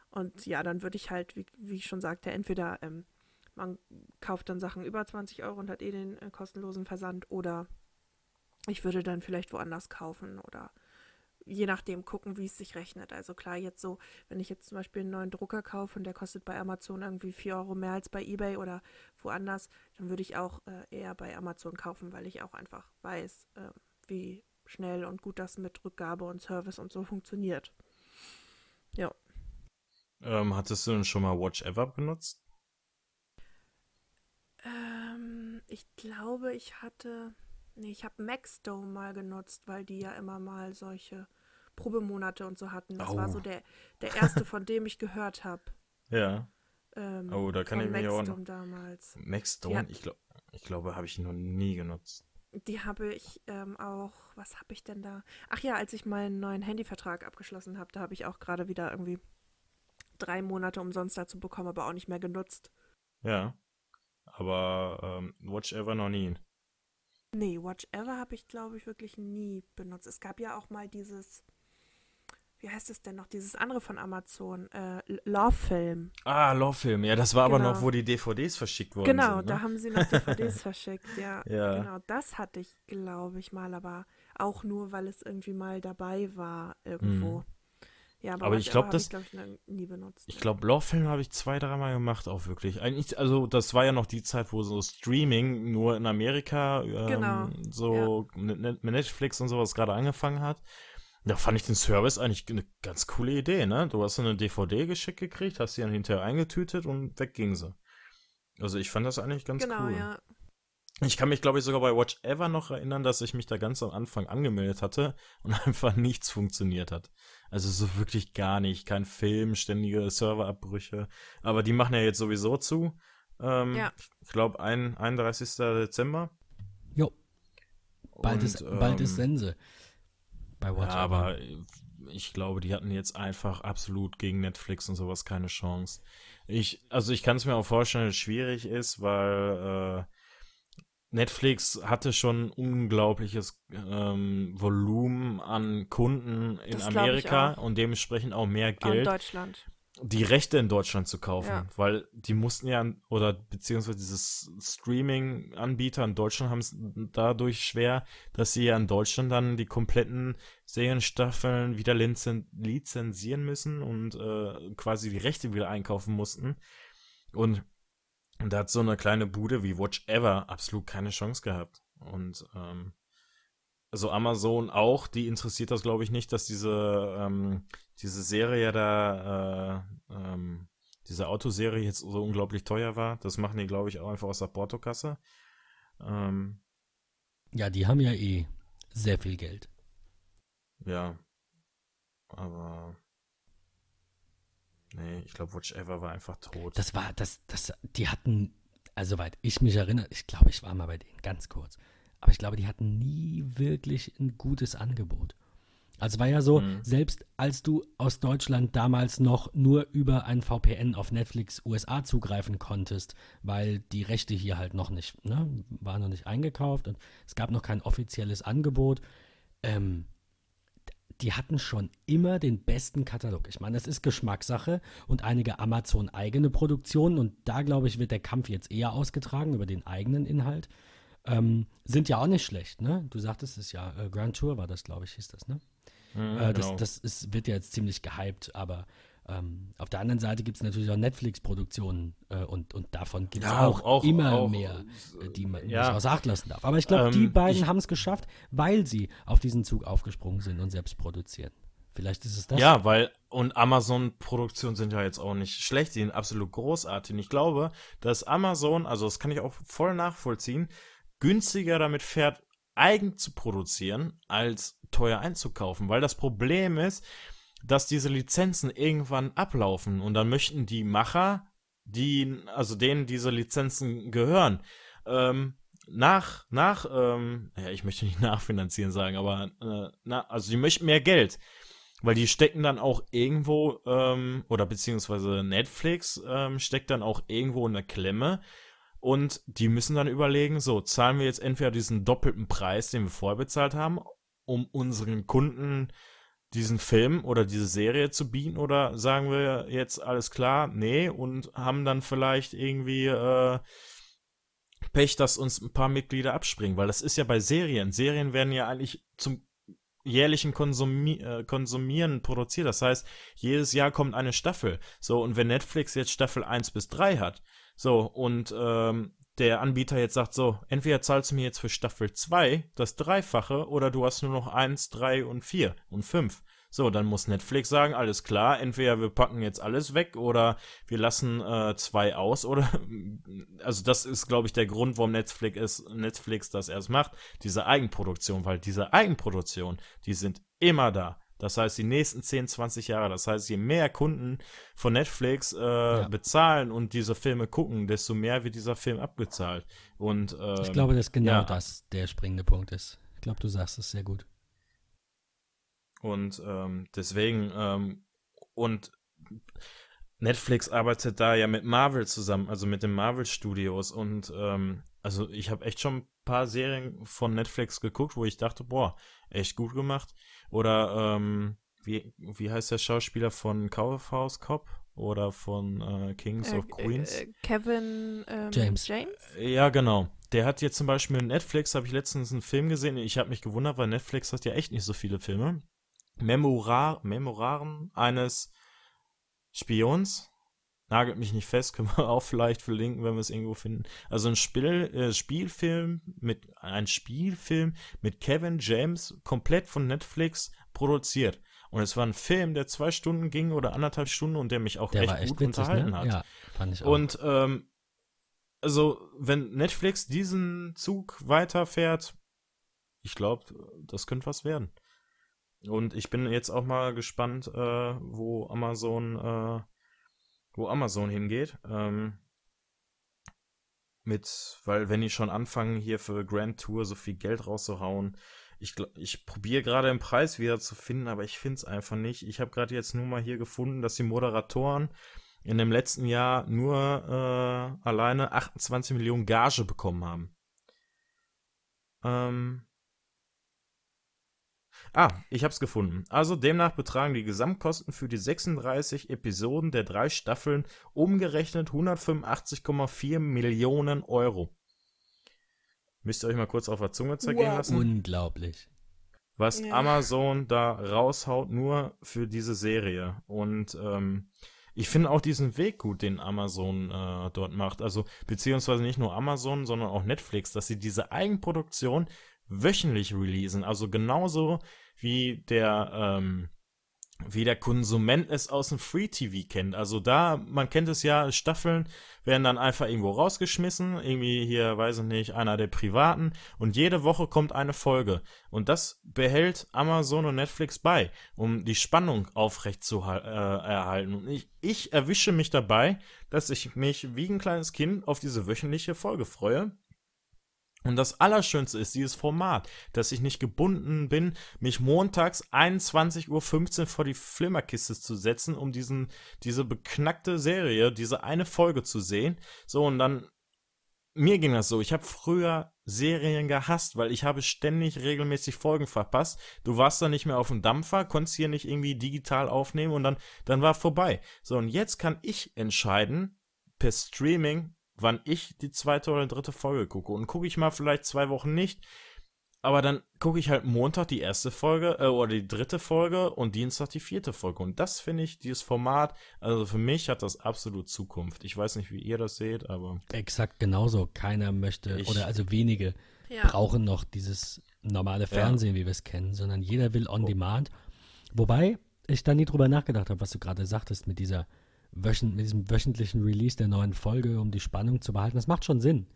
Und ja, dann würde ich halt, wie, wie ich schon sagte, entweder ähm, man kauft dann Sachen über 20 Euro und hat eh den äh, kostenlosen Versand oder ich würde dann vielleicht woanders kaufen oder je nachdem gucken, wie es sich rechnet. Also klar, jetzt so, wenn ich jetzt zum Beispiel einen neuen Drucker kaufe und der kostet bei Amazon irgendwie 4 Euro mehr als bei eBay oder woanders, dann würde ich auch äh, eher bei Amazon kaufen, weil ich auch einfach weiß, äh, wie schnell und gut das mit Rückgabe und Service und so funktioniert. Ja. Ähm, hattest du denn schon mal Watch Ever benutzt? Ähm, ich glaube, ich hatte. Nee, ich habe Maxdome mal genutzt, weil die ja immer mal solche Probemonate und so hatten. Das oh. war so der, der erste, von dem ich gehört habe. Ja. Ähm, oh, da kann ich mich auch noch. damals. Maxdome, ich, glaub, ich glaube, habe ich noch nie genutzt. Die habe ich ähm, auch, was habe ich denn da? Ach ja, als ich meinen neuen Handyvertrag abgeschlossen habe, da habe ich auch gerade wieder irgendwie drei Monate umsonst dazu bekommen, aber auch nicht mehr genutzt. Ja. Aber ähm, Watch Ever noch nie. Nee, Watch Ever habe ich, glaube ich, wirklich nie benutzt. Es gab ja auch mal dieses, wie heißt es denn noch, dieses andere von Amazon, äh, Love Film. Ah, Love Film, ja, das war genau. aber noch, wo die DVDs verschickt wurden. Genau, sind, ne? da haben sie noch DVDs verschickt, ja, ja. Genau, das hatte ich, glaube ich, mal, aber auch nur, weil es irgendwie mal dabei war irgendwo. Mhm. Ja, aber, aber ich glaube, das. Ich, glaub, ich nie benutzt. Ich glaube, Love-Film habe ich zwei, dreimal gemacht, auch wirklich. Eigentlich, also, das war ja noch die Zeit, wo so Streaming nur in Amerika, ähm, genau. so ja. mit Netflix und sowas gerade angefangen hat. Da fand ich den Service eigentlich eine ganz coole Idee, ne? Du hast eine DVD geschickt gekriegt, hast sie dann hinterher eingetütet und weg ging sie. Also ich fand das eigentlich ganz genau, cool. Genau, ja. Ich kann mich, glaube ich, sogar bei Watch Ever noch erinnern, dass ich mich da ganz am Anfang angemeldet hatte und einfach nichts funktioniert hat. Also so wirklich gar nicht. Kein Film, ständige Serverabbrüche. Aber die machen ja jetzt sowieso zu. Ähm, ja. Ich glaube, 31. Dezember. Jo. Bald, und, ist, bald ist ähm, Sense. Bei Watch ja, aber ich glaube, die hatten jetzt einfach absolut gegen Netflix und sowas keine Chance. Ich, also ich kann es mir auch vorstellen, dass es schwierig ist, weil äh, Netflix hatte schon unglaubliches ähm, Volumen an Kunden in das Amerika und dementsprechend auch mehr Geld. In Deutschland. Die Rechte in Deutschland zu kaufen, ja. weil die mussten ja, oder beziehungsweise dieses Streaming-Anbieter in Deutschland haben es dadurch schwer, dass sie ja in Deutschland dann die kompletten Serienstaffeln wieder lizen lizenzieren müssen und äh, quasi die Rechte wieder einkaufen mussten. Und da hat so eine kleine Bude wie Watch Ever absolut keine Chance gehabt. Und ähm, also Amazon auch, die interessiert das, glaube ich, nicht, dass diese, ähm, diese Serie da, äh, ähm, diese Autoserie jetzt so unglaublich teuer war. Das machen die, glaube ich, auch einfach aus der Portokasse. Ähm, ja, die haben ja eh sehr viel Geld. Ja. Aber Nee, ich glaube, Watch Ever war einfach tot. Das war, das, das, die hatten, also soweit ich mich erinnere, ich glaube, ich war mal bei denen ganz kurz. Aber ich glaube, die hatten nie wirklich ein gutes Angebot. Also war ja so, mhm. selbst als du aus Deutschland damals noch nur über ein VPN auf Netflix USA zugreifen konntest, weil die Rechte hier halt noch nicht, ne, waren noch nicht eingekauft und es gab noch kein offizielles Angebot, ähm, die hatten schon immer den besten Katalog. Ich meine, es ist Geschmackssache und einige Amazon-eigene Produktionen, und da glaube ich, wird der Kampf jetzt eher ausgetragen über den eigenen Inhalt, ähm, sind ja auch nicht schlecht, ne? Du sagtest es ja, äh, Grand Tour war das, glaube ich, hieß das, ne? Mhm, äh, das genau. das ist, wird ja jetzt ziemlich gehypt, aber ähm, auf der anderen Seite gibt es natürlich auch Netflix-Produktionen äh, und, und davon gibt es Ja, auch, auch- immer auch, mehr, äh, die man ja. nicht außer Acht lassen darf. Aber ich glaube, die Ähm, beiden ich- haben es geschafft, weil sie auf diesen Zug aufgesprungen sind und selbst produzieren. Vielleicht ist es das. Ja, weil, und Amazon-Produktionen sind ja jetzt auch nicht schlecht, die sind absolut großartig. Und ich glaube, dass Amazon, also das kann ich auch voll nachvollziehen, günstiger damit fährt, eigen zu produzieren, als teuer einzukaufen. Weil das Problem ist, dass diese Lizenzen irgendwann ablaufen und dann möchten die Macher, die, also denen diese Lizenzen gehören, ähm, nach, nach, ähm, ja, ich möchte nicht nachfinanzieren sagen, aber, äh, na, also die möchten mehr Geld. Weil die stecken dann auch irgendwo, ähm, oder beziehungsweise Netflix ähm, steckt dann auch irgendwo in der Klemme. Und die müssen dann überlegen, so, zahlen wir jetzt entweder diesen doppelten Preis, den wir vorher bezahlt haben, um unseren Kunden diesen Film oder diese Serie zu bieten, oder sagen wir jetzt alles klar, nee, und haben dann vielleicht irgendwie äh, Pech, dass uns ein paar Mitglieder abspringen, weil das ist ja bei Serien. Serien werden ja eigentlich zum jährlichen Konsumi äh, Konsumieren produziert. Das heißt, jedes Jahr kommt eine Staffel. So, und wenn Netflix jetzt Staffel 1 bis 3 hat, so, und ähm, der Anbieter jetzt sagt so, entweder zahlst du mir jetzt für Staffel 2 das Dreifache oder du hast nur noch 1, 3 und 4 und 5. So, dann muss Netflix sagen, alles klar, entweder wir packen jetzt alles weg oder wir lassen äh, zwei aus oder also das ist, glaube ich, der Grund, warum Netflix, ist, Netflix das erst macht, diese Eigenproduktion, weil diese Eigenproduktion, die sind immer da. Das heißt, die nächsten 10, 20 Jahre, das heißt, je mehr Kunden von Netflix äh, bezahlen und diese Filme gucken, desto mehr wird dieser Film abgezahlt. Und ähm, Ich glaube, dass genau ja. das der springende Punkt ist. Ich glaube, du sagst es sehr gut. Und ähm, deswegen, ähm, und Netflix arbeitet da ja mit Marvel zusammen, also mit den Marvel Studios. Und ähm, also ich habe echt schon ein paar Serien von Netflix geguckt, wo ich dachte, boah, echt gut gemacht. Oder ähm, wie, wie heißt der Schauspieler von Kaufhaus Cop oder von äh, Kings Äh, of Queens? Äh, Kevin ähm, James. James? Ja, genau. Der hat jetzt zum Beispiel in Netflix, habe ich letztens einen Film gesehen. Ich habe mich gewundert, weil Netflix hat ja echt nicht so viele Filme. Memorar, Memoraren eines Spions. Nagelt mich nicht fest, können wir auch vielleicht verlinken, wenn wir es irgendwo finden. Also ein Spiel, äh, Spielfilm mit, ein Spielfilm mit Kevin James, komplett von Netflix produziert. Und es war ein Film, der zwei Stunden ging oder anderthalb Stunden und der mich auch Der echt echt gut witzig, unterhalten ne? hat. Ja, fand ich auch. Und ähm, also, wenn Netflix diesen Zug weiterfährt, ich glaube, das könnte was werden. Und ich bin jetzt auch mal gespannt, äh, wo Amazon, äh, wo Amazon hingeht. Ähm, mit, weil wenn die schon anfangen, hier für Grand Tour so viel Geld rauszuhauen, ich, ich probiere gerade den Preis wieder zu finden, aber ich finde es einfach nicht. Ich habe gerade jetzt nur mal hier gefunden, dass die Moderatoren in dem letzten Jahr nur äh, alleine 28 Millionen Gage bekommen haben. Ähm. Ah, ich hab's gefunden. Also demnach betragen die Gesamtkosten für die 36 Episoden der drei Staffeln umgerechnet 185,4 Millionen Euro. Müsst ihr euch mal kurz auf der Zunge zergehen Wow. lassen Unglaublich. was Ja. Amazon da raushaut, nur für diese Serie. Und ähm, ich finde auch diesen Weg gut, den Amazon äh, dort macht. Also, beziehungsweise nicht nur Amazon, sondern auch Netflix, dass sie diese Eigenproduktion wöchentlich releasen. Also genauso wie der, ähm, wie der Konsument es aus dem Free TV kennt. Also da, man kennt es ja, Staffeln werden dann einfach irgendwo rausgeschmissen, irgendwie hier, weiß ich nicht, einer der Privaten und jede Woche kommt eine Folge. Und das behält Amazon und Netflix bei, um die Spannung aufrecht zu äh, erhalten. Und ich, ich erwische mich dabei, dass ich mich wie ein kleines Kind auf diese wöchentliche Folge freue. Und das Allerschönste ist dieses Format, dass ich nicht gebunden bin, mich montags 21.15 Uhr vor die Flimmerkiste zu setzen, um diesen, diese beknackte Serie, diese eine Folge zu sehen. So, und dann, mir ging das so, ich habe früher Serien gehasst, weil ich habe ständig regelmäßig Folgen verpasst. Du warst dann nicht mehr auf dem Dampfer, konntest hier nicht irgendwie digital aufnehmen und dann, dann war vorbei. So, und jetzt kann ich entscheiden, per Streaming, wann ich die zweite oder dritte Folge gucke. Und gucke ich mal vielleicht zwei Wochen nicht. aber dann gucke ich halt Montag die erste Folge äh, oder die dritte Folge und Dienstag die vierte Folge. Und das finde ich, dieses Format, also für mich hat das absolut Zukunft. Ich weiß nicht, wie ihr das seht, aber. Exakt genauso. Keiner möchte, Ich- oder also wenige Ja. brauchen noch dieses normale Fernsehen, wie wir es kennen, sondern jeder will on Oh. demand. Wobei ich da nie drüber nachgedacht habe, was du gerade sagtest mit dieser wöchen, mit diesem wöchentlichen Release der neuen Folge, um die Spannung zu behalten. Das macht schon Sinn.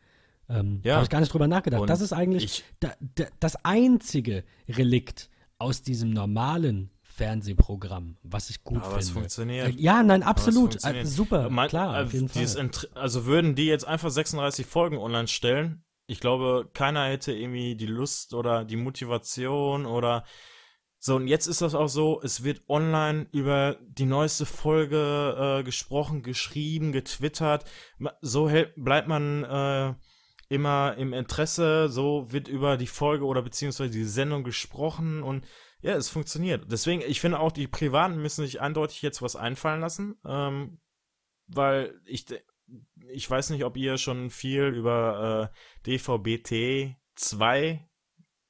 Ähm, Ja. Habe ich gar nicht drüber nachgedacht. Und das ist eigentlich ich- da, da, das einzige Relikt aus diesem normalen Fernsehprogramm, was ich gut Aber es finde. funktioniert. Äh, ja, nein, es absolut. Äh, funktioniert. super, Mein- klar, äh, auf jeden dieses Fall. Int- Also würden die jetzt einfach 36 Folgen online stellen, ich glaube, keiner hätte irgendwie die Lust oder die Motivation oder so. Und jetzt ist das auch so, es wird online über die neueste Folge äh, gesprochen, geschrieben, getwittert. So hält, bleibt man äh, immer im Interesse, so wird über die Folge oder beziehungsweise die Sendung gesprochen und ja, es funktioniert. Deswegen, ich finde auch, die Privaten müssen sich eindeutig jetzt was einfallen lassen, ähm, weil ich, ich weiß nicht, ob ihr schon viel über äh, DVB-T 2,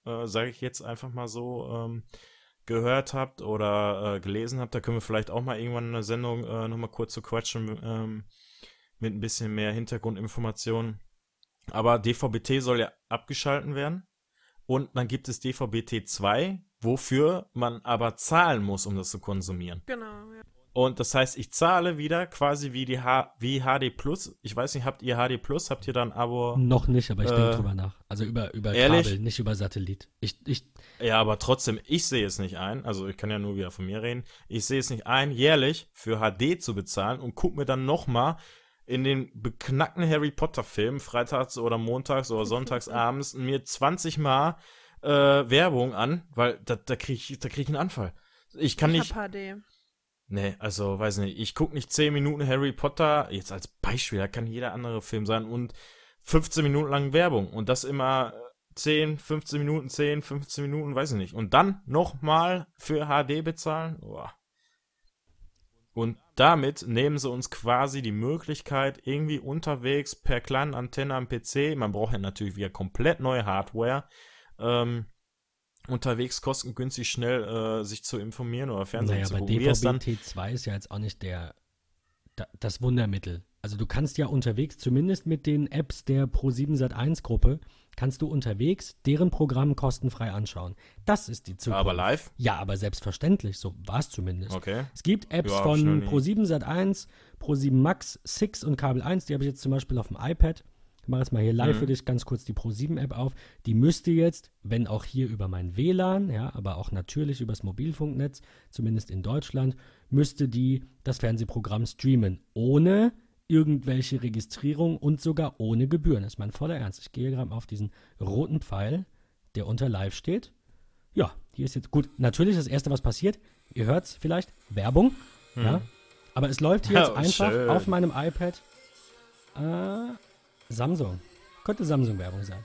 äh, sage ich jetzt einfach mal so, ähm, gehört habt oder äh, gelesen habt. Da können wir vielleicht auch mal irgendwann eine Sendung äh, nochmal kurz zu quatschen ähm, mit ein bisschen mehr Hintergrundinformationen. Aber DVB-T soll ja abgeschalten werden. Und dann gibt es DVB-T 2, wofür man aber zahlen muss, um das zu konsumieren. Genau. Und das heißt, ich zahle wieder quasi wie die H wie HD Plus. Ich weiß nicht, habt ihr HD Plus? Habt ihr da ein Abo? Noch nicht, aber ich Äh, denke drüber nach. Also über, über ehrlich? Kabel, nicht über Satellit. Ich, ich, Ja, aber trotzdem, ich sehe es nicht ein. Also ich kann ja nur wieder von mir reden. Ich sehe es nicht ein, jährlich für HD zu bezahlen und guck mir dann noch mal in den beknackten Harry Potter Film freitags oder montags oder sonntags abends mir 20 Mal äh, Werbung an, weil da, da kriege ich, da krieg ich einen Anfall. Ich kann Ich nicht. hab HD. Nee, also weiß nicht, ich gucke nicht 10 Minuten Harry Potter, jetzt als Beispiel, da kann jeder andere Film sein und 15 Minuten lang Werbung und das immer äh, 10, 15 Minuten, 10, 15 Minuten, weiß ich nicht. Und dann nochmal für HD bezahlen? Boah. Und damit nehmen sie uns quasi die Möglichkeit, irgendwie unterwegs per kleinen Antenne am PC, man braucht ja natürlich wieder komplett neue Hardware, ähm, unterwegs kostengünstig schnell äh, sich zu informieren oder Fernsehen naja, zu aber gucken. Es dann DVB-T2 ist ja jetzt auch nicht der, da, das Wundermittel. Also du kannst ja unterwegs, zumindest mit den Apps der Pro7 Sat1 Gruppe, kannst du unterwegs deren Programm kostenfrei anschauen. Das ist die Zukunft. Aber live? Ja, aber selbstverständlich, so war es zumindest. Okay. Es gibt Apps Ja, von nie. Pro7 Sat1, Pro7 Max, Six und Kabel 1, die habe ich jetzt zum Beispiel auf dem iPad. Ich mache jetzt mal hier live Mhm. für dich ganz kurz die Pro7-App auf. Die müsste jetzt, wenn auch hier über mein WLAN, ja, aber auch natürlich übers Mobilfunknetz, zumindest in Deutschland, müsste die das Fernsehprogramm streamen. Ohne irgendwelche Registrierung und sogar ohne Gebühren. Das ist mein voller Ernst. Ich gehe gerade mal auf diesen roten Pfeil, der unter live steht. Ja, hier ist jetzt gut. Natürlich das erste, was passiert. Ihr hört es vielleicht. Werbung. Ja. Aber es läuft hier jetzt Oh, einfach schön. auf meinem iPad. Äh, Samsung. Könnte Samsung-Werbung sein.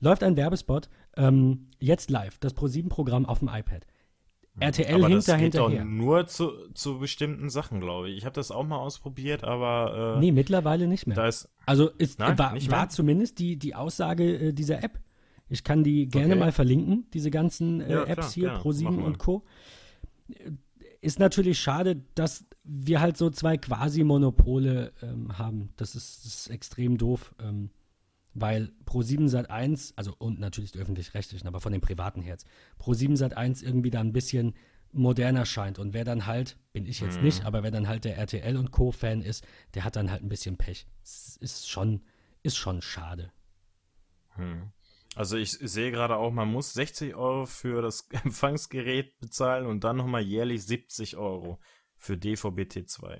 Läuft ein Werbespot. Ähm, jetzt live. Das Pro7-Programm auf dem iPad. RTL aber hinter, das geht doch hinterher. nur zu, zu bestimmten Sachen, glaube ich. Ich habe das auch mal ausprobiert, aber äh, Nee, mittlerweile nicht mehr. da ist Also ist, Nein, war, war zumindest die, die Aussage äh, dieser App. Ich kann die gerne Okay. mal verlinken, diese ganzen äh, Ja, klar, Apps hier, gerne. Pro7 Mach mal. und Co. Äh, Ist natürlich schade, dass wir halt so zwei Quasi-Monopole ähm, haben. Das ist, das ist extrem doof, ähm, weil Pro7 Sat 1, also und natürlich die öffentlich-rechtlichen, aber von den privaten Herz, Pro7 Sat 1 irgendwie da ein bisschen moderner scheint. Und wer dann halt, bin ich jetzt Mhm. nicht, aber wer dann halt der RTL und Co-Fan ist, der hat dann halt ein bisschen Pech. Das ist schon, ist schon schade. Hm. Also ich sehe gerade auch, man muss 60 Euro für das Empfangsgerät bezahlen und dann nochmal jährlich 70 Euro für DVB-T2.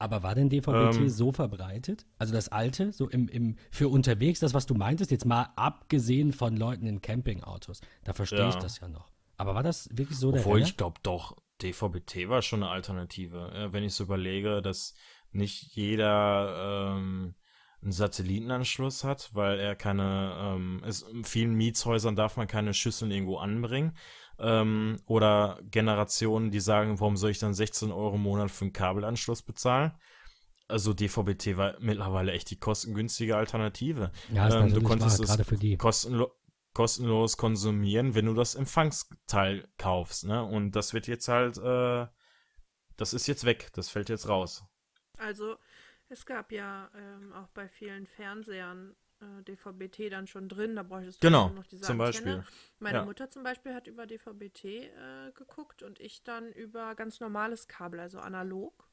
Aber war denn DVB-T Ähm. so verbreitet? Also das alte, so im, im, für unterwegs, das, was du meintest, jetzt mal abgesehen von Leuten in Campingautos. Da verstehe Ja. ich das ja noch. Aber war das wirklich so der Obwohl Renner? ich glaube doch, DVB-T war schon eine Alternative. Wenn ich so überlege, dass nicht jeder ähm, einen Satellitenanschluss hat, weil er keine, ähm, es, in vielen Mietshäusern darf man keine Schüsseln irgendwo anbringen. Ähm, oder Generationen, die sagen, warum soll ich dann 16 Euro im Monat für einen Kabelanschluss bezahlen? Also DVB-T war mittlerweile echt die kostengünstige Alternative. ja, ist ähm, du konntest wahr, es kostenlo kostenlos konsumieren, wenn du das Empfangsteil kaufst, ne? Und das wird jetzt halt, äh, das ist jetzt weg, das fällt jetzt raus. Also es gab ja ähm, auch bei vielen Fernsehern äh, DVB-T dann schon drin, da bräuchtest du Genau, noch diese zum Antenne. Beispiel. Meine Ja. Mutter zum Beispiel hat über DVB-T äh, geguckt und ich dann über ganz normales Kabel, also analog,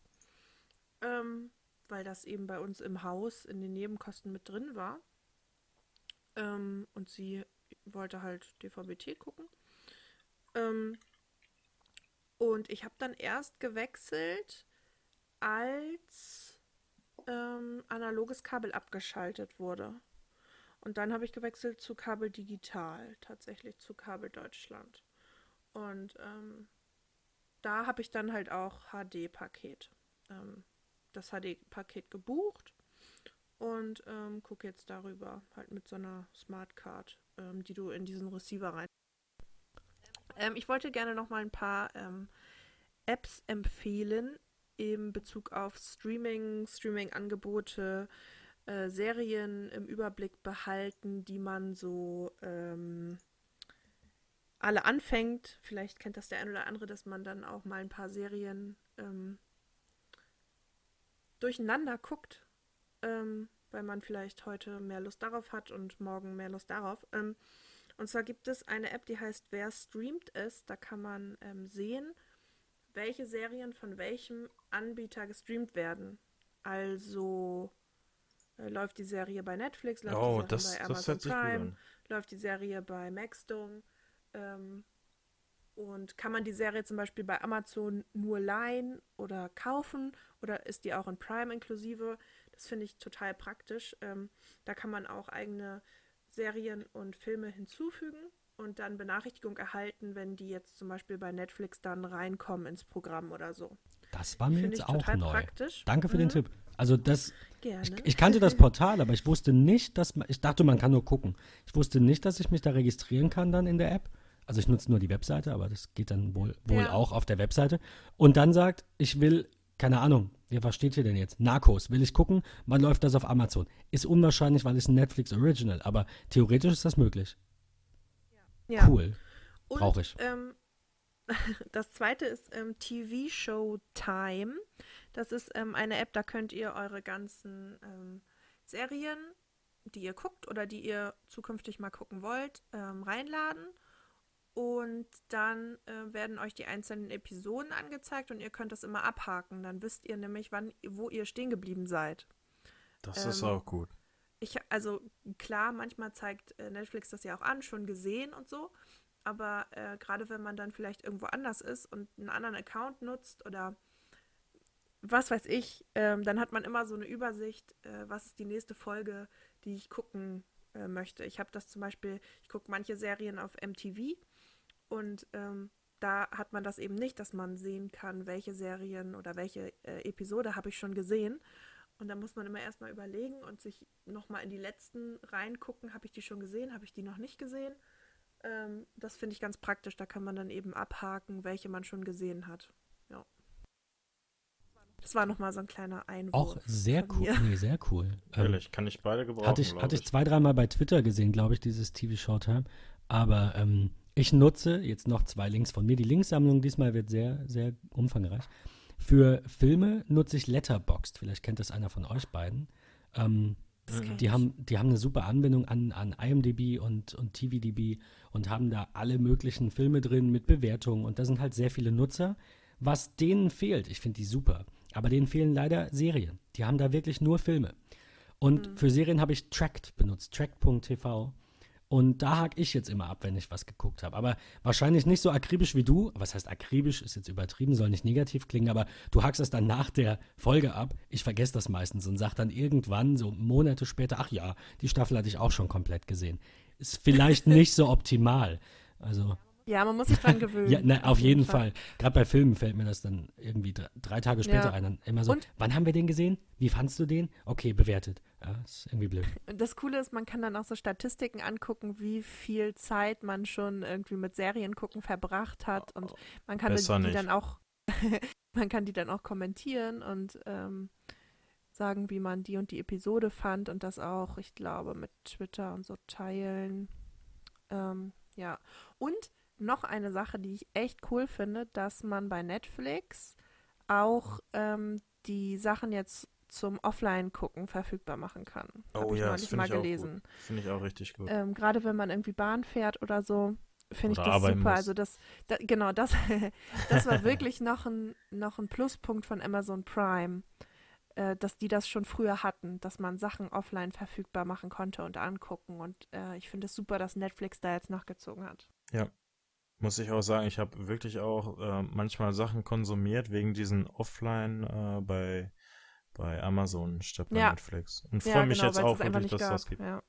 ähm, weil das eben bei uns im Haus in den Nebenkosten mit drin war. Ähm, und sie wollte halt DVB-T gucken. Ähm, und ich habe dann erst gewechselt, als ähm, analoges Kabel abgeschaltet wurde. Und dann habe ich gewechselt zu Kabel Digital, tatsächlich zu Kabel Deutschland. Und ähm, da habe ich dann halt auch HD-Paket. Ähm, das HD-Paket gebucht und ähm, gucke jetzt darüber halt mit so einer Smartcard, ähm, die du in diesen Receiver rein. Ähm, ich wollte gerne noch mal ein paar ähm, Apps empfehlen in Bezug auf Streaming, Streaming-Angebote, äh, Serien im Überblick behalten, die man so ähm, alle anfängt. Vielleicht kennt das der ein oder andere, dass man dann auch mal ein paar Serien ähm, durcheinander guckt, ähm, weil man vielleicht heute mehr Lust darauf hat und morgen mehr Lust darauf. Ähm, und zwar gibt es eine App, die heißt Wer streamt es? Da kann man ähm, sehen, welche Serien von welchem Anbieter gestreamt werden. Also läuft die Serie bei Netflix, läuft Oh, die Serie das, bei Amazon Prime, läuft die Serie bei Maxdome. Ähm, und kann man die Serie zum Beispiel bei Amazon nur leihen oder kaufen oder ist die auch in Prime inklusive? Das finde ich total praktisch. Ähm, da kann man auch eigene Serien und Filme hinzufügen und dann Benachrichtigung erhalten, wenn die jetzt zum Beispiel bei Netflix dann reinkommen ins Programm oder so. Das war mir jetzt auch total neu. praktisch. Danke für den Mhm. Tipp. Also das, ich, ich kannte das Portal, aber ich wusste nicht, dass man, ich dachte, man kann nur gucken. Ich wusste nicht, dass ich mich da registrieren kann dann in der App. Also ich nutze nur die Webseite, aber das geht dann wohl, wohl Ja. auch auf der Webseite. Und dann sagt, ich will, keine Ahnung, ja, was steht hier denn jetzt? Narcos, will ich gucken? Wann läuft das auf Amazon? Ist unwahrscheinlich, weil es ein Netflix Original, aber theoretisch ist das möglich. ja. Cool. Und, Brauch ich. Ähm, das zweite ist ähm, TV Show Time. Das ist ähm, eine App, da könnt ihr eure ganzen ähm, Serien, die ihr guckt oder die ihr zukünftig mal gucken wollt, ähm, reinladen. Und dann äh, werden euch die einzelnen Episoden angezeigt und ihr könnt das immer abhaken. Dann wisst ihr nämlich, wann, wo ihr stehen geblieben seid. Das ist ähm, auch gut. Ich, also klar, manchmal zeigt äh, Netflix das ja auch an, schon gesehen und so. Aber äh, gerade wenn man dann vielleicht irgendwo anders ist und einen anderen Account nutzt oder was weiß ich, ähm, dann hat man immer so eine Übersicht, äh, was ist die nächste Folge, die ich gucken äh, möchte. Ich habe das zum Beispiel, ich gucke manche Serien auf MTV und ähm, da hat man das eben nicht, dass man sehen kann, welche Serien oder welche äh, Episode habe ich schon gesehen. Und da muss man immer erstmal überlegen und sich nochmal in die letzten reingucken. Habe ich die schon gesehen? Habe ich die noch nicht gesehen? Ähm, das finde ich ganz praktisch. Da kann man dann eben abhaken, welche man schon gesehen hat. Ja. Das war nochmal so ein kleiner Einwurf. Auch sehr von cool. mir. Nee, sehr cool. Ähm, Ehrlich, kann ich beide gebrauchen. Hatte ich, hatte ich zwei, dreimal bei Twitter gesehen, glaube ich, dieses TV Showtime. Aber ähm, ich nutze jetzt noch zwei Links von mir. Die Linksammlung diesmal wird sehr, sehr umfangreich. Für Filme nutze ich Letterboxd. Vielleicht kennt das einer von euch beiden. Ähm, die, ich. haben, die haben eine super Anbindung an, an IMDb und, und TVDB und haben da alle möglichen Filme drin mit Bewertungen. Und da sind halt sehr viele Nutzer. Was denen fehlt, ich finde die super, aber denen fehlen leider Serien. Die haben da wirklich nur Filme. Und Mhm. für Serien habe ich Tracked benutzt, tracked.tv. Und da hake ich jetzt immer ab, wenn ich was geguckt habe. Aber wahrscheinlich nicht so akribisch wie du. Was heißt akribisch? Ist jetzt übertrieben, soll nicht negativ klingen, aber du hakst es dann nach der Folge ab. Ich vergesse das meistens und sag dann irgendwann, so Monate später, ach ja, die Staffel hatte ich auch schon komplett gesehen. Ist vielleicht nicht so optimal. Also, Ja, man muss sich dran gewöhnen. ja, na, auf jeden Fall. Gerade bei Filmen fällt mir das dann irgendwie drei, drei Tage später Ja. ein. Dann immer so, Und- wann haben wir den gesehen? Wie fandst du den? Okay, bewertet. Ja, ist irgendwie blöd. Und Das Coole ist, man kann dann auch so Statistiken angucken, wie viel Zeit man schon irgendwie mit Serien gucken verbracht hat und man kann die, Besser die nicht. dann auch man kann die dann auch kommentieren und ähm, sagen, wie man die und die Episode fand und das auch, ich glaube, mit Twitter und so teilen. Ähm, ja. Und noch eine Sache, die ich echt cool finde, dass man bei Netflix auch ähm, die Sachen jetzt zum Offline-Gucken verfügbar machen kann. Habe Oh ich ja, neulich das mal ich gelesen. Finde ich auch richtig gut. Ähm, Gerade wenn man irgendwie Bahn fährt oder so, finde ich das super. muss. Also das, da, genau, das, das war wirklich noch ein, noch ein Pluspunkt von Amazon Prime, äh, dass die das schon früher hatten, dass man Sachen offline verfügbar machen konnte und angucken. Und äh, ich finde es super, dass Netflix da jetzt nachgezogen hat. Muss ich auch sagen, ich habe wirklich auch äh, manchmal Sachen konsumiert wegen diesen Offline äh, bei, bei Amazon statt bei Ja. Netflix. Und Ja, freue mich genau, jetzt auch wirklich, nicht dass gab. das gibt. Ja.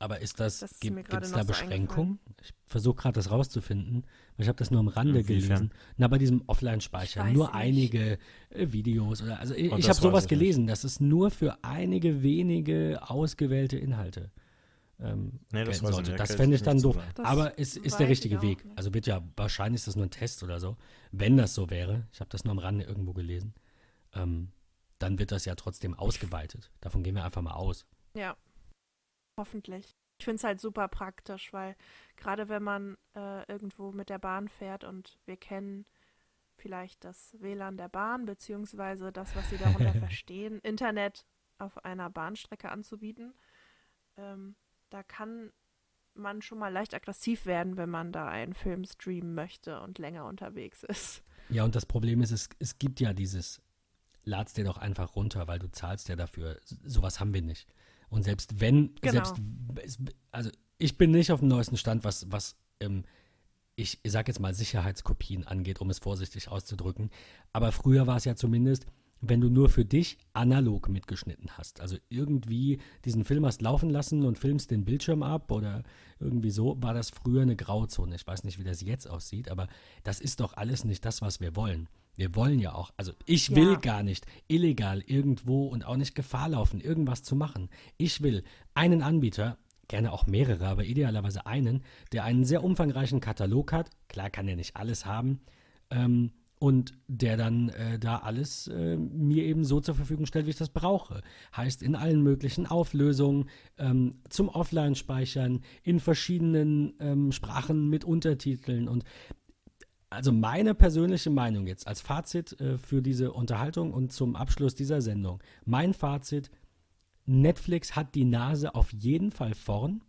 Aber ist das, Das gibt es da noch so Beschränkungen? ich versuche gerade das rauszufinden, weil ich habe das nur am Rande Inwiefern? gelesen. Na, bei diesem Offline-Speicher, Ich nur nicht. einige äh, Videos oder, also ich, Oh, ich das habe sowas ich nicht. gelesen, das ist nur für einige wenige ausgewählte Inhalte. Ähm, Nee, das sollte. nicht, Das fände ich dann doof. Das Aber es ist der ich richtige Weg. nicht. Also wird ja, wahrscheinlich ist das nur ein Test oder so. Wenn das so wäre, ich habe das nur am Rande irgendwo gelesen, ähm, dann wird das ja trotzdem ausgeweitet. Davon gehen wir einfach mal aus. Ja, hoffentlich. Ich finde es halt super praktisch, weil gerade wenn man äh, irgendwo mit der Bahn fährt und wir kennen vielleicht das WLAN der Bahn, beziehungsweise das, was sie darunter verstehen, Internet auf einer Bahnstrecke anzubieten, ähm, da kann man schon mal leicht aggressiv werden, wenn man da einen Film streamen möchte und länger unterwegs ist. Ja, und das Problem ist, es, es gibt ja dieses, lad's dir doch einfach runter, weil du zahlst ja dafür. S- Sowas haben wir nicht. Und selbst wenn, Genau. selbst, also ich bin nicht auf dem neuesten Stand, was, was ähm, ich, ich sag jetzt mal Sicherheitskopien angeht, um es vorsichtig auszudrücken. Aber früher war es ja zumindest, wenn du nur für dich analog mitgeschnitten hast. Also irgendwie diesen Film hast laufen lassen und filmst den Bildschirm ab oder irgendwie so, war das früher eine Grauzone. Ich weiß nicht, wie das jetzt aussieht, aber das ist doch alles nicht das, was wir wollen. Wir wollen ja auch, also ich Ja. will gar nicht illegal irgendwo und auch nicht Gefahr laufen, irgendwas zu machen. Ich will einen Anbieter, gerne auch mehrere, aber idealerweise einen, der einen sehr umfangreichen Katalog hat. Klar kann er nicht alles haben. Ähm, und der dann äh, da alles äh, mir eben so zur Verfügung stellt, wie ich das brauche. Heißt in allen möglichen Auflösungen, ähm, zum Offline-Speichern, in verschiedenen ähm, Sprachen mit Untertiteln und also meine persönliche Meinung jetzt als Fazit äh, für diese Unterhaltung und zum Abschluss dieser Sendung. Mein Fazit, Netflix hat die Nase auf jeden Fall vorn.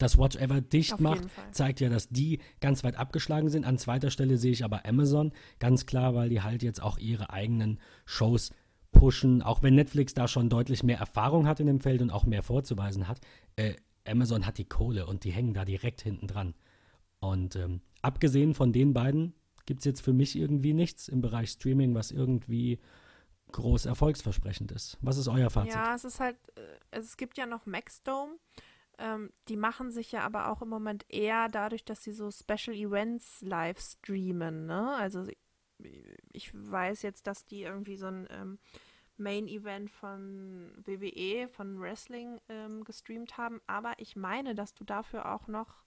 Das Watch Ever dicht Auf macht, zeigt ja, dass die ganz weit abgeschlagen sind. An zweiter Stelle sehe ich aber Amazon, ganz klar, weil die halt jetzt auch ihre eigenen Shows pushen. Auch wenn Netflix da schon deutlich mehr Erfahrung hat in dem Feld und auch mehr vorzuweisen hat. Äh, Amazon hat die Kohle und die hängen da direkt hinten dran. Und ähm, abgesehen von den beiden gibt es jetzt für mich irgendwie nichts im Bereich Streaming, was irgendwie groß erfolgsversprechend ist. Was ist euer Fazit? Ja, es ist halt, äh, es gibt ja noch Maxdome. Ähm, die machen sich ja aber auch im Moment eher dadurch, dass sie so Special Events live streamen, ne? Also ich weiß jetzt, dass die irgendwie so ein ähm, Main-Event von WWE, von Wrestling ähm, gestreamt haben, aber ich meine, dass du dafür auch noch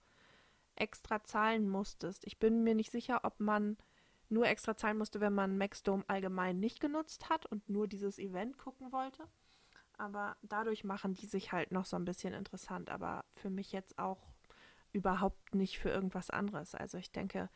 extra zahlen musstest. Ich bin mir nicht sicher, ob man nur extra zahlen musste, wenn man Maxdome allgemein nicht genutzt hat und nur dieses Event gucken wollte. Aber dadurch machen die sich halt noch so ein bisschen interessant, aber für mich jetzt auch überhaupt nicht für irgendwas anderes. Also ich denke,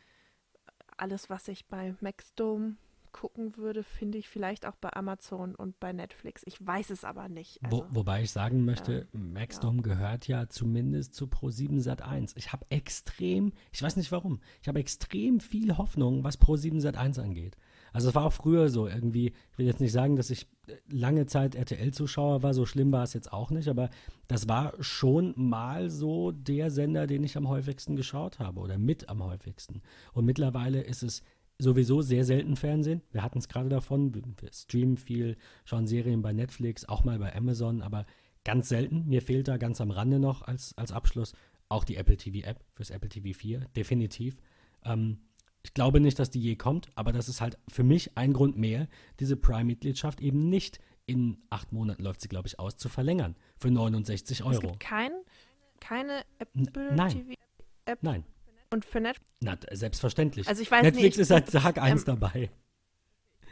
alles, was ich bei Maxdome gucken würde, finde ich vielleicht auch bei Amazon und bei Netflix. Ich weiß es aber nicht. Wo, Also, wobei ich sagen möchte, Maxdome gehört ja zumindest zu Pro7 Sat1. Ich habe extrem, ich weiß nicht warum, ich habe extrem viel Hoffnung, was Pro7 Sat1 angeht. Also es war auch früher so irgendwie, ich will jetzt nicht sagen, dass ich lange Zeit RTL-Zuschauer war, so schlimm war es jetzt auch nicht, aber das war schon mal so der Sender, den ich am häufigsten geschaut habe oder mit am häufigsten. Und mittlerweile ist es sowieso sehr selten Fernsehen. Wir hatten es gerade davon, wir wir streamen viel, schauen Serien bei Netflix, auch mal bei Amazon, aber ganz selten. Mir fehlt da ganz am Rande noch als, als Abschluss auch die Apple TV App fürs Apple TV 4, definitiv. Ähm, ich glaube nicht, dass die je kommt, aber das ist halt für mich ein Grund mehr, diese Prime-Mitgliedschaft eben nicht in acht Monaten läuft sie, glaube ich, aus, zu verlängern für 69 es Euro. gibt kein, keine N- Apple nein. TV App Nein, und für Netflix. na, selbstverständlich. Also ich weiß Netflix nicht, ist seit ich- Tag 1 ähm, dabei.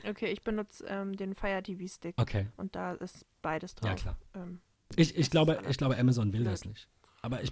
Okay, ich benutze ähm, den Fire TV Stick Okay, und da ist beides drauf. ja klar. Ähm, Ich, ich, glaube, ich glaube, Amazon will blöd. das nicht. Aber ich,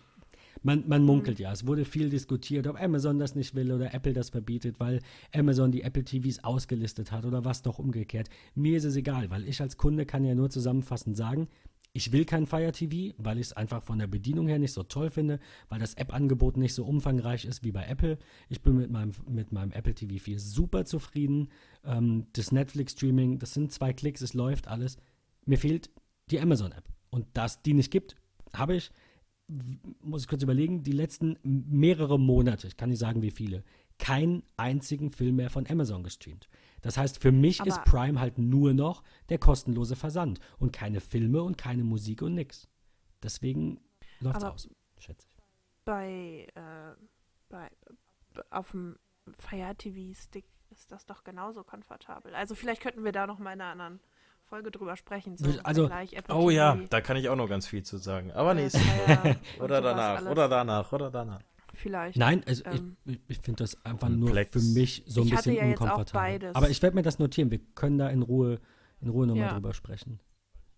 Man, man munkelt ja, es wurde viel diskutiert, ob Amazon das nicht will oder Apple das verbietet, weil Amazon die Apple TVs ausgelistet hat oder was doch umgekehrt. Mir ist es egal, weil ich als Kunde kann ja nur zusammenfassend sagen, ich will kein Fire TV, weil ich es einfach von der Bedienung her nicht so toll finde, weil das App-Angebot nicht so umfangreich ist wie bei Apple. Ich bin mit meinem, mit meinem Apple TV 4 super zufrieden. Ähm, das Netflix-Streaming, das sind zwei Klicks, es läuft alles. Mir fehlt die Amazon-App. Und dass die nicht gibt, habe ich, muss ich kurz überlegen, die letzten mehrere Monate, ich kann nicht sagen wie viele, keinen einzigen Film mehr von Amazon gestreamt. Das heißt, für mich Aber ist Prime halt nur noch der kostenlose Versand und keine Filme und keine Musik und nix. Deswegen läuft's Aber- aus, schätze ich. Bei, äh, bei, auf dem Fire TV Stick ist das doch genauso komfortabel. Also vielleicht könnten wir da noch mal in einer anderen Folge drüber sprechen. So Also- Oh ja, da kann ich auch noch ganz viel zu sagen. Aber äh, nächstes Fire und Oder danach, alles. oder danach, oder danach. Vielleicht. Nein, also ähm, ich, ich finde das einfach Komplex. nur für mich so ein Ich hatte bisschen ja jetzt auch unkomfortabel. beides. Aber ich werde mir das notieren. Wir können da in Ruhe, in Ruhe nochmal Ja. drüber sprechen.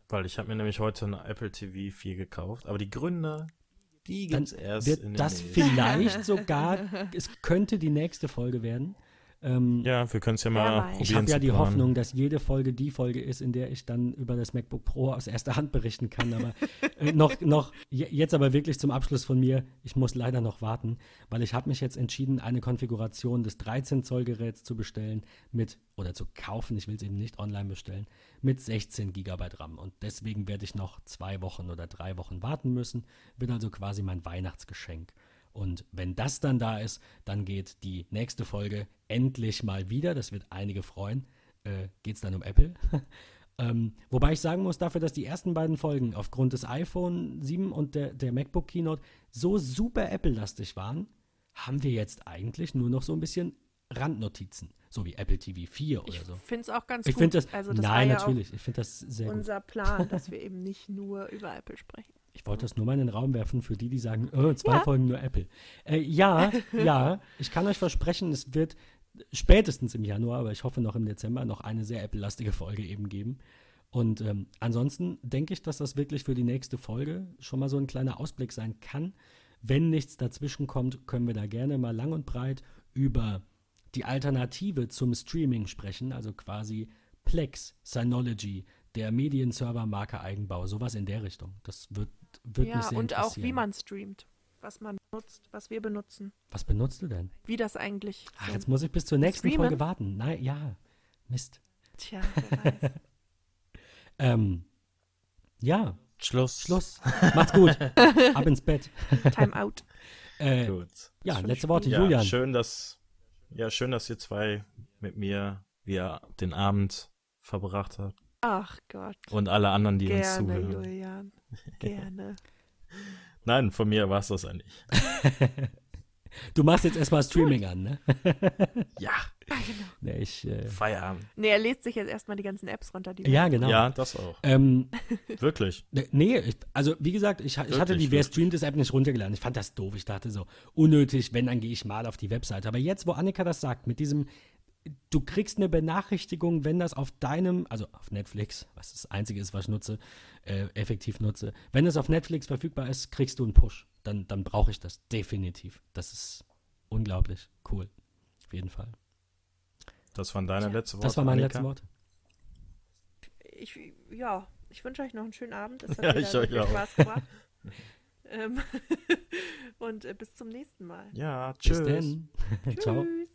Weil ich habe mir nämlich heute eine Apple TV 4 gekauft. Aber die Gründe, die Dann gibt's erst Wird in den das nächsten- vielleicht sogar, es könnte die nächste Folge werden. Ähm, Ja, wir können es ja mal probieren. Ich habe ja die planen. Hoffnung, dass jede Folge die Folge ist, in der ich dann über das MacBook Pro aus erster Hand berichten kann. Aber äh, noch, noch, je- jetzt aber wirklich zum Abschluss von mir, ich muss leider noch warten, weil ich habe mich jetzt entschieden, eine Konfiguration des 13-Zoll-Geräts zu bestellen mit, oder zu kaufen, ich will es eben nicht online bestellen, mit 16 GB RAM. Und deswegen werde ich noch zwei Wochen oder drei Wochen warten müssen. Wird also quasi mein Weihnachtsgeschenk. Und wenn das dann da ist, dann geht die nächste Folge endlich mal wieder. Das wird einige freuen. Äh, geht es dann um Apple. ähm, wobei ich sagen muss, dafür, dass die ersten beiden Folgen aufgrund des iPhone 7 und der, der MacBook Keynote so super Apple-lastig waren, haben wir jetzt eigentlich nur noch so ein bisschen Randnotizen. So wie Apple TV 4 oder ich so. finde es auch ganz Ich gut. das, also das nein, ja natürlich. Ich finde das sehr auch gut. unser Plan, dass wir eben nicht nur über Apple sprechen. Ich wollte das nur mal in den Raum werfen für die, die sagen, oh, zwei Ja. Folgen nur Apple. Äh, ja, ja, ich kann euch versprechen, es wird spätestens im Januar, aber ich hoffe noch im Dezember, noch eine sehr Apple-lastige Folge eben geben. Und ähm, ansonsten denke ich, dass das wirklich für die nächste Folge schon mal so ein kleiner Ausblick sein kann. Wenn nichts dazwischen kommt, können wir da gerne mal lang und breit über die Alternative zum Streaming sprechen, also quasi Plex, Synology, der Medienserver-Marke Eigenbau, sowas in der Richtung. Das wird, wird mich ja, sehr und auch wie man streamt, was man nutzt, was wir benutzen, Was benutzt du denn? wie das eigentlich. Ach, jetzt muss ich bis zur nächsten Streamen? Folge warten. Nein, ja. Mist. Tja, wer weiß. Ähm, ja, Schluss. Schluss. Macht's gut. Ab ins Bett. Time out. Äh, Gut. ja, letzte Worte, Ja, Julian. schön, dass ja schön, dass ihr zwei mit mir wir den Abend verbracht habt Ach Gott. und alle anderen, die uns Gerne, zuhören. Julian. Gerne. Nein, von mir war es das eigentlich. Du machst jetzt erstmal Streaming an, ne? Ja, nee, ich, äh, Feierabend. Nee, er lädt sich jetzt erstmal die ganzen Apps runter, die ja, genau. Ja, das auch. Ähm, Wirklich. Ne- Nee, ich, also wie gesagt, ich, ha- ich hatte Wirklich, die Wer wirklich. streamt das App nicht runtergeladen. Ich fand das doof. Ich dachte so, unnötig, wenn, dann gehe ich mal auf die Webseite. Aber jetzt, wo Annika das sagt, mit diesem, du kriegst eine Benachrichtigung, wenn das auf deinem, also auf Netflix, was das Einzige ist, was ich nutze, äh, effektiv nutze, wenn es auf Netflix verfügbar ist, kriegst du einen Push. Dann, dann brauche ich das definitiv. Das ist unglaublich cool. Auf jeden Fall. Das waren deine letzte Worte. Das waren meine Annika? letzten Worte. Ich, ja, ich wünsche euch noch einen schönen Abend. Es hat Ja, ich euch viel auch. Spaß gemacht. ähm, und äh, bis zum nächsten Mal. Ja, Bis tschüss. dann. Ciao. Tschüss.